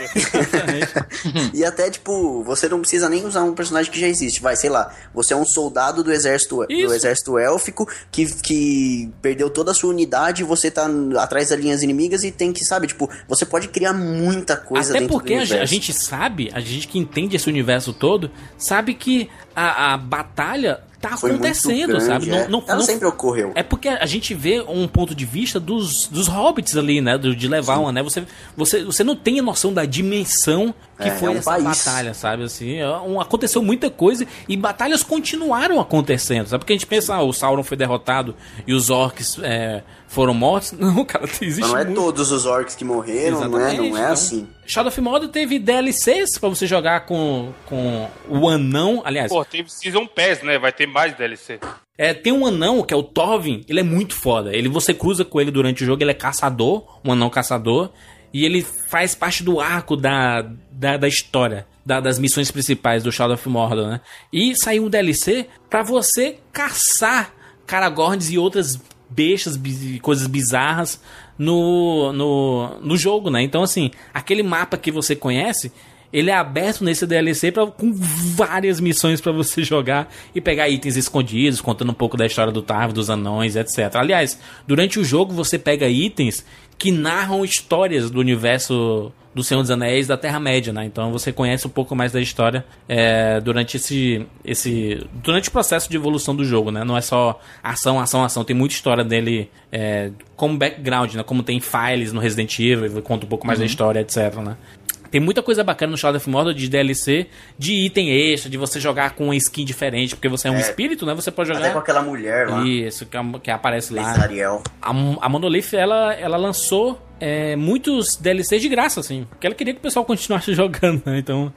[SPEAKER 5] e até, tipo, você não precisa nem usar um personagem que já existe. Vai, sei lá, você é um soldado do exército, do exército élfico que, que perdeu toda a sua unidade e você tá atrás das linhas inimigas e tem que, sabe, tipo, você pode criar muita coisa
[SPEAKER 3] Até
[SPEAKER 5] dentro
[SPEAKER 3] porque
[SPEAKER 5] do
[SPEAKER 3] a,
[SPEAKER 5] universo.
[SPEAKER 3] a gente sabe, a gente que entende esse universo todo, sabe que a, a batalha tá
[SPEAKER 5] Foi
[SPEAKER 3] acontecendo,
[SPEAKER 5] grande,
[SPEAKER 3] sabe?
[SPEAKER 5] é. Ela sempre ocorreu.
[SPEAKER 3] É porque a gente vê um ponto de vista dos, dos hobbits ali, né? Do, de levar uma, né? Você, você, você não tem a noção da dimensão que
[SPEAKER 5] É,
[SPEAKER 3] foi
[SPEAKER 5] é um
[SPEAKER 3] essa
[SPEAKER 5] país.
[SPEAKER 3] batalha, sabe? Assim, é um- aconteceu muita coisa e batalhas continuaram acontecendo, sabe? Porque a gente pensa, ah, o Sauron foi derrotado e os orcs é, foram mortos. Não, cara, existe
[SPEAKER 5] Mas não é
[SPEAKER 3] muito.
[SPEAKER 5] todos os orcs que morreram, não é, não é
[SPEAKER 3] Então,
[SPEAKER 5] assim.
[SPEAKER 3] Shadow of Mordor teve DLCs pra você jogar com, com o anão. Aliás,
[SPEAKER 4] Pô, tem Season Pass, né? Vai ter mais DLC.
[SPEAKER 3] é, tem um anão que é o Torvin. Ele é muito foda. Ele você cruza com ele durante o jogo. Ele é caçador, um anão caçador. E ele faz parte do arco da, da, da história, da- das missões principais do Shadow of Mordor, né? E saiu um DLC pra você caçar Caragorns e outras bestas, coisas bizarras no, no, no jogo, né? Então, assim, aquele mapa que você conhece, ele é aberto nesse DLC pra, com várias missões pra você jogar e pegar itens escondidos, contando um pouco da história do Tarv, dos anões, etc. Aliás, durante o jogo você pega itens que narram histórias do universo do Senhor dos Anéis da Terra-média, né? Então você conhece um pouco mais da história é, durante esse, esse. durante o processo de evolução do jogo, né? Não é só ação, ação, ação. Tem muita história dele é, como background, né? Como tem files no Resident Evil, conta um pouco mais da
[SPEAKER 5] Uhum.
[SPEAKER 3] história, etc, né? Tem muita coisa bacana no Shadow of Mordor de DLC, de item extra, de você jogar com uma skin diferente, porque você é um
[SPEAKER 5] É.
[SPEAKER 3] espírito, né? Você pode jogar.
[SPEAKER 5] Até com aquela mulher lá.
[SPEAKER 3] Isso, que, é- que aparece lá.
[SPEAKER 5] Ariel.
[SPEAKER 3] A, a Monolith, ela, ela lançou é, muitos DLCs de graça, assim. Porque ela queria que o pessoal continuasse jogando, né? Então,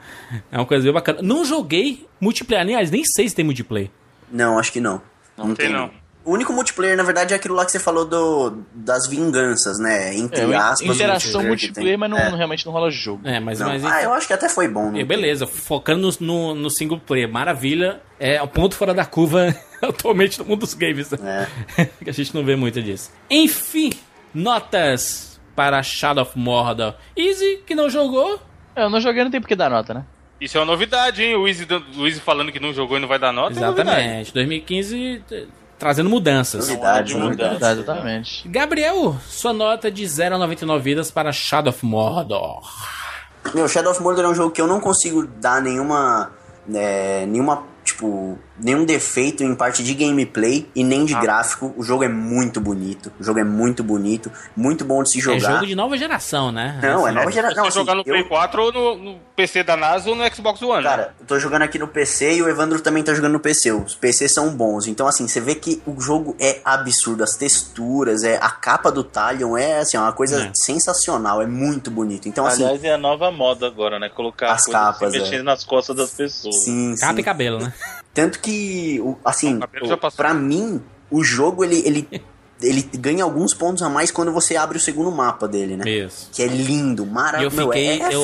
[SPEAKER 3] é uma coisa bem bacana. Não joguei multiplayer, aliás, nem sei se tem multiplayer.
[SPEAKER 5] Não, acho que não. Não,
[SPEAKER 4] tem, não.
[SPEAKER 5] O único multiplayer, na verdade, é aquilo lá que você falou do, das vinganças, né? Entre
[SPEAKER 2] É,
[SPEAKER 5] aspas.
[SPEAKER 2] interação
[SPEAKER 5] que
[SPEAKER 2] multiplayer, mas não,
[SPEAKER 5] É.
[SPEAKER 2] realmente não rola jogo.
[SPEAKER 3] É, mas...
[SPEAKER 5] Não.
[SPEAKER 3] mas
[SPEAKER 5] Ah, eu acho que até foi bom.
[SPEAKER 3] E
[SPEAKER 5] Né?
[SPEAKER 3] beleza, focando no, no, no single player, maravilha. É o ponto fora da curva atualmente no mundo dos games. né? que a gente não vê muito disso. Enfim, notas para Shadow of Mordor. Easy, que não jogou.
[SPEAKER 2] É, eu não joguei, não tem porque dar nota, né?
[SPEAKER 4] Isso é uma novidade, hein? O Easy, o Easy falando que não jogou e não vai dar nota. é.
[SPEAKER 3] Exatamente. 2015 t- trazendo mudanças.
[SPEAKER 5] Novidade, novidade.
[SPEAKER 2] Exatamente.
[SPEAKER 3] Gabriel, sua nota de 0 a 99 vidas para Shadow of Mordor.
[SPEAKER 5] Meu, Shadow of Mordor é um jogo que eu não consigo dar nenhuma. é, nenhuma. Tipo, nenhum defeito em parte de gameplay e nem
[SPEAKER 3] Ah.
[SPEAKER 5] de gráfico. O jogo é muito bonito. O jogo é muito bonito. Muito bom de se jogar.
[SPEAKER 3] É jogo de nova geração, né?
[SPEAKER 5] Não, é
[SPEAKER 3] Assim,
[SPEAKER 5] nova geração.
[SPEAKER 4] Você jogar no Play 4 ou no, no PC da NASA ou no Xbox One. né?
[SPEAKER 5] Cara, eu tô jogando aqui no PC e o Evandro também tá jogando no PC. Os PCs são bons. Então, assim, você vê que o jogo é absurdo. As texturas, é, a capa do Talion é assim, uma coisa
[SPEAKER 3] É.
[SPEAKER 5] sensacional. É muito bonito. Então, assim.
[SPEAKER 6] Aliás, é a nova moda agora, né? Colocar
[SPEAKER 5] As
[SPEAKER 6] coisas
[SPEAKER 5] capas,
[SPEAKER 6] se mexendo
[SPEAKER 5] é.
[SPEAKER 6] nas costas das pessoas.
[SPEAKER 5] Sim,
[SPEAKER 3] Capa
[SPEAKER 5] sim.
[SPEAKER 3] e cabelo, né?
[SPEAKER 5] Tanto que, o- assim, o- pra mim, o jogo ele, ele, ele ganha alguns pontos a mais quando você abre o segundo mapa dele, né?
[SPEAKER 3] Isso.
[SPEAKER 5] Que é lindo,
[SPEAKER 3] E eu
[SPEAKER 5] maravilhoso.
[SPEAKER 3] fiquei.
[SPEAKER 5] é, é
[SPEAKER 3] eu,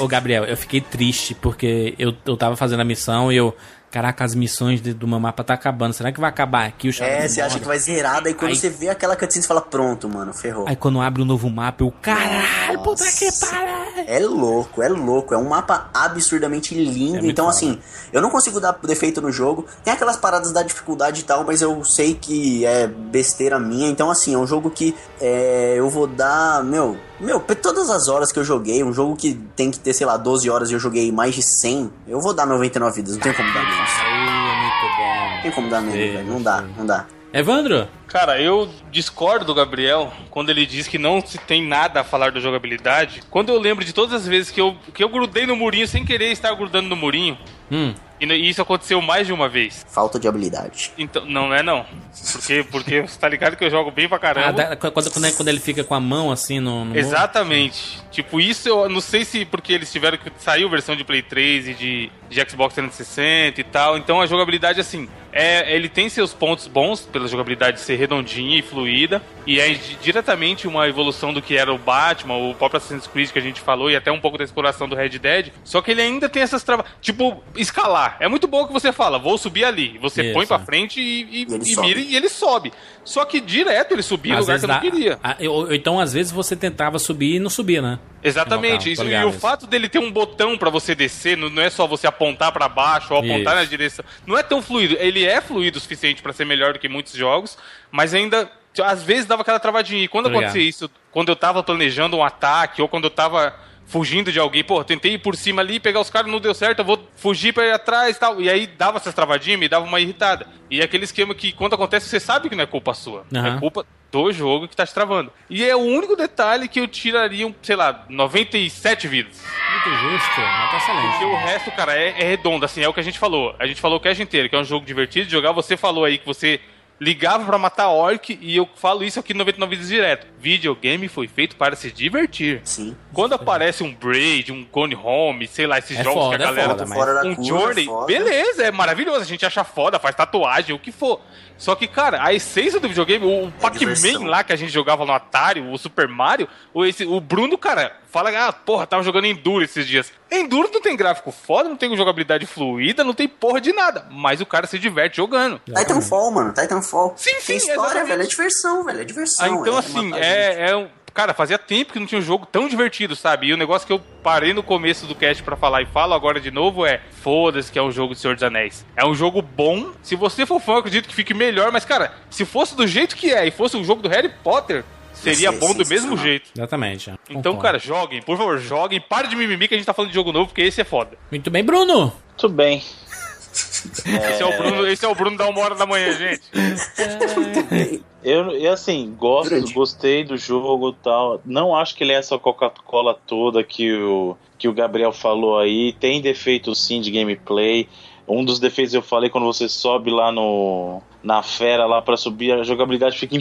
[SPEAKER 3] ô, ô, Gabriel, eu fiquei triste porque eu, eu tava fazendo a missão e eu. Caraca, as missões de- do meu mapa tá acabando. Será que vai acabar aqui o
[SPEAKER 5] É, você acha que vai zerar, daí quando
[SPEAKER 3] Aí-
[SPEAKER 5] você vê aquela cutscene, você fala, pronto, mano, ferrou.
[SPEAKER 3] Aí quando abre um novo mapa, eu. Caralho, puta que pariu!
[SPEAKER 5] É louco, é louco. É um mapa absurdamente lindo.
[SPEAKER 3] É
[SPEAKER 5] então,
[SPEAKER 3] foda.
[SPEAKER 5] assim, eu não consigo dar defeito no jogo. Tem aquelas paradas da dificuldade e tal, mas eu sei que é besteira minha. Então, assim, é um jogo que é, eu vou dar. Meu, meu, por todas as horas que eu joguei, um jogo que tem que ter, sei lá, 12 horas e eu joguei mais de 100, eu vou dar 99 vidas. Não tem como dar menos.
[SPEAKER 3] Aí, muito bom.
[SPEAKER 5] Não tem como dar menos, velho. Não dá, não dá.
[SPEAKER 3] Evandro?
[SPEAKER 4] Cara, eu discordo do Gabriel quando ele diz que não se tem nada a falar da jogabilidade. Quando eu lembro de todas as vezes que eu, que eu grudei no murinho sem querer estar grudando no murinho,
[SPEAKER 3] Hum.
[SPEAKER 4] e isso aconteceu mais de uma vez.
[SPEAKER 5] Falta de habilidade.
[SPEAKER 4] Então, não é não. Porque, porque você tá ligado que eu jogo bem pra
[SPEAKER 3] Ah,
[SPEAKER 4] caramba.
[SPEAKER 3] da- quando, quando, quando ele fica com a mão assim no. no
[SPEAKER 4] Exatamente. Tipo, isso eu não sei se porque eles tiveram que saiu versão de Play 3 e de, de Xbox 360 e tal. Então a jogabilidade, assim, é, ele tem seus pontos bons pela jogabilidade ser redondinha e fluida, e é di- diretamente uma evolução do que era o Batman, o próprio Assassin's Creed que a gente falou, e até um pouco da exploração do Red Dead. Só que ele ainda tem essas travas. Tipo, escalar. É muito bom que você fala, vou subir ali. Você
[SPEAKER 3] Isso.
[SPEAKER 4] põe pra frente e, e,
[SPEAKER 5] E ele
[SPEAKER 4] e
[SPEAKER 5] sobe.
[SPEAKER 4] mira e ele sobe. Só que direto ele subia
[SPEAKER 3] Às
[SPEAKER 4] lugar que eu não queria.
[SPEAKER 3] Ou então, às vezes, você tentava subir e não subia, né?
[SPEAKER 4] Exatamente.
[SPEAKER 3] Local,
[SPEAKER 4] Isso, e o fato dele ter um botão pra você descer, não, não é só você apontar pra baixo ou apontar
[SPEAKER 3] Isso.
[SPEAKER 4] na direção. Não é tão fluido. Ele é fluido o suficiente pra ser melhor do que muitos jogos, mas ainda às vezes dava aquela travadinha. E quando acontecia isso, quando eu tava planejando um ataque ou quando eu tava fugindo de alguém, pô, tentei ir por cima ali, pegar os caras, não deu certo, eu vou fugir pra ir atrás e tal. E aí dava essas travadinhas, me dava uma irritada. E é aquele esquema que quando acontece, você sabe que não é culpa sua.
[SPEAKER 3] Aham.
[SPEAKER 4] É culpa do jogo que tá te travando. E é o único detalhe que eu tiraria, um, sei lá, 97 vidas.
[SPEAKER 3] Muito justo, mas tá excelente.
[SPEAKER 4] Porque o resto, cara, é, é redondo, assim, é o que a gente falou. A gente falou o cast inteiro, que é um jogo divertido de jogar. Você falou aí que você ligava pra matar orc, e eu falo isso aqui no 99 Vidas direto. Videogame foi feito para se divertir.
[SPEAKER 5] Sim.
[SPEAKER 4] Quando aparece um Braid, um Gone Home, sei lá, esses
[SPEAKER 3] É
[SPEAKER 4] jogos
[SPEAKER 3] foda,
[SPEAKER 4] que a
[SPEAKER 3] é
[SPEAKER 4] galera...
[SPEAKER 3] foda, mas-
[SPEAKER 5] Fora da
[SPEAKER 4] um
[SPEAKER 5] curva,
[SPEAKER 4] Journey,
[SPEAKER 5] foda.
[SPEAKER 4] beleza, é maravilhoso, a gente acha foda, faz tatuagem, o que for. Só que, cara, a essência do videogame, o
[SPEAKER 5] diversão.
[SPEAKER 4] Pac-Man lá que a gente jogava no Atari, o Super Mario, o, esse, o Bruno, cara, fala, ah, porra, tava jogando Enduro esses dias. Enduro não tem gráfico foda, não tem jogabilidade fluida, não tem porra de nada, mas o cara se diverte jogando.
[SPEAKER 5] Titanfall, mano, Titanfall.
[SPEAKER 4] Sim, sim,
[SPEAKER 5] Tem história,
[SPEAKER 4] exatamente.
[SPEAKER 5] velho, é diversão, velho, é diversão.
[SPEAKER 4] Ah, então,
[SPEAKER 5] é
[SPEAKER 4] assim,
[SPEAKER 5] matar gente.
[SPEAKER 4] é, é um. Cara, fazia tempo que não tinha um jogo tão divertido, sabe? E o negócio que eu parei no começo do cast pra falar e falo agora de novo é: foda-se que é um jogo de Senhor dos Anéis. É um jogo bom. Se você for fã, eu acredito que fique melhor. Mas, cara, se fosse do jeito que é e fosse um jogo do Harry Potter, seria
[SPEAKER 5] Sim,
[SPEAKER 4] bom do mesmo jeito.
[SPEAKER 3] Exatamente. é.
[SPEAKER 4] Então,
[SPEAKER 3] Concordo.
[SPEAKER 4] cara, joguem, por favor, joguem. Pare de mimimi que a gente tá falando de jogo novo, porque esse é foda.
[SPEAKER 3] Muito bem, Bruno.
[SPEAKER 6] Tudo bem.
[SPEAKER 4] Esse, é o Bruno, esse é o Bruno da uma hora da manhã, gente.
[SPEAKER 6] Eu, eu assim, gosto,
[SPEAKER 5] Grande.
[SPEAKER 6] gostei do jogo e tal. Não acho que ele é essa Coca-Cola toda que o, que o Gabriel falou aí. Tem defeitos sim de gameplay. Um dos defeitos eu falei quando você sobe lá no na fera lá pra subir, a jogabilidade fica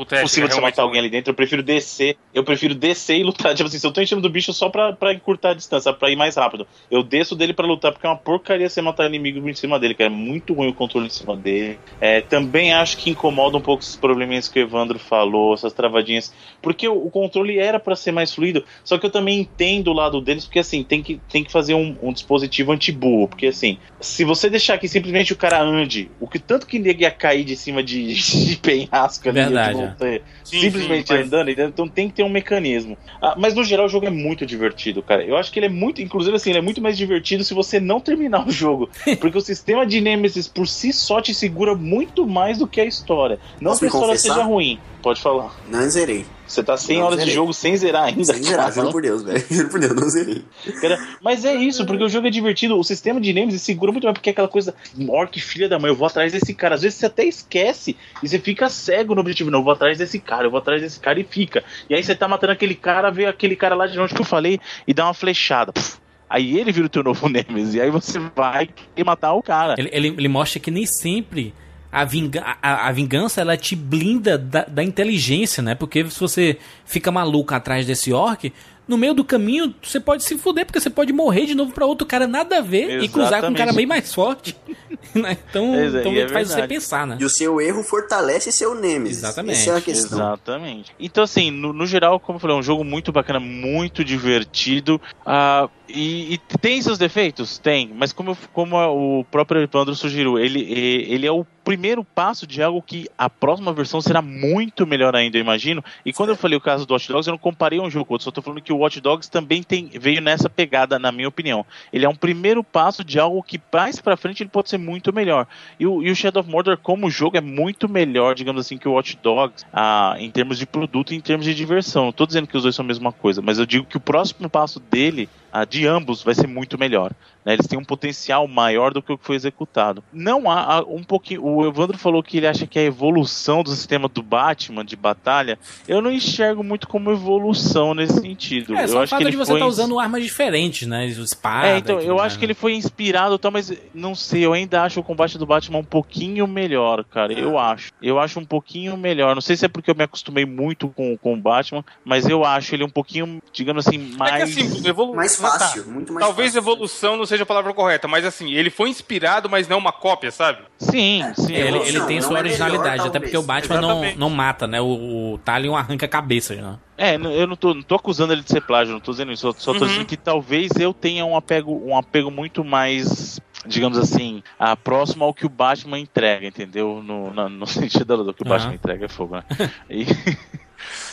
[SPEAKER 4] Puta, é,
[SPEAKER 6] impossível de
[SPEAKER 4] realmente
[SPEAKER 6] matar alguém ali dentro. Eu prefiro descer. Eu prefiro descer e lutar. Tipo assim, se eu tô enchendo do bicho só pra, pra encurtar a distância, pra ir mais rápido. Eu desço dele pra lutar, porque é uma porcaria você matar inimigo em cima dele, cara. É muito ruim o controle em cima dele. É, também acho que incomoda um pouco esses probleminhas que o Evandro falou, essas travadinhas. Porque o, o controle era pra ser mais fluido. Só que eu também entendo o lado deles, porque assim, tem que, tem que fazer um, um dispositivo anti-burro. Porque assim, se você deixar que simplesmente o cara ande, o que tanto que nego ia cair de cima de, de penhasco ali,
[SPEAKER 3] Verdade,
[SPEAKER 6] de
[SPEAKER 3] é.
[SPEAKER 6] montanha,
[SPEAKER 4] Sim,
[SPEAKER 6] simplesmente
[SPEAKER 4] sim, mas-
[SPEAKER 6] andando, então tem que ter um mecanismo. Ah, mas no geral o jogo é muito divertido, cara. Eu acho que ele é muito, inclusive assim, ele é muito mais divertido se você não terminar o jogo. Porque o sistema de Nemesis por si só te segura muito mais do que a história. Não
[SPEAKER 5] Posso
[SPEAKER 6] que a história
[SPEAKER 5] confessar?
[SPEAKER 6] seja ruim. Pode falar.
[SPEAKER 5] Não zerei.
[SPEAKER 6] Você tá 100
[SPEAKER 5] Não
[SPEAKER 6] horas de
[SPEAKER 5] zerei.
[SPEAKER 6] jogo sem zerar ainda.
[SPEAKER 5] Sem zerar, juro por Deus, velho. Juro por Deus, não zerei.
[SPEAKER 6] Cara, mas é isso, porque o jogo é divertido. O sistema de Nemesis segura muito mais, porque é aquela coisa, orc filha da mãe, eu vou atrás desse cara. Às vezes você até esquece e você fica cego no objetivo. Não, eu vou atrás desse cara, eu vou atrás desse cara e fica. E aí você tá matando aquele cara, vê aquele cara lá de longe que eu falei e dá uma flechada. Puf. Aí ele vira o teu novo Nemesis. E aí você vai matar o cara.
[SPEAKER 3] Ele, ele, ele mostra que nem sempre a, vinga, a, a vingança ela te blinda da, da inteligência, né? Porque se você fica maluco atrás desse orc, no meio do caminho você pode se fuder, porque você pode morrer de novo pra outro cara nada a ver e cruzar com um cara
[SPEAKER 6] Exatamente.
[SPEAKER 3] bem mais forte. né? Então,
[SPEAKER 6] Exa-
[SPEAKER 3] então
[SPEAKER 6] e é
[SPEAKER 3] faz você pensar, né?
[SPEAKER 5] E o seu erro fortalece seu Nemesis.
[SPEAKER 3] Exatamente.
[SPEAKER 5] Essa é a questão.
[SPEAKER 6] Exatamente. Então, assim, no, no geral, como eu falei, é um jogo muito bacana, muito divertido. ah, e, e tem seus defeitos? Tem. Mas como, como o próprio Evandro sugeriu, ele, ele é o primeiro passo de algo que a próxima versão será muito melhor ainda, eu imagino. E quando eu falei o caso do Watch Dogs, eu não comparei um jogo com outro, só tô falando que o Watch Dogs também tem, veio nessa pegada, na minha opinião. Ele é um primeiro passo de algo que mais pra frente ele pode ser muito melhor. E o, e o Shadow of Mordor, como jogo, é muito melhor, digamos assim, que o Watch Dogs, ah, em termos de produto e em termos de diversão. Não tô dizendo que os dois são a mesma coisa, mas eu digo que o próximo passo dele, de ambos, vai ser muito melhor. né? Eles têm um potencial maior do que o que foi executado. Não há, há um pouquinho. O Evandro falou que ele acha que é a evolução do sistema do Batman de batalha. Eu não enxergo muito como evolução nesse sentido.
[SPEAKER 3] É,
[SPEAKER 6] eu
[SPEAKER 3] só o
[SPEAKER 6] acho que
[SPEAKER 3] fato
[SPEAKER 6] ele
[SPEAKER 3] de você estar
[SPEAKER 6] ins-
[SPEAKER 3] usando armas diferentes, né? Espada.
[SPEAKER 6] é, então, eu
[SPEAKER 3] tudo
[SPEAKER 6] acho que
[SPEAKER 3] né?
[SPEAKER 6] ele foi inspirado, tal, mas não sei, eu ainda acho o combate do Batman um pouquinho melhor, cara. Eu acho. Eu acho um pouquinho melhor. Não sei se é porque eu me acostumei muito com, com o Batman, mas eu acho ele um pouquinho, digamos assim,
[SPEAKER 4] É
[SPEAKER 6] mais.
[SPEAKER 4] que assim, evolu
[SPEAKER 5] Mais fácil,
[SPEAKER 4] tá.
[SPEAKER 5] muito mais
[SPEAKER 4] Talvez
[SPEAKER 5] fácil.
[SPEAKER 4] evolução não seja a palavra correta, mas assim, ele foi inspirado, mas não uma cópia, sabe?
[SPEAKER 6] Sim, sim.
[SPEAKER 3] Ele, ele tem sua
[SPEAKER 5] é
[SPEAKER 3] originalidade,
[SPEAKER 5] melhor,
[SPEAKER 3] até porque o Batman não,
[SPEAKER 4] Exatamente.
[SPEAKER 3] não mata, né? O, o Talion arranca cabeças, né?
[SPEAKER 6] É, eu não tô, não tô acusando ele de ser plágio, não tô dizendo isso. Só, só tô
[SPEAKER 4] Uhum.
[SPEAKER 6] dizendo que talvez eu tenha um apego, um apego muito mais, digamos assim, a próximo ao que o Batman entrega, entendeu? No, na- no sentido do que o
[SPEAKER 3] Aham.
[SPEAKER 6] Batman entrega é fogo, né? E-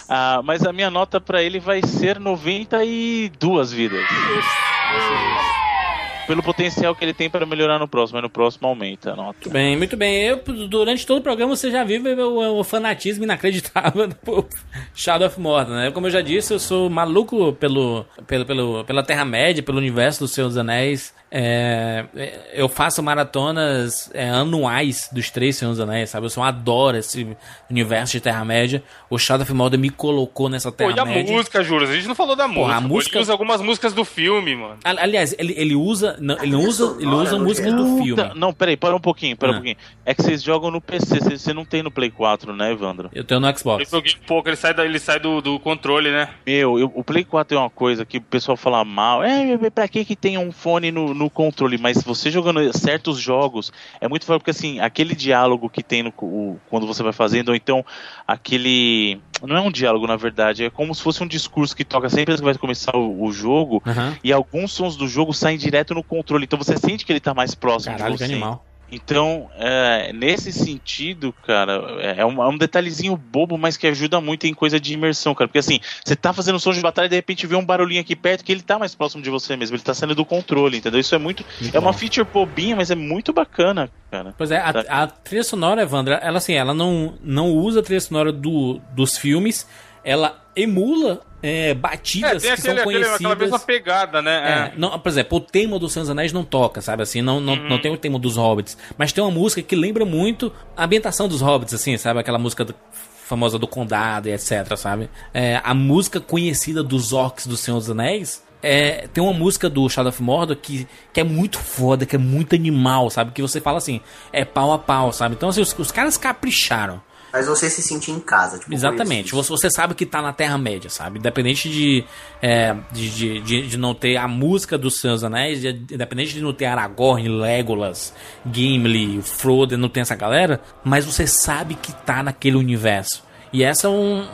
[SPEAKER 6] Ah, mas a minha nota pra ele vai ser 92 vidas. Pelo potencial que ele tem para melhorar no próximo, mas no próximo aumenta a nota.
[SPEAKER 3] Muito bem, muito bem. Eu, durante todo o programa, você já viu o, o fanatismo inacreditável por Shadow of Mordor, né? Como eu já disse, eu sou maluco pelo, pelo, pelo, pela Terra-média, pelo universo dos Seus Anéis. É, é, eu faço maratonas é, anuais dos três Senhores dos Anéis, sabe? Eu só adoro esse universo de Terra-média. O Shadow of Mordor me colocou nessa
[SPEAKER 4] Pô, e a
[SPEAKER 3] Terra-média.
[SPEAKER 4] música, Juras? A gente não falou da música.
[SPEAKER 3] a
[SPEAKER 4] Pô,
[SPEAKER 3] música-
[SPEAKER 4] Ele usa algumas músicas do filme, mano.
[SPEAKER 3] Ali- Aliás, ele, ele usa. Não, ele não usa, ele usa músicas do filme.
[SPEAKER 6] Não, peraí, para um pouquinho, para
[SPEAKER 3] Ah.
[SPEAKER 6] um pouquinho. É que vocês jogam no PC, você você não tem no Play 4, né, Evandro?
[SPEAKER 3] Eu tenho no
[SPEAKER 4] Eu
[SPEAKER 3] Xbox.
[SPEAKER 4] joguei um pouco, ele sai, da- ele sai do, do controle, né?
[SPEAKER 6] Meu, eu- o Play 4 é uma coisa que o pessoal fala mal. É, pra que que tem um fone no, no controle? Mas você jogando certos jogos, é muito foda, porque assim, aquele diálogo que tem no, o- quando você vai fazendo, ou então aquele. Não é um diálogo, na verdade, é como se fosse um discurso que toca sempre que vai começar o, o jogo,
[SPEAKER 3] Aham.
[SPEAKER 6] e alguns sons do jogo saem direto no controle. Então você sente que ele tá mais próximo
[SPEAKER 3] Caralho,
[SPEAKER 6] de
[SPEAKER 3] que
[SPEAKER 6] você.
[SPEAKER 3] animal.
[SPEAKER 6] Então, é, nesse sentido, cara, é um, é um detalhezinho bobo, mas que ajuda muito em coisa de imersão, cara. Porque assim, você tá fazendo som de batalha e de repente vê um barulhinho aqui perto que ele tá mais próximo de você mesmo, ele tá saindo do controle, entendeu? Isso é muito.
[SPEAKER 3] Muito
[SPEAKER 6] é uma
[SPEAKER 3] bom.
[SPEAKER 6] feature bobinha, mas é muito bacana, cara.
[SPEAKER 3] Pois é, a,
[SPEAKER 6] Tá.
[SPEAKER 3] a trilha sonora, Evandra, ela assim, ela não, não usa a trilha sonora do, dos filmes, ela emula é,
[SPEAKER 4] É,
[SPEAKER 3] batidas
[SPEAKER 4] tem
[SPEAKER 3] que são
[SPEAKER 4] aquele, aquele, aquela mesma
[SPEAKER 3] conhecidas.
[SPEAKER 4] pegada, né?
[SPEAKER 3] É, não, por exemplo, o tema do Senhor dos Anéis não toca, sabe assim, não, não,
[SPEAKER 4] Uhum.
[SPEAKER 3] não tem o tema dos Hobbits, mas tem uma música que lembra muito a ambientação dos Hobbits, assim, sabe? Aquela música do- famosa do Condado e etc, sabe? É, a música conhecida dos orcs do Senhor dos Anéis é, tem uma música do Shadow of Mordor que, que é muito foda, que é muito animal, sabe? Que você fala assim, é pau a pau, sabe? Então, assim, os, os caras capricharam.
[SPEAKER 5] Faz você se sentir em casa. Tipo,
[SPEAKER 3] Exatamente. Você, você sabe que tá na Terra-média, sabe? Independente de, é, de, de, de, de não ter a música dos Seus Anéis, de- independente de não ter Aragorn, Legolas, Gimli, Frodo, não tem essa galera, mas você sabe que tá naquele universo. E essa é um,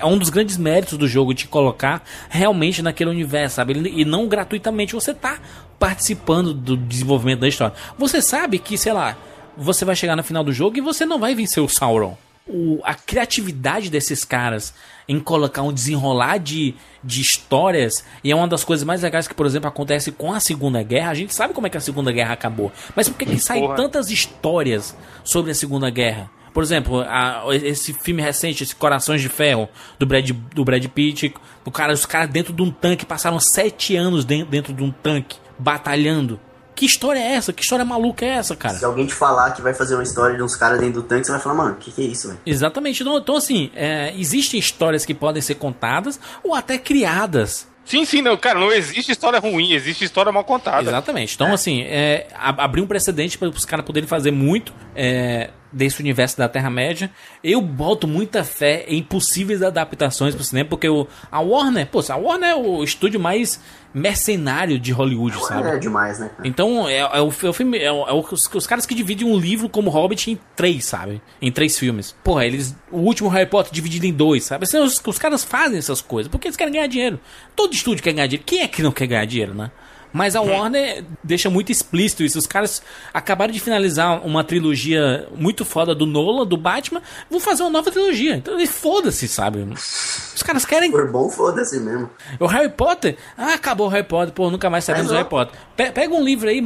[SPEAKER 3] é um dos grandes méritos do jogo, te colocar realmente naquele universo, sabe? E não gratuitamente, você tá participando do desenvolvimento da história. Você sabe que, sei lá, você vai chegar no final do jogo e você não vai vencer o Sauron. O- a criatividade desses caras em colocar um desenrolar de, de histórias, e é uma das coisas mais legais que, por exemplo, acontece com a Segunda Guerra. A gente sabe como é que a Segunda Guerra acabou, mas por que, que saem tantas histórias sobre a Segunda Guerra? Por exemplo, a- esse filme recente, esse Corações de Ferro, do Brad, do Brad Pitt, o cara, os caras dentro de um tanque passaram sete anos dentro, dentro de um tanque, batalhando. Que história é essa? Que história maluca é essa, cara?
[SPEAKER 5] Se alguém te falar que vai fazer uma história de uns caras dentro do tanque, você vai falar, mano, o que, que é isso, velho?
[SPEAKER 3] Exatamente. Então, então assim, é, existem histórias que podem ser contadas ou até criadas.
[SPEAKER 4] Sim, sim, não, cara, não existe história ruim, existe história mal contada.
[SPEAKER 3] Exatamente. Então, assim, é, abrir um precedente para os caras poderem fazer muito é, desse universo da Terra-média. Eu boto muita fé em possíveis adaptações pro cinema, porque o, a Warner, pô, a Warner é o estúdio mais mercenário de Hollywood, sabe?
[SPEAKER 5] É demais, né? cara?
[SPEAKER 3] Então, é, é o, é o filme. É, é os, os caras que dividem um livro como Hobbit em três, sabe? Em três filmes. Porra, eles. O último Harry Potter dividido em dois, sabe? Assim, os, os caras fazem essas coisas porque eles querem ganhar dinheiro. Todo estúdio quer ganhar dinheiro. Quem é que não quer ganhar dinheiro, né? Mas a Warner deixa muito explícito isso. Os caras acabaram de finalizar uma trilogia muito foda do Nolan, do Batman. Vão fazer uma nova trilogia. Então, e foda-se, sabe? Os caras querem
[SPEAKER 5] Por bom, foda-se mesmo.
[SPEAKER 3] o Harry Potter, ah, acabou o Harry Potter, pô, nunca mais sabemos
[SPEAKER 5] É,
[SPEAKER 3] o. Harry Potter. Pe- pega um livro aí,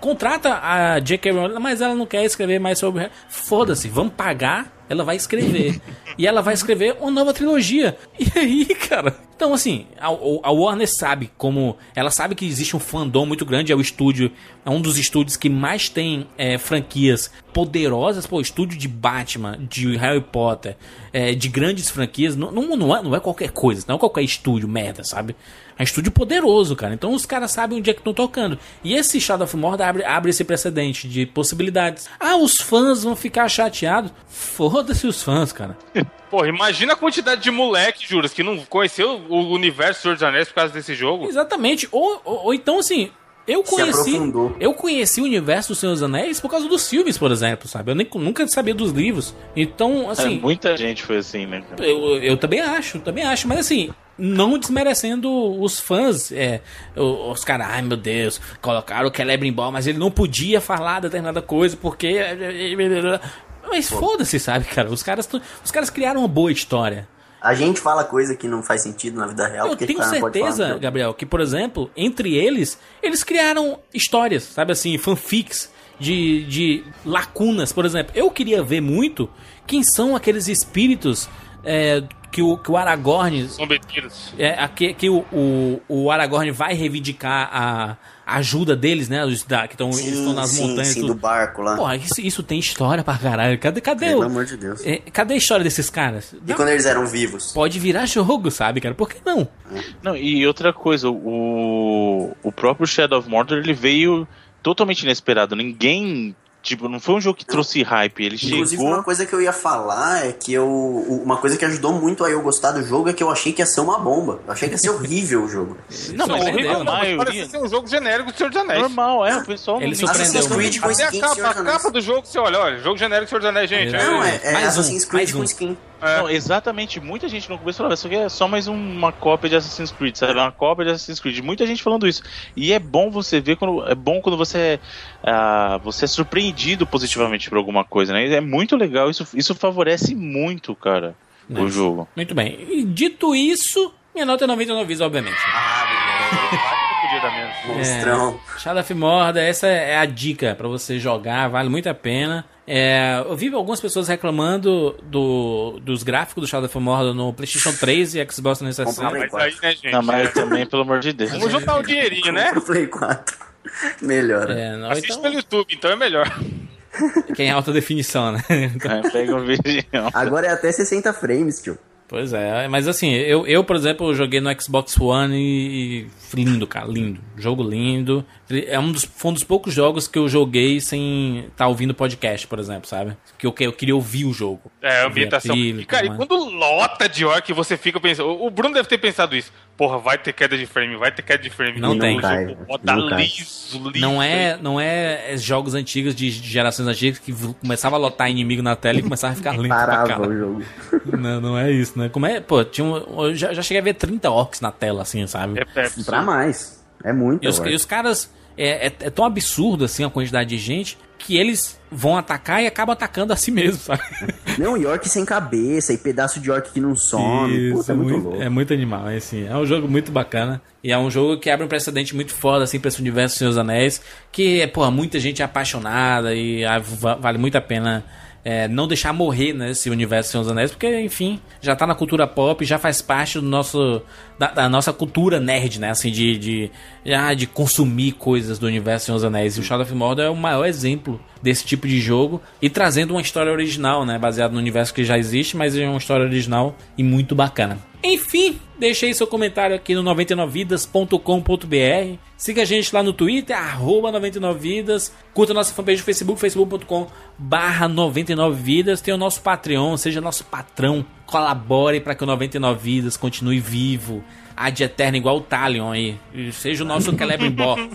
[SPEAKER 3] contrata a J.K. Rowling, mas ela não quer escrever mais sobre o Harry. Foda-se, vamos pagar, ela vai escrever. e ela vai escrever uma nova trilogia. E aí, cara? Então, assim, a, a Warner sabe como. Ela sabe que existe um fandom muito grande, é o estúdio, é um dos estúdios que mais tem é, franquias poderosas, pô, estúdio de Batman, de Harry Potter, é, de grandes franquias, não, não, não, é, não é qualquer coisa, não é qualquer estúdio merda, sabe? É um estúdio poderoso, cara. Então os caras sabem onde é que estão tocando. E esse Shadow of Mordor abre, abre esse precedente de possibilidades. Ah, os fãs vão ficar chateados. Foda-se os fãs, cara.
[SPEAKER 4] Porra, imagina a quantidade de moleque, juras, que não conheceu o universo do Senhor dos Anéis por causa desse jogo.
[SPEAKER 3] Exatamente. Ou, ou, ou então, assim, eu conheci. Eu conheci o universo do Senhor dos Anéis por causa dos filmes, por exemplo, sabe? Eu nem, nunca sabia dos livros. Então,
[SPEAKER 6] É,
[SPEAKER 3] assim.
[SPEAKER 6] muita gente foi assim, né?
[SPEAKER 3] Eu, eu também acho, também acho, mas assim, não desmerecendo os fãs, é, os caras, ai meu Deus, colocaram o Celebrimbor, mas ele não podia falar determinada coisa porque. Mas foda-se, sabe, cara? Os caras, os caras criaram uma boa história.
[SPEAKER 5] A gente fala coisa que não faz sentido na vida real.
[SPEAKER 3] Eu
[SPEAKER 5] porque
[SPEAKER 3] tenho
[SPEAKER 5] tá,
[SPEAKER 3] certeza. Gabriel, que, por exemplo, entre eles, eles criaram histórias, sabe assim, fanfics de, de lacunas. Por exemplo, eu queria ver muito quem são aqueles espíritos é, que, o, que o Aragorn. É, que, que o, o, o Aragorn vai reivindicar a, ajuda deles, né? Os da, que tão, eles estão nas
[SPEAKER 5] sim,
[SPEAKER 3] montanhas.
[SPEAKER 5] sim,
[SPEAKER 3] tudo.
[SPEAKER 5] do barco lá.
[SPEAKER 3] Porra, isso, isso tem história pra caralho. Cadê, cadê
[SPEAKER 5] Pelo
[SPEAKER 3] o.
[SPEAKER 5] amor de Deus.
[SPEAKER 3] é, cadê a história desses caras?
[SPEAKER 5] E quando eles eram vivos?
[SPEAKER 3] Pode virar jogo, sabe, cara? Por que não?
[SPEAKER 6] Não, e outra coisa, o, o próprio Shadow of Mordor ele veio totalmente inesperado. Ninguém. Tipo, não foi um jogo que trouxe hype. Ele
[SPEAKER 5] Inclusive,
[SPEAKER 6] chegou.
[SPEAKER 5] uma coisa que eu ia falar é que eu. Uma coisa que ajudou muito a eu gostar do jogo é que eu achei que ia ser uma bomba. Eu achei que ia ser horrível o jogo.
[SPEAKER 6] Não, mas
[SPEAKER 4] horrível
[SPEAKER 6] a
[SPEAKER 4] não, mas parece ser um jogo genérico do Senhor dos Anéis.
[SPEAKER 6] Normal, é, o pessoal
[SPEAKER 3] Ele
[SPEAKER 5] Assassin's Creed com
[SPEAKER 4] Até a
[SPEAKER 5] skin,
[SPEAKER 4] capa, a capa do jogo, você olha, olha, jogo genérico do Senhor dos Anéis, gente.
[SPEAKER 3] Não,
[SPEAKER 5] Não,
[SPEAKER 4] é,
[SPEAKER 5] é, é
[SPEAKER 3] Mais um,
[SPEAKER 5] Assassin's Creed
[SPEAKER 3] mais
[SPEAKER 5] com
[SPEAKER 3] um.
[SPEAKER 5] Skin.
[SPEAKER 6] Não, exatamente. Muita gente no começo falava, isso aqui é só mais um- uma cópia de Assassin's Creed, sabe? É Uma cópia de Assassin's Creed. Muita gente falando isso. E é bom você ver quando. É bom quando você é, ah, você é surpreendido positivamente por alguma coisa, né? É muito legal, isso, isso favorece muito, cara, o jogo.
[SPEAKER 3] Muito bem. E dito isso, minha nota é 99 vis, obviamente.
[SPEAKER 4] podia dar menos.
[SPEAKER 5] Monstrão.
[SPEAKER 3] É, Shadow of Mordor, essa é a dica pra você jogar, vale muito a pena. É, eu vi algumas pessoas reclamando do, dos gráficos do Shadow of Mordor no PlayStation 3 e Xbox 360.
[SPEAKER 4] Mas aí, né, gente?
[SPEAKER 6] Não, mas também, pelo amor de Deus.
[SPEAKER 4] Vamos juntar um dinheirinho, né?
[SPEAKER 5] Pro Play 4. Melhor.
[SPEAKER 3] É, não,
[SPEAKER 4] Assiste
[SPEAKER 3] então,
[SPEAKER 4] pelo YouTube, então é melhor.
[SPEAKER 3] que é em alta definição, né? Então,
[SPEAKER 6] É, pega um vídeo.
[SPEAKER 5] Agora é até 60 frames, tio.
[SPEAKER 3] Pois é, mas assim, eu, eu, por exemplo, joguei no Xbox One e. e lindo, cara, lindo. Jogo lindo. É um dos, foi um dos poucos jogos que eu joguei sem estar ouvindo podcast, por exemplo, sabe? Que eu, que eu queria ouvir o jogo.
[SPEAKER 4] É, a ambientação.
[SPEAKER 3] trilha
[SPEAKER 4] E, cara, e quando lota de orc, você fica pensando. O Bruno deve ter pensado isso. Porra, vai ter queda de frame, vai ter queda de frame.
[SPEAKER 3] Não
[SPEAKER 4] no
[SPEAKER 3] tem.
[SPEAKER 4] jogo.
[SPEAKER 5] Cai,
[SPEAKER 4] Ó, tá
[SPEAKER 5] não
[SPEAKER 4] liso, liso.
[SPEAKER 3] Não é, não é jogos antigos de gerações antigas que começava a lotar inimigo na tela e começava a ficar lento pra
[SPEAKER 5] Parava
[SPEAKER 3] cara.
[SPEAKER 5] o jogo.
[SPEAKER 3] Não, não é isso, né? Como é? Pô, tinha um, eu já, já cheguei a ver 30 orcs na tela, assim, sabe?
[SPEAKER 4] É, é,
[SPEAKER 5] Pra mais. É muito.
[SPEAKER 3] E os, e os caras. É, é- é tão absurdo assim a quantidade de gente que eles vão atacar e acabam atacando a si mesmo, sabe?
[SPEAKER 5] Não, e orc sem cabeça, e pedaço de orc que não some. Puta, é muito, louco.
[SPEAKER 3] é muito animal, é assim, é um jogo muito bacana e é um jogo que abre um precedente muito foda assim para esse universo dos Senhor dos Anéis, que pô, muita gente é apaixonada e ah, va- vale muito a pena é, não deixar morrer nesse universo dos Senhor dos Anéis, porque enfim, já tá na cultura pop, já faz parte do nosso da, da nossa cultura nerd, né, assim de de, ah, de consumir coisas do universo Senhor dos Anéis. E o Shadow of Mordor é o maior exemplo desse tipo de jogo e trazendo uma história original, né, baseado no universo que já existe, mas é uma história original e muito bacana. Enfim, deixei seu comentário aqui no 99vidas.com.br. Siga a gente lá no Twitter, arroba 99vidas. Curta nossa fanpage no Facebook, facebook.com barra 99vidas. Tem o nosso Patreon, seja nosso patrão. Colabore para que o 99 Vidas continue vivo. Ad eterno igual o Talion aí. Seja o nosso Celebrimbor.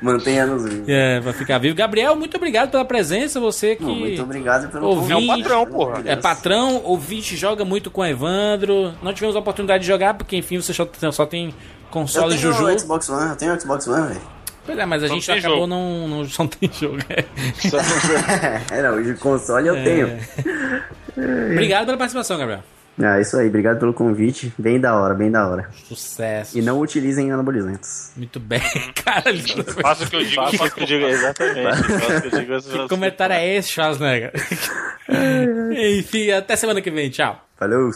[SPEAKER 5] Mantenha-nos vivos.
[SPEAKER 3] É, pra ficar vivo. Gabriel, muito obrigado pela presença. Você que.
[SPEAKER 5] Não, muito obrigado pelo
[SPEAKER 3] Ouvinte,
[SPEAKER 4] É um patrão, porra.
[SPEAKER 3] É patrão, ouvinte, joga muito com o Evandro. Não tivemos a oportunidade de jogar, porque enfim, você só, só tem
[SPEAKER 5] Eu
[SPEAKER 3] console
[SPEAKER 5] tenho
[SPEAKER 3] Juju.
[SPEAKER 5] Xbox One, eu tenho o Xbox One, velho.
[SPEAKER 3] Pois é, mas a
[SPEAKER 4] Só
[SPEAKER 3] gente
[SPEAKER 4] tem
[SPEAKER 3] acabou
[SPEAKER 4] jogo.
[SPEAKER 3] não, não. Só não tem jogo. é.
[SPEAKER 5] é, não, o console eu
[SPEAKER 3] É.
[SPEAKER 5] tenho.
[SPEAKER 3] Obrigado pela participação, Gabriel.
[SPEAKER 5] Ah, isso aí, obrigado pelo convite. Bem da hora, bem da hora.
[SPEAKER 3] Sucesso.
[SPEAKER 5] E não utilizem anabolizantes.
[SPEAKER 3] Muito bem. Caralho.
[SPEAKER 4] Faça o que eu digo,
[SPEAKER 6] Faça o que eu digo, exatamente. Faça o que eu digo,
[SPEAKER 3] Que comentário é esse, Schwarzenegger? Enfim, até semana que vem. Tchau.
[SPEAKER 5] Falou!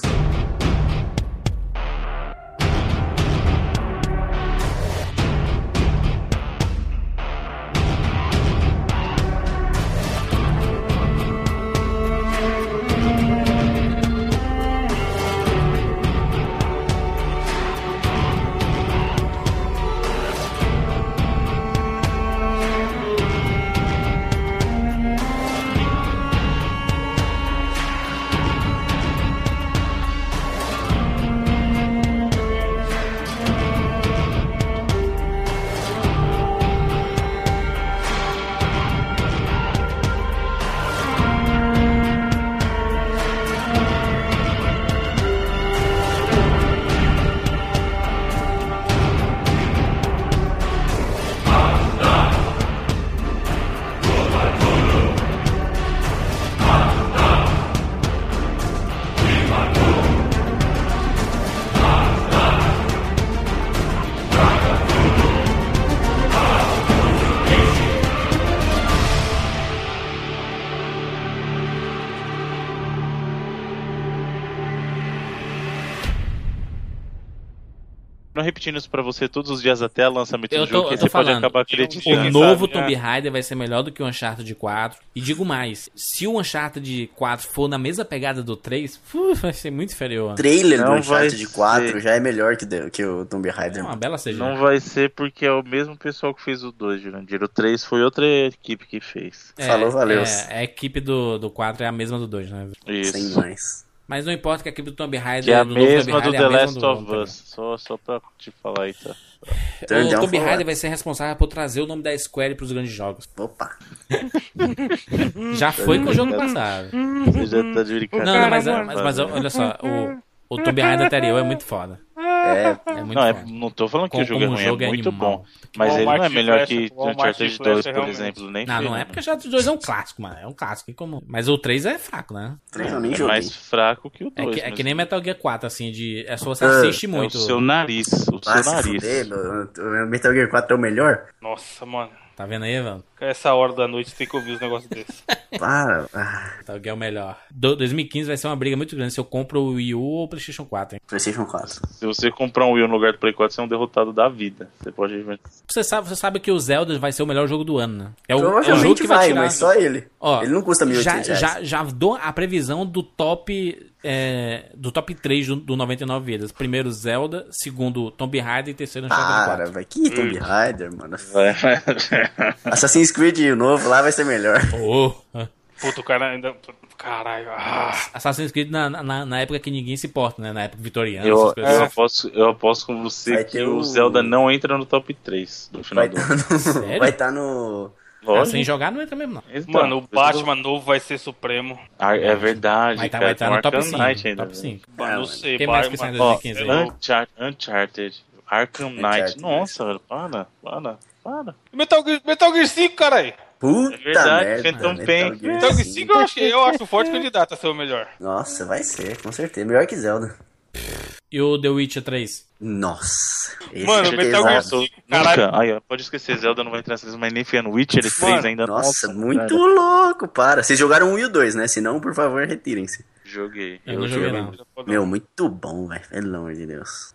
[SPEAKER 6] Repetindo isso pra você todos os dias até o lançamento
[SPEAKER 3] Eu
[SPEAKER 6] do jogo,
[SPEAKER 3] tô,
[SPEAKER 6] que
[SPEAKER 3] eu
[SPEAKER 6] você
[SPEAKER 3] tô
[SPEAKER 6] pode
[SPEAKER 3] falando.
[SPEAKER 6] acabar
[SPEAKER 3] O
[SPEAKER 6] acreditando.
[SPEAKER 3] novo
[SPEAKER 4] sabe,
[SPEAKER 3] Tomb
[SPEAKER 4] é.
[SPEAKER 3] Raider vai ser melhor do que o Uncharted 4. E digo mais, se o Uncharted 4 for na mesma pegada do 3, uf, vai ser muito inferior.
[SPEAKER 5] O trailer
[SPEAKER 6] Não
[SPEAKER 5] do Uncharted
[SPEAKER 6] vai
[SPEAKER 5] 4
[SPEAKER 6] ser.
[SPEAKER 5] já é melhor que, de- que o Tomb
[SPEAKER 3] É
[SPEAKER 5] Raider.
[SPEAKER 3] uma bela CG.
[SPEAKER 6] Não vai ser porque é o mesmo pessoal que fez o 2, Jurandir. O 3 foi outra equipe que fez.
[SPEAKER 3] É,
[SPEAKER 5] Falou, valeu.
[SPEAKER 3] É, a equipe do, do 4 é a mesma do 2, né?
[SPEAKER 6] Isso.
[SPEAKER 5] Sem mais.
[SPEAKER 3] Mas não importa que a equipe do Tomb Raider
[SPEAKER 6] Que é a
[SPEAKER 3] do
[SPEAKER 6] mesma do
[SPEAKER 3] Raider
[SPEAKER 6] The
[SPEAKER 3] é a mesma
[SPEAKER 6] Last
[SPEAKER 3] do-
[SPEAKER 6] of Us. Só, só pra te falar aí, tá?
[SPEAKER 5] Turn
[SPEAKER 3] O Tomb Raider vai ser responsável por trazer o nome da Square pros grandes jogos.
[SPEAKER 5] Opa.
[SPEAKER 3] Já foi com o jogo passado.
[SPEAKER 6] Você já tá de brincadeira.
[SPEAKER 3] Não, não, mas, mas, mas olha só, o, o Tomb Raider anterior é muito foda.
[SPEAKER 5] É,
[SPEAKER 3] É muito
[SPEAKER 6] Não, é,
[SPEAKER 3] foda.
[SPEAKER 6] não tô falando que
[SPEAKER 3] Como-
[SPEAKER 6] o jogo é ruim,
[SPEAKER 3] jogo
[SPEAKER 6] é
[SPEAKER 3] é
[SPEAKER 6] muito
[SPEAKER 3] animal.
[SPEAKER 6] bom. Mas ele não é melhor que Uncharted
[SPEAKER 4] Flash
[SPEAKER 6] 2, por
[SPEAKER 4] realmente.
[SPEAKER 6] exemplo. Nem
[SPEAKER 3] Não, não é
[SPEAKER 6] ferrando.
[SPEAKER 3] porque Uncharted 2 é um clássico, mano. É um clássico. é Como... Mas o 3 é fraco, né?
[SPEAKER 5] três eu nem
[SPEAKER 6] É
[SPEAKER 5] joguei.
[SPEAKER 6] mais fraco que o
[SPEAKER 3] É
[SPEAKER 6] 2.
[SPEAKER 3] que, é que nem Metal Gear 4, assim, de. É só você
[SPEAKER 5] Ah,
[SPEAKER 3] assiste
[SPEAKER 6] É o
[SPEAKER 3] muito.
[SPEAKER 6] seu nariz. O
[SPEAKER 5] Ah,
[SPEAKER 6] seu
[SPEAKER 5] se
[SPEAKER 6] nariz.
[SPEAKER 5] fuder, Metal Gear 4 é o melhor?
[SPEAKER 4] Nossa, mano.
[SPEAKER 3] Tá vendo aí, velho?
[SPEAKER 4] Essa hora da noite tem que ouvir os negócios desses.
[SPEAKER 5] Para.
[SPEAKER 3] Metal Gear é o melhor. Do- 2015 vai ser uma briga muito grande se eu compro o Wii U ou o PlayStation 4, hein?
[SPEAKER 5] PlayStation 4.
[SPEAKER 6] Se você comprar um Wii U no lugar do Play 4, você é um derrotado da vida. Você pode ver.
[SPEAKER 3] Você sabe, você sabe que o Zelda vai ser o melhor jogo do ano, né? É o, é o jogo que vai,
[SPEAKER 5] vai,
[SPEAKER 3] tirar.
[SPEAKER 5] mas só ele.
[SPEAKER 3] Ó,
[SPEAKER 5] ele não custa 1.800
[SPEAKER 3] já, já, já dou a previsão do top é, do top 3 do, do 99 vidas. Primeiro Zelda, segundo Tomb Raider e terceiro Uncharted
[SPEAKER 5] Para,
[SPEAKER 3] 4.
[SPEAKER 5] vai. Que Tomb Raider, mano. Assassin's Creed novo lá vai ser melhor.
[SPEAKER 3] Oh.
[SPEAKER 4] Puta, o cara ainda. Caralho. Ah.
[SPEAKER 3] Assassin's Creed na, na, na época que ninguém se importa, né? Na época vitoriana,
[SPEAKER 6] Eu,
[SPEAKER 3] essas coisas
[SPEAKER 6] eu, aposto, eu aposto com você
[SPEAKER 5] Vai
[SPEAKER 6] que o
[SPEAKER 5] o-
[SPEAKER 6] Zelda não entra no top 3 do final
[SPEAKER 5] Vai
[SPEAKER 6] do
[SPEAKER 5] estar
[SPEAKER 6] ano.
[SPEAKER 5] no.
[SPEAKER 3] Sério?
[SPEAKER 5] Vai tá no.
[SPEAKER 6] Lógico.
[SPEAKER 3] sem jogar não entra mesmo, não.
[SPEAKER 6] Então,
[SPEAKER 4] Mano, o Batman novo vai ser supremo.
[SPEAKER 6] Ah, É verdade,
[SPEAKER 3] Vai estar
[SPEAKER 6] cara.
[SPEAKER 3] vai tá
[SPEAKER 6] tem
[SPEAKER 3] no top
[SPEAKER 6] Arkham
[SPEAKER 3] 5.
[SPEAKER 6] Knight ainda.
[SPEAKER 3] top 5.
[SPEAKER 4] Mano,
[SPEAKER 5] É,
[SPEAKER 4] não
[SPEAKER 5] mano.
[SPEAKER 4] sei,
[SPEAKER 3] Quem mais
[SPEAKER 4] Batman-
[SPEAKER 3] que sai em
[SPEAKER 6] Ó,
[SPEAKER 3] 2015 aí?
[SPEAKER 6] Uncharted, Uncharted, Arkham Knight.
[SPEAKER 5] Uncharted,
[SPEAKER 6] Nossa, velho, para, para, para.
[SPEAKER 4] Metal Gear, Metal Gear 5, caralho.
[SPEAKER 5] Puta
[SPEAKER 6] É verdade,
[SPEAKER 5] merda.
[SPEAKER 6] Phantom
[SPEAKER 5] Metal
[SPEAKER 6] Pain.
[SPEAKER 5] Gear
[SPEAKER 4] Metal Gear
[SPEAKER 5] 5.
[SPEAKER 4] 5 eu acho, eu acho o forte candidato a ser o melhor.
[SPEAKER 5] Nossa, vai ser, com certeza. Melhor que Zelda.
[SPEAKER 3] E o The Witcher 3?
[SPEAKER 5] Nossa.
[SPEAKER 4] Mano,
[SPEAKER 5] é
[SPEAKER 4] Metal Gear
[SPEAKER 5] pesado.
[SPEAKER 4] 5, caralho.
[SPEAKER 6] Nunca. Aí, ó, pode esquecer, Zelda não vai entrar nessas, mas nem Fiano Witcher 3
[SPEAKER 4] Mano,
[SPEAKER 6] ainda.
[SPEAKER 5] Nossa,
[SPEAKER 6] cara.
[SPEAKER 5] muito louco, para. Vocês jogaram o Wii 2, né? Se não, por favor, retirem-se.
[SPEAKER 6] Joguei.
[SPEAKER 3] Eu não joguei, não.
[SPEAKER 5] Meu, muito bom, velho. Pelo amor de Deus.